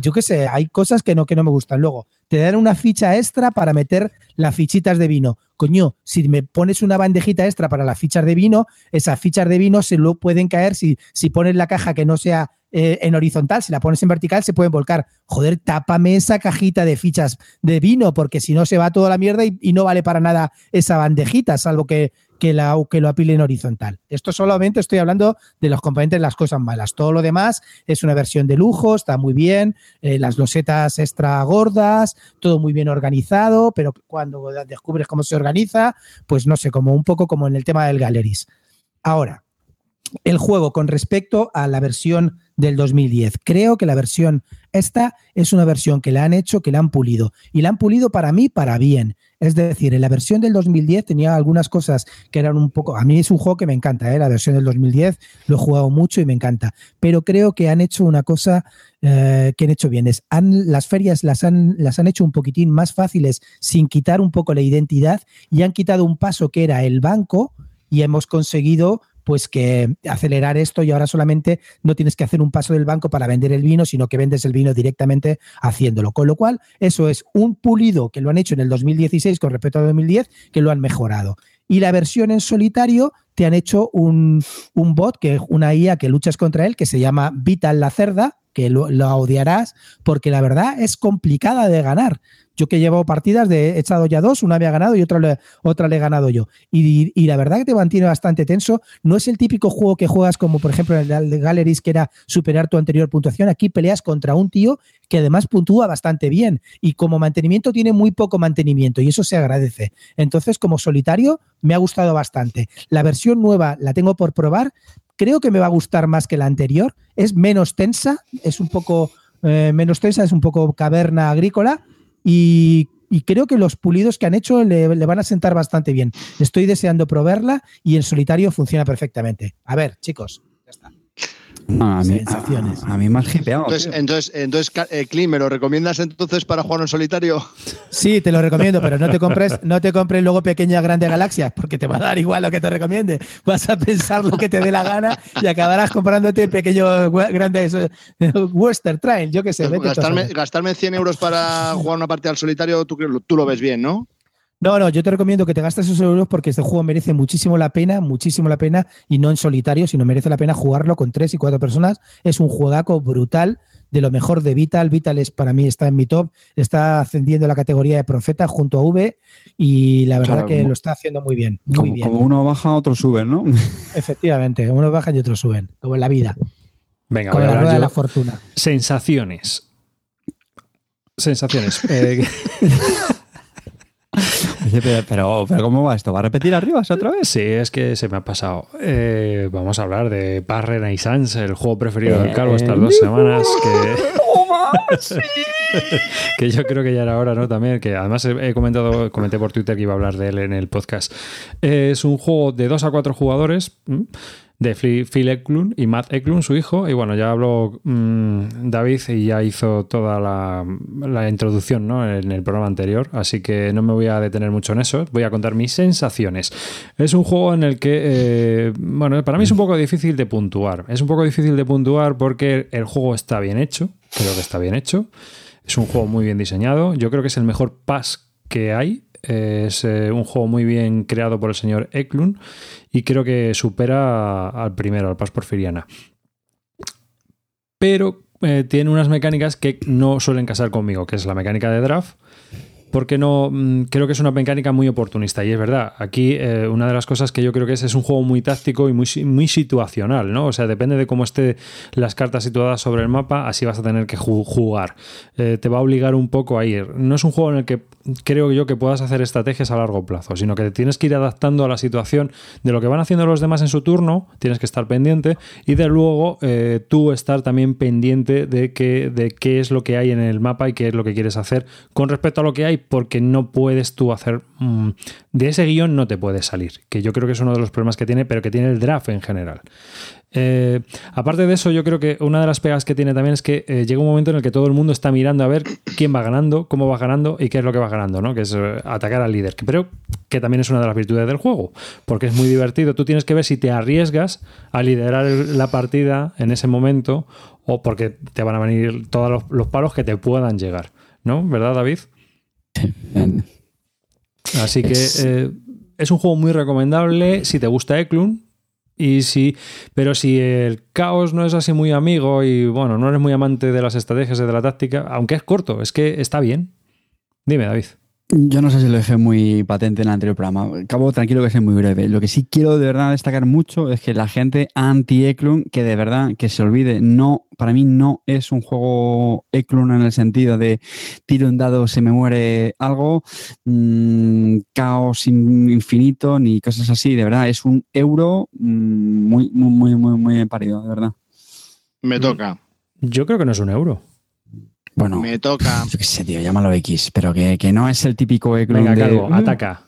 yo qué sé, hay cosas que no, que no me gustan. Luego, te dan una ficha extra para meter las fichitas de vino. Coño, si me pones una bandejita extra para las fichas de vino, esas fichas de vino se lo pueden caer si, si pones la caja que no sea eh, en horizontal, si la pones en vertical se pueden volcar. Joder, tápame esa cajita de fichas de vino, porque si no se va toda la mierda y, no vale para nada esa bandejita, salvo que, que, la, que lo apile en horizontal. Esto solamente estoy hablando de los componentes, las cosas malas. Todo lo demás es una versión de lujo, está muy bien, eh, las losetas extra gordas, todo muy bien organizado, pero cuando descubres cómo se organiza, pues no sé, como un poco como en el tema del Galleries. Ahora, el juego con respecto a la versión del 2010. Creo que la versión esta es una versión que la han hecho, que la han pulido. Y la han pulido para mí, para bien. Es decir, en la versión del 2010 tenía algunas cosas que eran un poco... A mí es un juego que me encanta, ¿eh? la versión del 2010 lo he jugado mucho y me encanta. Pero creo que han hecho una cosa eh, que han hecho bien. Es, han, las ferias las han, las han hecho un poquitín más fáciles sin quitar un poco la identidad y han quitado un paso que era el banco y hemos conseguido pues que acelerar esto y ahora solamente no tienes que hacer un paso del banco para vender el vino, sino que vendes el vino directamente haciéndolo. Con lo cual, eso es un pulido que lo han hecho en el 2016 con respecto al 2010, que lo han mejorado. Y la versión en solitario te han hecho un, un bot, que una IA que luchas contra él, que se llama Vital la Cerda, que lo, odiarás, porque la verdad es complicada de ganar. Yo que llevo partidas, de, he echado ya dos, una había ganado y otra le, otra le he ganado yo. Y, la verdad que te mantiene bastante tenso. No es el típico juego que juegas como, por ejemplo, en el de Galleries, que era superar tu anterior puntuación. Aquí peleas contra un tío que además puntúa bastante bien. Y como mantenimiento tiene muy poco mantenimiento y eso se agradece. Entonces, como solitario, me ha gustado bastante. La versión nueva la tengo por probar, Creo que me va a gustar más que la anterior. Es menos tensa, es un poco eh, menos tensa, es un poco caverna agrícola y, creo que los pulidos que han hecho le, le, van a sentar bastante bien. Estoy deseando probarla y en solitario funciona perfectamente. A ver, chicos, a, mí, sensaciones. A, mí hipeado. Entonces, entonces, entonces eh, ¿me lo recomiendas entonces para jugar en solitario? Sí, te lo recomiendo, pero no te compres, no te compres luego pequeña grande galaxia, porque te va a dar igual lo que te recomiende. Vas a pensar lo que te dé la gana y acabarás comprándote pequeño grande Western Trail, yo qué sé. gastarme, gastarme 100 euros para jugar una partida al solitario, tú, tú lo ves bien, ¿no? No, no, yo te recomiendo que te gastes esos euros porque este juego merece muchísimo la pena, muchísimo la pena, y no en solitario, sino merece la pena jugarlo con tres y cuatro personas. Es un juegaco brutal, de lo mejor de Vital. Vital es para mí está en mi top, está ascendiendo la categoría de profeta junto a V, y la verdad que lo está haciendo muy bien. Muy como, bien. como uno baja, otro sube, ¿no? Efectivamente, uno baja y otro suben, como en la vida. Venga, con la rueda de la fortuna. Sensaciones. Sensaciones. Eh, pero, pero, ¿cómo va esto? ¿Va a repetir arriba otra vez? Sí, es que se me ha pasado. Eh, vamos a hablar de Path Renaissance, el juego preferido del Calvo estas dos semanas. Que, que yo creo que ya era hora, ¿no? También, que además he comentado, comenté por Twitter que iba a hablar de él en el podcast. Es un juego de dos a cuatro jugadores de Phil Eklund y Matt Eklund, su hijo. Y bueno, ya habló mm, David y ya hizo toda la, introducción en el programa anterior, así que no me voy a detener mucho en eso. Voy a contar mis sensaciones. Es un juego en el que, eh, bueno, para mí es un poco difícil de puntuar. Es un poco difícil de puntuar porque el juego está bien hecho, creo que está bien hecho. Es un juego muy bien diseñado. Yo creo que es el mejor pass que hay es eh, un juego muy bien creado por el señor Eklund y creo que supera al primero, al Paz Porfiriana. Pero eh, tiene unas mecánicas que no suelen casar conmigo, que es la mecánica de draft porque no mm, creo que es una mecánica muy oportunista. Y es verdad aquí eh, una de las cosas que yo creo que es es un juego muy táctico y muy, muy situacional no o sea depende de cómo estén las cartas situadas sobre el mapa así vas a tener que jugar. Te va a obligar un poco a ir. No es un juego en el que creo yo que puedas hacer estrategias a largo plazo sino que tienes que ir adaptando a la situación de lo que van haciendo los demás en su turno tienes que estar pendiente y de luego eh, tú estar también pendiente de, que, de qué es lo que hay en el mapa y qué es lo que quieres hacer con respecto a lo que hay porque no puedes tú hacer... Mm, de ese guion no te puedes salir, que yo creo que es uno de los problemas que tiene, pero que tiene el draft en general. Eh, aparte de eso, yo creo que una de las pegas que tiene también es que eh, llega un momento en el que todo el mundo está mirando a ver quién va ganando, cómo va ganando y qué es lo que va ganando, ¿no? Que es eh, atacar al líder. Pero que también es una de las virtudes del juego, porque es muy divertido. Tú tienes que ver si te arriesgas a liderar la partida en ese momento o porque te van a venir todos los, los palos que te puedan llegar, ¿no? ¿Verdad, David? Así que es un juego muy recomendable si te gusta Eklund. Y si, pero si el caos no es así muy amigo y bueno, no eres muy amante de las estrategias y de la táctica, aunque es corto, es que está bien. Dime, David. Yo no sé si lo dejé muy patente en el anterior programa. Acabo tranquilo que sea muy breve. Lo que sí quiero de verdad destacar mucho es que la gente anti-Eklund, que de verdad que se olvide, no, para mí no es un juego Eklund en el sentido de tiro un dado, se me muere algo, mmm, caos infinito, ni cosas así. De verdad, es un euro mm, muy, muy, muy, muy, muy parido, de verdad. Me toca. Yo creo que no es un euro. Bueno, Me toca. yo qué sé, tío, llámalo X, pero que, que no es el típico Eklund Venga, de- Calvo, Mm, ataca.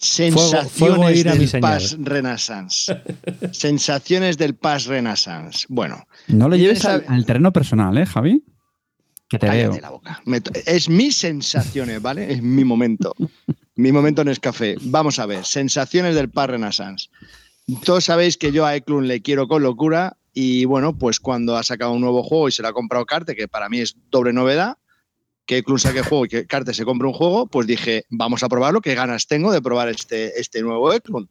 Sensaciones fuego, mi del. Paz Renaissance. Sensaciones del Paz Renaissance. Bueno, No lo lleves ¿Quieres al, terreno personal, ¿eh, Javi? Que te cállate veo. la boca. Es mis sensaciones, ¿vale? Es mi momento. mi momento en café. Vamos a ver, sensaciones del Paz Renaissance. Todos sabéis que yo a Eklund le quiero con locura y bueno, pues cuando ha sacado un nuevo juego y se lo ha comprado Carte, que para mí es doble novedad, que Eklund saque juego y que Carte se compre un juego, pues dije, vamos a probarlo, qué ganas tengo de probar este, este nuevo Eklund.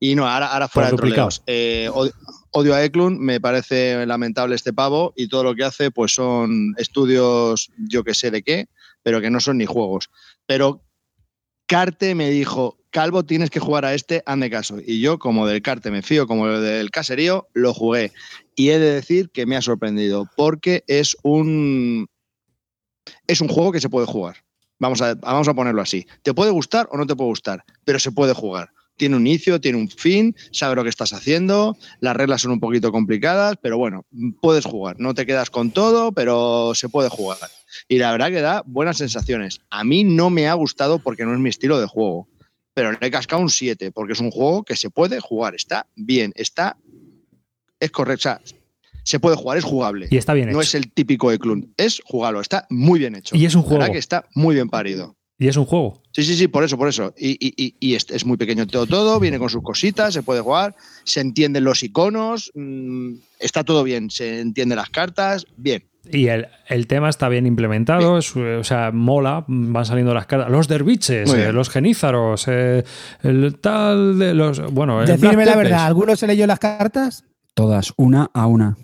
Y no, ahora, ahora fuera de Por. Eh, odio, odio a Eklund, me parece lamentable este pavo y todo lo que hace pues son estudios, yo que sé de qué, pero que no son ni juegos. Pero Carte me dijo, Calvo, tienes que jugar a este, hazme caso. Y yo, como del Carte me fío, como del caserío, lo jugué. Y he de decir que me ha sorprendido, porque es un, es un juego que se puede jugar. Vamos a, vamos a ponerlo así. Te puede gustar o no te puede gustar, pero se puede jugar. Tiene un inicio, tiene un fin, sabe lo que estás haciendo, las reglas son un poquito complicadas, pero bueno, puedes jugar. No te quedas con todo, pero se puede jugar. Y la verdad que da buenas sensaciones. A mí no me ha gustado porque no es mi estilo de juego, pero le he cascado un 7 porque es un juego que se puede jugar. Está bien, está. Es correcto. O sea, se puede jugar, es jugable. Y está bien hecho. No es el típico Eklund, es jugarlo, está muy bien hecho. Y es un La verdad juego. que está muy bien parido. Y es un juego. Sí, sí, sí, por eso, por eso. Y, y- y- y es, es muy pequeño todo, todo, viene con sus cositas, se puede jugar, se entienden los iconos, mm, está todo bien, se entienden las cartas, bien. Y el, el tema está bien implementado, es, o sea, mola, van saliendo las cartas. Los derviches, eh, los genízaros, eh, el tal de los. Bueno, Decirme la verdad, ¿alguno se leyó las cartas? Todas, una a una.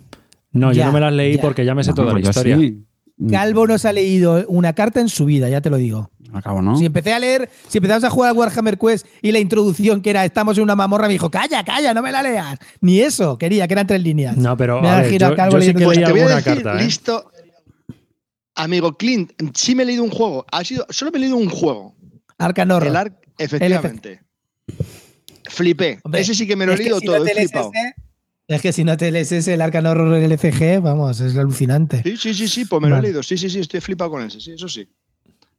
No, yo no me las leí ya. porque ya me sé toda la historia. sí. Calvo no se ha leído una carta en su vida, ya te lo digo. Acabo, ¿no? Si empecé a leer, si empezamos a jugar a Warhammer Quest y la introducción que era estamos en una mamorra, me dijo, calla, calla, no me la leas. Ni eso, quería, que eran tres líneas. No, pero Me a ver, yo, Calvo yo sí que leí Te voy a alguna decir, carta, ¿eh? listo. Amigo Clint, sí me he leído un juego, ha sido, solo me he leído un juego, Arcan Horror. el ARC, efectivamente. Flipé, Hombre, ese sí que me lo he leído si todo, no he flipado. ese- es que si no te lees ese, el Arcan Horror del LCG, vamos, es alucinante. Sí, sí, sí, sí, pues me lo he Vale. leído, sí, sí, sí, estoy flipado con ese, sí, eso sí.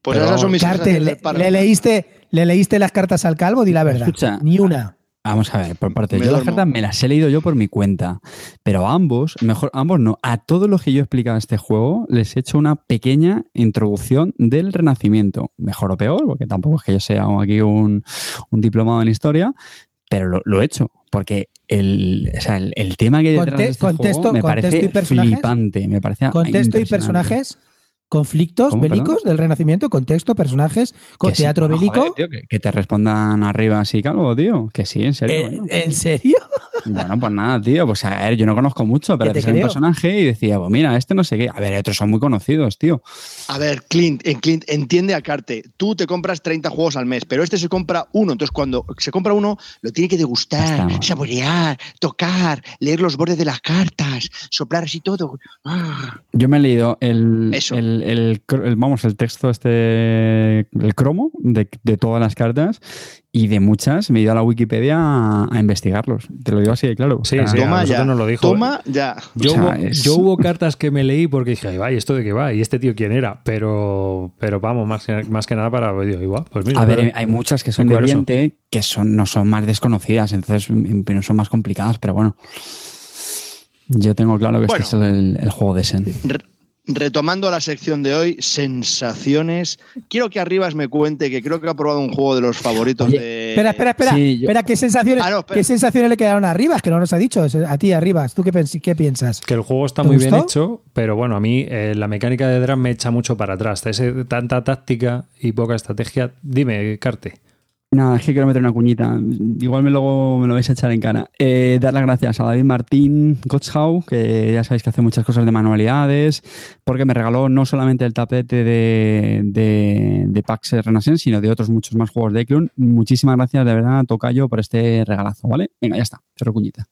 Pues Pero, esas son mis Carte, le, leíste, ¿le leíste las cartas al calvo? Di la verdad. Escucha. Ni una. Vamos a ver, por parte. Me yo las cartas me las he leído yo por mi cuenta. Pero a ambos, mejor, a ambos no, a todos los que yo he explicado en este juego, les he hecho una pequeña introducción del Renacimiento. Mejor o peor, porque tampoco es que yo sea aquí un, un diplomado en historia, pero lo, lo he hecho. Porque el, o sea, el, el tema que hay detrás Conte- de este contexto- juego me parece y personajes. flipante. Me parece Contexto y personajes. Conflictos ¿Cómo, bélicos perdón? del Renacimiento, contexto, personajes, con sí, teatro bélico. joder, tío, que, que te respondan arriba así, calvo, tío. Que sí, en serio. Eh, bueno. ¿En serio? Bueno, pues nada, tío. Pues a ver, yo no conozco mucho, pero decía un personaje y decía, pues mira, este no sé qué. A ver, otros son muy conocidos, tío. A ver, Clint, en Clint, entiende a Carte. Tú te compras 30 juegos al mes, pero este se compra uno. Entonces, cuando se compra uno, lo tiene que degustar, está. saborear, tocar, leer los bordes de las cartas, soplar así todo. Ah. Yo me he leído el, Eso. el, el cro- el- vamos, el texto este, el cromo de, de todas las cartas y de muchas me he ido a la Wikipedia a, a investigarlos. Te lo digo así de claro. Sí, O sea, sí, Toma ya. nos lo dijo. Toma ya. Yo, O sea, hubo, es- yo hubo cartas que me leí porque dije, ay, va, ¿y esto de qué va? ¿Y este tío quién era? Pero, pero vamos, más que, más que nada para, digo, igual, pues mira. A ver, pero- hay muchas que son Muy de. Oriente que son, no son más desconocidas, entonces mm, no son más complicadas, pero bueno. Yo tengo claro que Bueno. este es el, el juego de Sen. Re- Retomando la sección de hoy, sensaciones. Quiero que Arribas me cuente que creo que ha probado un juego de los favoritos Oye, de. Espera, espera, espera. Sí, yo- espera, ¿qué sensaciones, Ah, no, espera. ¿qué sensaciones le quedaron a Rivas? Que no nos ha dicho. A ti, a Rivas. ¿Tú qué, qué piensas? que el juego está ¿Te muy bien hecho, pero bueno, a mí eh, la mecánica de draft me echa mucho para atrás. Ese, tanta táctica y poca estrategia. Dime, Carte. Nada, es que quiero meter una cuñita. Igual me luego me lo vais a echar en cara. Eh, dar las gracias a David Martín Gotschau, que ya sabéis que hace muchas cosas de manualidades, porque me regaló no solamente el tapete de, de, de Pax Renaissance, sino de otros muchos más juegos de Eklund. Muchísimas gracias, de verdad, Tocayo, por este regalazo, ¿vale? Venga, ya está. Cierro cuñita.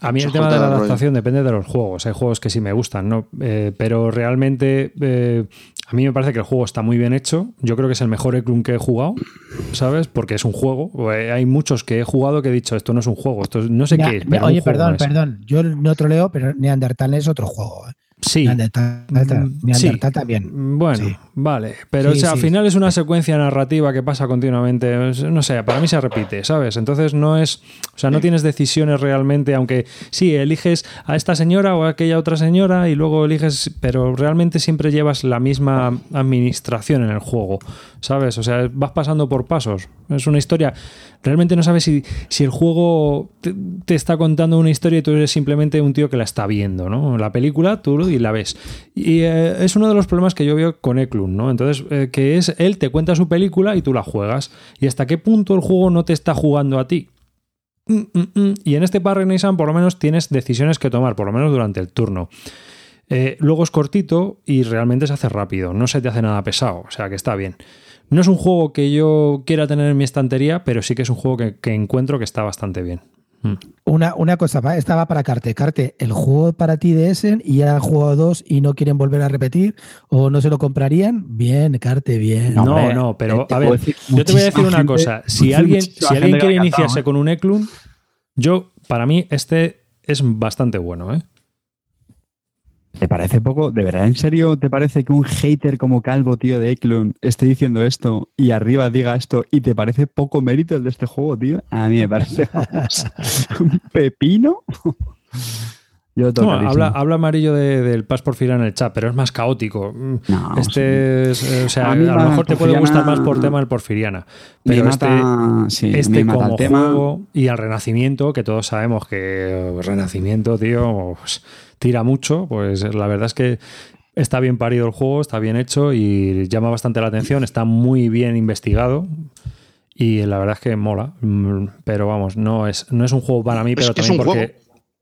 A mí el tema de la adaptación depende de los juegos. Hay juegos que sí me gustan, ¿no? Eh, pero realmente eh, a mí me parece que el juego está muy bien hecho. Yo creo que es el mejor Eklund que he jugado, ¿sabes? Porque es un juego. Eh, hay muchos que he jugado que he dicho, esto no es un juego, esto no sé qué es. oye, perdón, perdón. Yo no troleo, pero Neandertal es otro juego. Sí. Neandertal, mm, también. Bueno, vale. Pero al final es una secuencia narrativa que pasa continuamente. No sé, para mí se repite, ¿sabes? Entonces no es. O sea, no tienes decisiones realmente, aunque sí, eliges a esta señora o a aquella otra señora y luego eliges. Pero realmente siempre llevas la misma administración en el juego, ¿sabes? O sea, vas pasando por pasos. Es una historia realmente no sabes si, si el juego te, está contando una historia y tú eres simplemente un tío que la está viendo, ¿no? La película, tú y la ves. Y eh, es uno de los problemas que yo veo con Eklund, ¿no? Entonces, eh, que es él te cuenta su película y tú la juegas. ¿Y hasta qué punto el juego no te está jugando a ti? Mm, mm, mm. Y en este Par Renaissance por lo menos tienes decisiones que tomar, por lo menos durante el turno. Eh, luego es cortito y realmente se hace rápido, no se te hace nada pesado, o sea que está bien. No es un juego que yo quiera tener en mi estantería, pero sí que es un juego que, encuentro que está bastante bien. Mm. Una, una, cosa, estaba para Carte. Carte, ¿el juego para ti de Essen y ya han jugado dos y no quieren volver a repetir o no se lo comprarían? Bien, Carte, bien. No, no, pero a ver, yo te voy a decir una cosa. Si alguien, si alguien quiere iniciarse ¿eh? con un Eklund, yo, para mí, este es bastante bueno, ¿eh? ¿Te parece poco? ¿De verdad, en serio, te parece que un hater como Calvo, tío, de Eklund, esté diciendo esto y arriba diga esto y te parece poco mérito el de este juego, tío? A mí me parece un pepino. Yo no, habla, habla, amarillo del Pass Porfiriana en el chat, pero es más caótico. este o sea, a, lo mejor te puede gustar más por tema del Porfiriana. Pero este, este como juego y al Renacimiento, que todos sabemos que Renacimiento, tío, pues, tira mucho, pues la verdad es que está bien parido el juego, está bien hecho y llama bastante la atención, está muy bien investigado. Y la verdad es que mola. Mm, pero vamos, no es, no es un juego para mí, pero también porque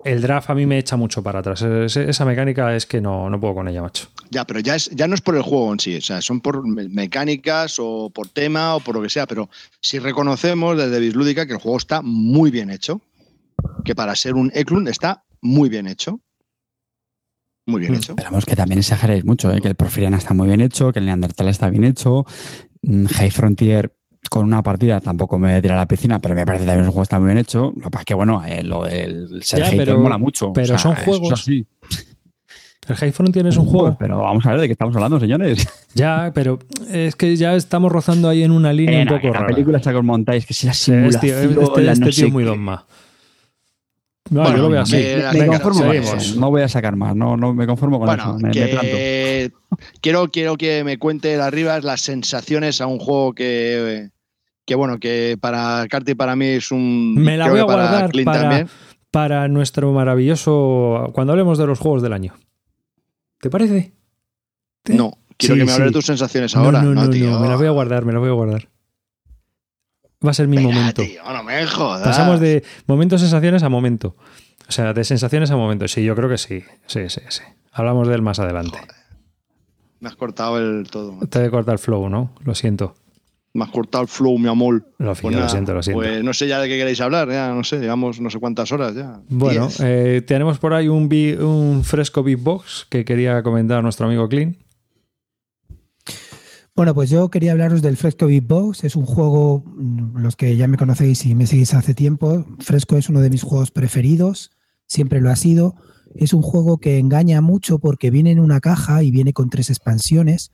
el draft a mí me echa mucho para atrás. esa mecánica es que no, no puedo con ella, macho. Ya, pero ya, es, ya no es por el juego en sí, o sea, son por mecánicas o por tema o por lo que sea, pero si reconocemos desde Bislúdica que el juego está muy bien hecho, que para ser un Eklund está muy bien hecho. Muy bien mm. hecho. Esperamos que también exageréis mucho, ¿eh? que el Porfiriana está muy bien hecho, que el Neandertal está bien hecho, mm, High Frontier con una partida tampoco me tira a la piscina, pero me parece que también un juego está muy bien hecho. Lo que pasa es que, bueno, eh, el ser hater mola mucho. Pero son juegos. El High Frontier es un juego. Pero vamos a ver de qué estamos hablando, señores. Ya, pero es que ya estamos rozando ahí en una línea un poco la rara. La película está con montáis, que si la simulación... Este, este, este tío es muy dogma. No, bueno, yo lo veo así. Me, conformo con eso. No voy a sacar más, no, no me conformo con eso. Me, que... quiero, quiero que me cuente arriba las sensaciones a un juego que, que bueno, que para Carti y para mí es un... Me la voy a guardar para, para, nuestro maravilloso... Cuando hablemos de los juegos del año. ¿Te parece? No, quiero que me hables de tus sensaciones ahora. No, no, no, me la voy a guardar, me la voy a guardar. Va a ser mi momento. no me jodas. Pasamos de momentos, sensaciones a momento. O sea, de sensaciones a momento. Sí, yo creo que sí. Sí, sí, sí. Hablamos de él más adelante. Me has cortado el todo. Te he cortado el flow, ¿no? Lo siento. Me has cortado el flow, mi amor. Lo, pues lo siento, lo siento. Pues no sé ya de qué queréis hablar, ya no sé, digamos no sé cuántas horas ya. Bueno, eh, tenemos por ahí un, un fresco beatbox que quería comentar nuestro amigo Clean. Bueno, pues yo quería hablaros del Fresco Beatbox. Es un juego, mm, los que ya me conocéis y me seguís hace tiempo, Fresco es uno de mis juegos preferidos, siempre lo ha sido. Es un juego que engaña mucho porque viene en una caja y viene con tres expansiones.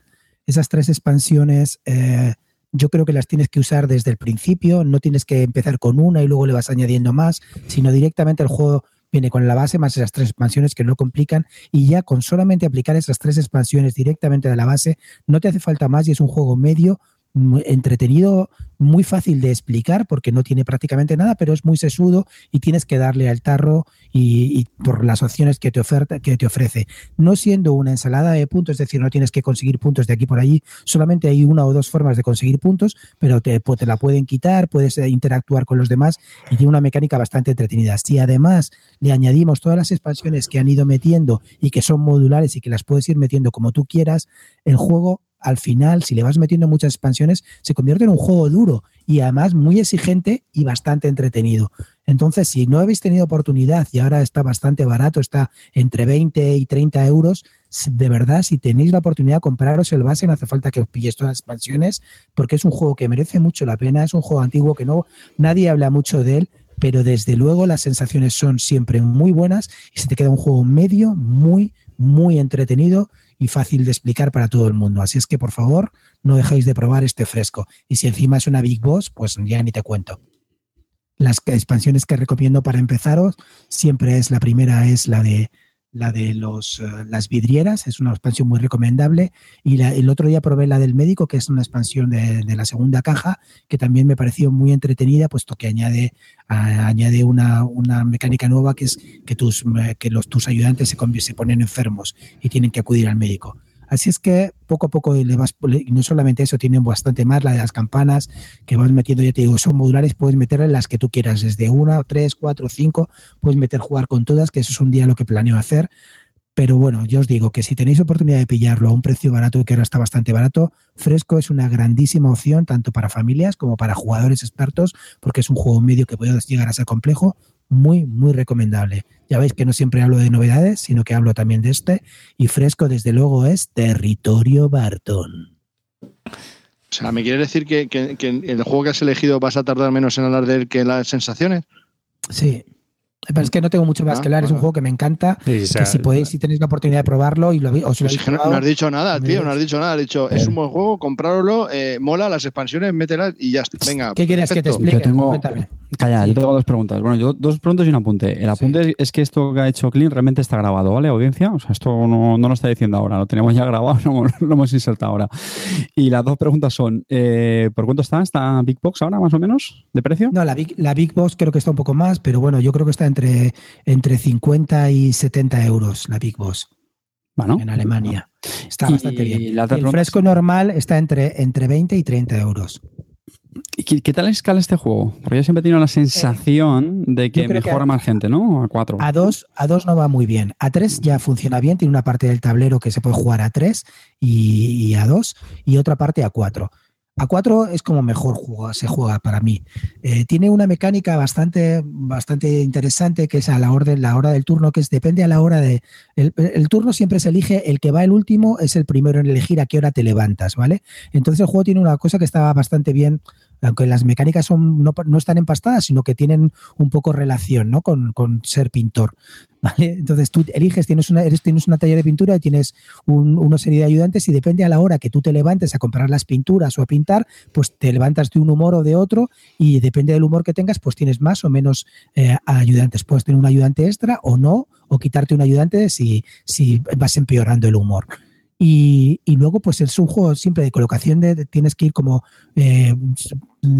Esas tres expansiones eh, yo creo que las tienes que usar desde el principio, no tienes que empezar con una y luego le vas añadiendo más, sino directamente el juego viene con la base más esas tres expansiones que no complican y ya con solamente aplicar esas tres expansiones directamente de la base no te hace falta más y es un juego medio entretenido, muy fácil de explicar porque no tiene prácticamente nada, pero es muy sesudo y tienes que darle al tarro y, por las opciones que te, oferta, que te ofrece. No siendo una ensalada de puntos, es decir, no tienes que conseguir puntos de aquí por allí, solamente hay una o dos formas de conseguir puntos, pero te, te la pueden quitar, puedes eh, interactuar con los demás y tiene una mecánica bastante entretenida. Si además le añadimos todas las expansiones que han ido metiendo y que son modulares y que las puedes ir metiendo como tú quieras, el juego al final, si le vas metiendo muchas expansiones, se convierte en un juego duro y además muy exigente y bastante entretenido. Entonces, si no habéis tenido oportunidad y ahora está bastante barato, está entre 20 y 30 euros, de verdad, si tenéis la oportunidad de compraros el base, no hace falta que os pilléis todas las expansiones, porque es un juego que merece mucho la pena, es un juego antiguo que no nadie habla mucho de él, pero desde luego las sensaciones son siempre muy buenas y se te queda un juego medio, muy, muy entretenido y fácil de explicar para todo el mundo. Así es que, por favor, no dejéis de probar este fresco. Y si encima es una Big Boss, pues ya ni te cuento. Las expansiones que recomiendo para empezaros siempre es la primera, es la de la de los, eh, las vidrieras, es una expansión muy recomendable. Y el otro día probé la del médico, que es una expansión de, la segunda caja, que también me pareció muy entretenida, puesto que añade, añade una, una, mecánica nueva que es que tus, que los, tus ayudantes se ponen enfermos y tienen que acudir al médico. Así es que poco a poco le vas, no solamente eso, tienen bastante más, la de las campanas, que vas metiendo, ya te digo, son modulares, puedes meter las que tú quieras, desde una, tres, cuatro, cinco, puedes meter jugar con todas, que eso es un día lo que planeo hacer. Pero bueno, yo os digo que si tenéis oportunidad de pillarlo a un precio barato, que ahora está bastante barato, Fresco es una grandísima opción tanto para familias como para jugadores expertos, porque es un juego medio que puede llegar a ser complejo, muy, muy recomendable. Ya veis que no siempre hablo de novedades, sino que hablo también de este. Y fresco, desde luego, es Territorio Barton. O sea, ¿me quieres decir que, que, que el juego que has elegido vas a tardar menos en hablar de él que las sensaciones? Sí, pero es que no tengo mucho más ah, que hablar, es un juego que me encanta. que si podéis, si tenéis la oportunidad de probarlo y lo pues que no, has dicho nada, tío, no has dicho nada. Has dicho, es un buen juego, comprároslo, eh, mola las expansiones, mételas y ya está. Venga. ¿Qué quieres que te explique? Yo tengo, calla, yo tengo dos preguntas. Bueno, yo dos preguntas y un apunte. El apunte es que esto que ha hecho Clean realmente está grabado, ¿vale? Audiencia. O sea, esto no, no lo está diciendo ahora, lo tenemos ya grabado, no, lo hemos insertado ahora. Y las dos preguntas son: eh, ¿por cuánto está? ¿Está Big Box ahora, más o menos, de precio? No, la Big, la Big Box creo que está un poco más, pero bueno, yo creo que está entre entre 50 y 70 euros la Big Boss. Bueno, en Alemania. Está bastante bien. el fresco normal está entre, entre 20 y 30 euros. ¿Y qué, tal escala este juego? Porque yo siempre he tenido la sensación eh, de que mejora más gente, ¿no? A 4. A 2 a dos no va muy bien. A 3 ya funciona bien, tiene una parte del tablero que se puede jugar a 3 y, y a 2 y otra parte a 4. A 4 es como mejor se juega para mí. Eh, tiene una mecánica bastante, bastante interesante que es a la, orden, la hora del turno, que es depende a la hora de. El, turno siempre se elige, el que va el último es el primero en elegir a qué hora te levantas, ¿vale? Entonces el juego tiene una cosa que está bastante bien aunque las mecánicas son, no, no, están empastadas, sino que tienen un poco relación ¿no? con, con, ser pintor. ¿vale? Entonces tú eliges, tienes una, eres, tienes una talla de pintura y tienes una serie de ayudantes y depende a la hora que tú te levantes a comprar las pinturas o a pintar, pues te levantas de un humor o de otro y depende del humor que tengas, pues tienes más o menos eh, ayudantes. Puedes tener un ayudante extra o no, o quitarte un ayudante si, si vas empeorando el humor. Y, y, luego, pues es un juego siempre de colocación de, tienes que ir como eh,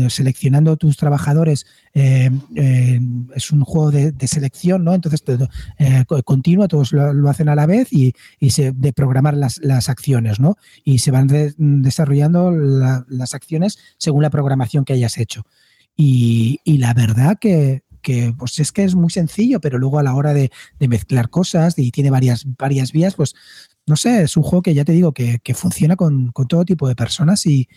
seleccionando tus trabajadores. Eh, eh, es un juego de, selección, ¿no? Entonces, continuo, todos lo, hacen a la vez y, y se de programar las, las, acciones, ¿no? Y se van desarrollando las acciones según la programación que hayas hecho. Y, y la verdad que, que pues es que es muy sencillo, pero luego a la hora de, de, mezclar cosas y tiene varias, varias vías, pues no sé, es un juego que ya te digo que, funciona con, todo tipo de personas y,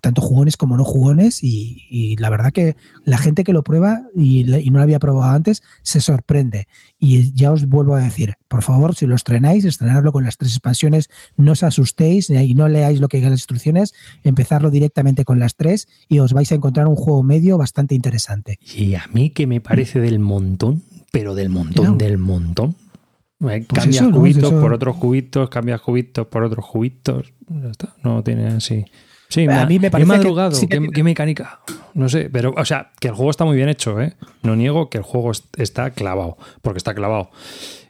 tanto jugones como no jugones y, la verdad que la gente que lo prueba y, no lo había probado antes se sorprende. Y ya os vuelvo a decir, por favor, si lo estrenáis, estrenarlo con las tres expansiones, no os asustéis y no leáis lo que digan las instrucciones, empezarlo directamente con las tres y os vais a encontrar un juego medio bastante interesante. Y a mí que me parece del montón, pero del montón, del montón pues cambias cubitos por otros cubitos, cambias cubitos por otros cubitos. Ya está. No tiene así. Sí, a mí me parece. madrugado. ¿Qué, mecánica? No sé, pero, o sea, que el juego está muy bien hecho, ¿eh? No niego que el juego está clavado, porque está clavado.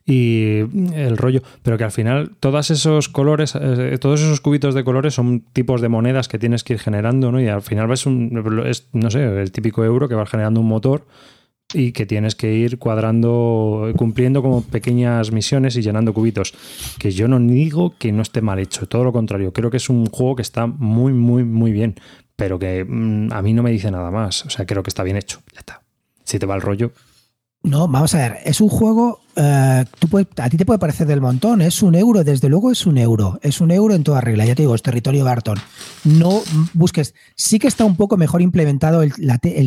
Y el rollo, pero que al final todos esos colores, eh, todos esos cubitos de colores son tipos de monedas que tienes que ir generando, ¿no? Y al final ves un, es, no sé, el típico euro que va generando un motor y que tienes que ir cuadrando, cumpliendo como pequeñas misiones y llenando cubitos. Que yo no digo que no esté mal hecho, todo lo contrario, creo que es un juego que está muy, muy, muy bien, pero que mm, a mí no me dice nada más. O sea, creo que está bien hecho, ya está. Si te va el rollo. No, vamos a ver, es un juego eh, tú a ti te puede parecer del montón, es un euro, desde luego es un euro, es un euro en toda regla, ya te digo, es territorio Barton. No busques, sí que está un poco mejor implementado el,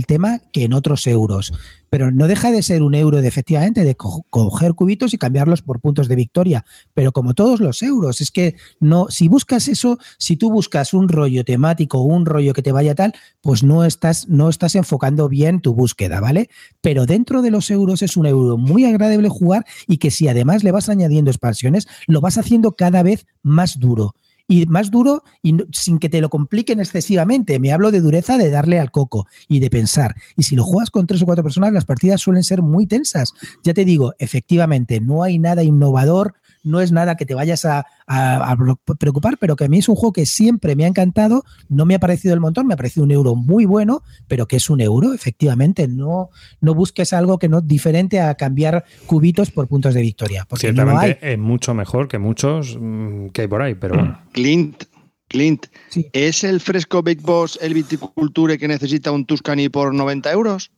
tema que en otros euros, pero no deja de ser un euro de efectivamente de co- coger cubitos y cambiarlos por puntos de victoria, pero como todos los euros, es que no, si buscas eso, si tú buscas un rollo temático, un rollo que te vaya tal, pues no estás, no estás enfocando bien tu búsqueda, ¿vale? Pero dentro de los euros es un euro muy agradable jugar y que si además le vas añadiendo expansiones, lo vas haciendo cada vez más duro. Y más duro y sin que te lo compliquen excesivamente. Me hablo de dureza de darle al coco y de pensar. Y si lo juegas con tres o cuatro personas, las partidas suelen ser muy tensas. Ya te digo, efectivamente, no hay nada innovador, no es nada que te vayas a, a- a preocupar, pero que a mí es un juego que siempre me ha encantado, no me ha parecido el montón, me ha parecido un euro muy bueno, pero que es un euro, efectivamente, no, no busques algo que no diferente a cambiar cubitos por puntos de victoria, porque no. Ciertamente es mucho mejor que muchos mm, que hay por ahí, pero bueno. Clint, Clint, Sí. ¿es el fresco Big Boss el viticulture que necesita un Tuscany por 90 euros?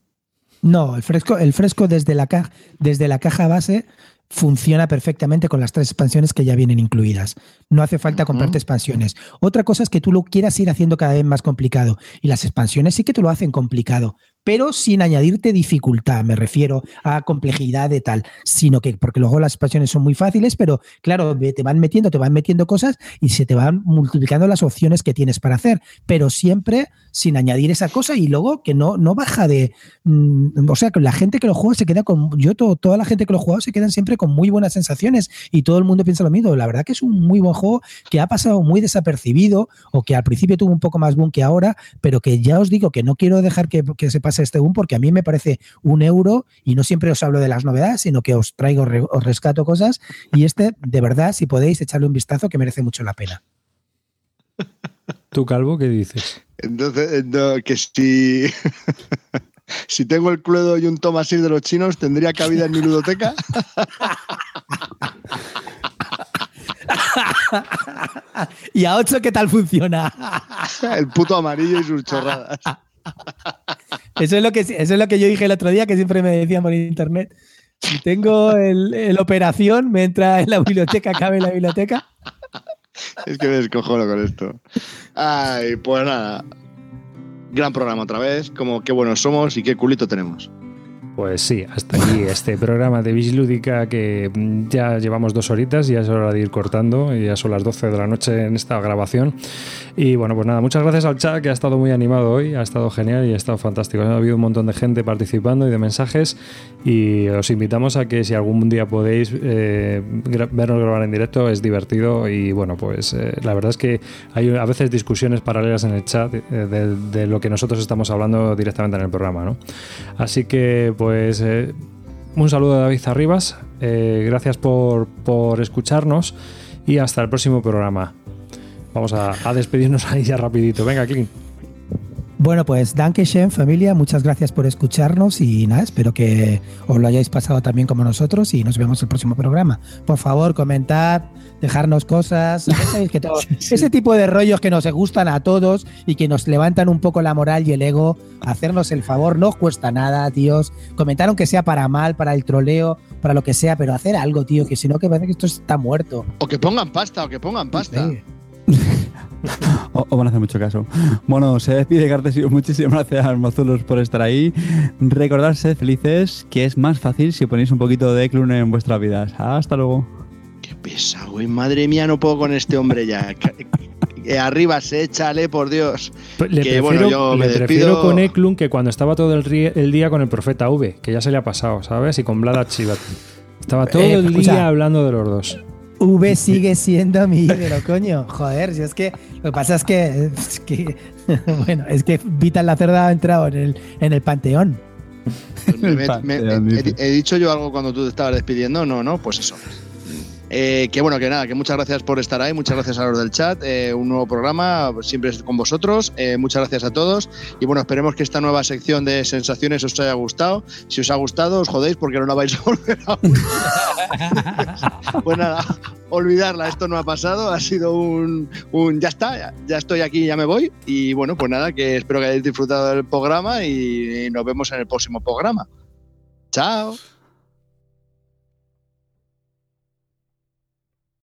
No, el fresco, el fresco desde la caja, desde la caja base funciona perfectamente con las tres expansiones que ya vienen incluidas. No hace falta comprarte expansiones. Otra cosa es que tú lo quieras ir haciendo cada vez más complicado. Y las expansiones sí que te lo hacen complicado, pero sin añadirte dificultad, me refiero a complejidad de tal, sino que, porque luego las expansiones son muy fáciles, pero claro, te van metiendo, te van metiendo cosas y se te van multiplicando las opciones que tienes para hacer, pero siempre sin añadir esa cosa y luego que no, no baja de, Mm, o sea, que la gente que lo juega se queda con. Yo, to- toda la gente que lo juega se quedan siempre con muy buenas sensaciones y todo el mundo piensa lo mismo. La verdad que es un muy buen juego que ha pasado muy desapercibido o que al principio tuvo un poco más boom que ahora, pero que ya os digo que no quiero dejar que, que se pase este boom porque a mí me parece un euro y no siempre os hablo de las novedades, sino que os traigo, re- os rescato cosas y este, de verdad, si podéis echarle un vistazo, que merece mucho la pena. ¿Tú, Calvo, qué dices? Entonces, no, que si, si tengo el Cluedo y un toma 6 de los chinos, ¿tendría cabida en mi ludoteca? ¿Y a 8 qué tal funciona? el puto amarillo y sus chorradas. Eso es lo que eso es lo que yo dije el otro día, que siempre me decían por internet. Si tengo el, operación, me entra en la biblioteca, cabe la biblioteca. Es que me descojono con esto. Ay, pues nada. Gran programa otra vez. Como qué buenos somos y qué culito tenemos. Pues sí, hasta aquí este programa de Vigilúdica que mm, ya llevamos dos horitas y ya es hora de ir cortando y ya son las 12 de la noche en esta grabación. Y bueno, pues nada, muchas gracias al chat que ha estado muy animado hoy, ha estado genial y ha estado fantástico. Ha habido un montón de gente participando y de mensajes y os invitamos a que si algún día podéis eh, gra- vernos grabar en directo es divertido y bueno, pues eh, la verdad es que hay a veces discusiones paralelas en el chat eh, de, de lo que nosotros estamos hablando directamente en el programa, ¿no? Así que, pues, eh, un saludo a David Arribas. eh, gracias por, por escucharnos y hasta el próximo programa. Vamos a, a despedirnos ahí ya rapidito. Venga, Clint. Bueno, pues Danke schön, familia. Muchas gracias por escucharnos y nada, espero que os lo hayáis pasado también como nosotros y nos vemos el próximo programa. Por favor, comentad, dejarnos cosas. Ya sabéis que todo- ese tipo de rollos que nos gustan a todos y que nos levantan un poco la moral y el ego, hacernos el favor, no os cuesta nada, tíos. Comentar aunque sea para mal, para el troleo, para lo que sea, pero hacer algo, tío, que si no, que parece que esto está muerto. O que pongan pasta, o que pongan pasta. Sí. O, o van a hacer mucho caso. Bueno, se despide Cartesio. Muchísimas gracias, Mazulos, por estar ahí. Recordad, sed felices, que es más fácil si ponéis un poquito de Clun en vuestras vidas. Hasta luego. Qué pesado, güey. Madre mía, no puedo con este hombre ya. Eh, Arriba, échale, por Dios. Le Que, prefiero, bueno, yo me le prefiero despido. con Eklund que cuando estaba todo el, el día con el profeta V, que ya se le ha pasado, ¿sabes? Y con Vlad Chivat. Estaba todo Eh, el escucha. día hablando de los dos. V sigue siendo mi ídolo, coño. Joder, si es que lo que pasa es que, es que bueno, es que Vital la Cerda ha entrado en el, en el panteón. Me- me- Pa- me- te he, he dicho yo algo cuando tú te estabas despidiendo? No, no, pues eso. Eh, que bueno, que nada, que muchas gracias por estar ahí, muchas gracias a los del chat, eh, un nuevo programa, siempre con vosotros, eh, muchas gracias a todos y bueno, esperemos que esta nueva sección de sensaciones os haya gustado, si os ha gustado os jodéis porque no la vais a volver a pues nada, olvidarla, esto no ha pasado, ha sido un, ya está, ya, ya estoy aquí, ya me voy y bueno, pues nada, que espero que hayáis disfrutado del programa y nos vemos en el próximo programa. Chao.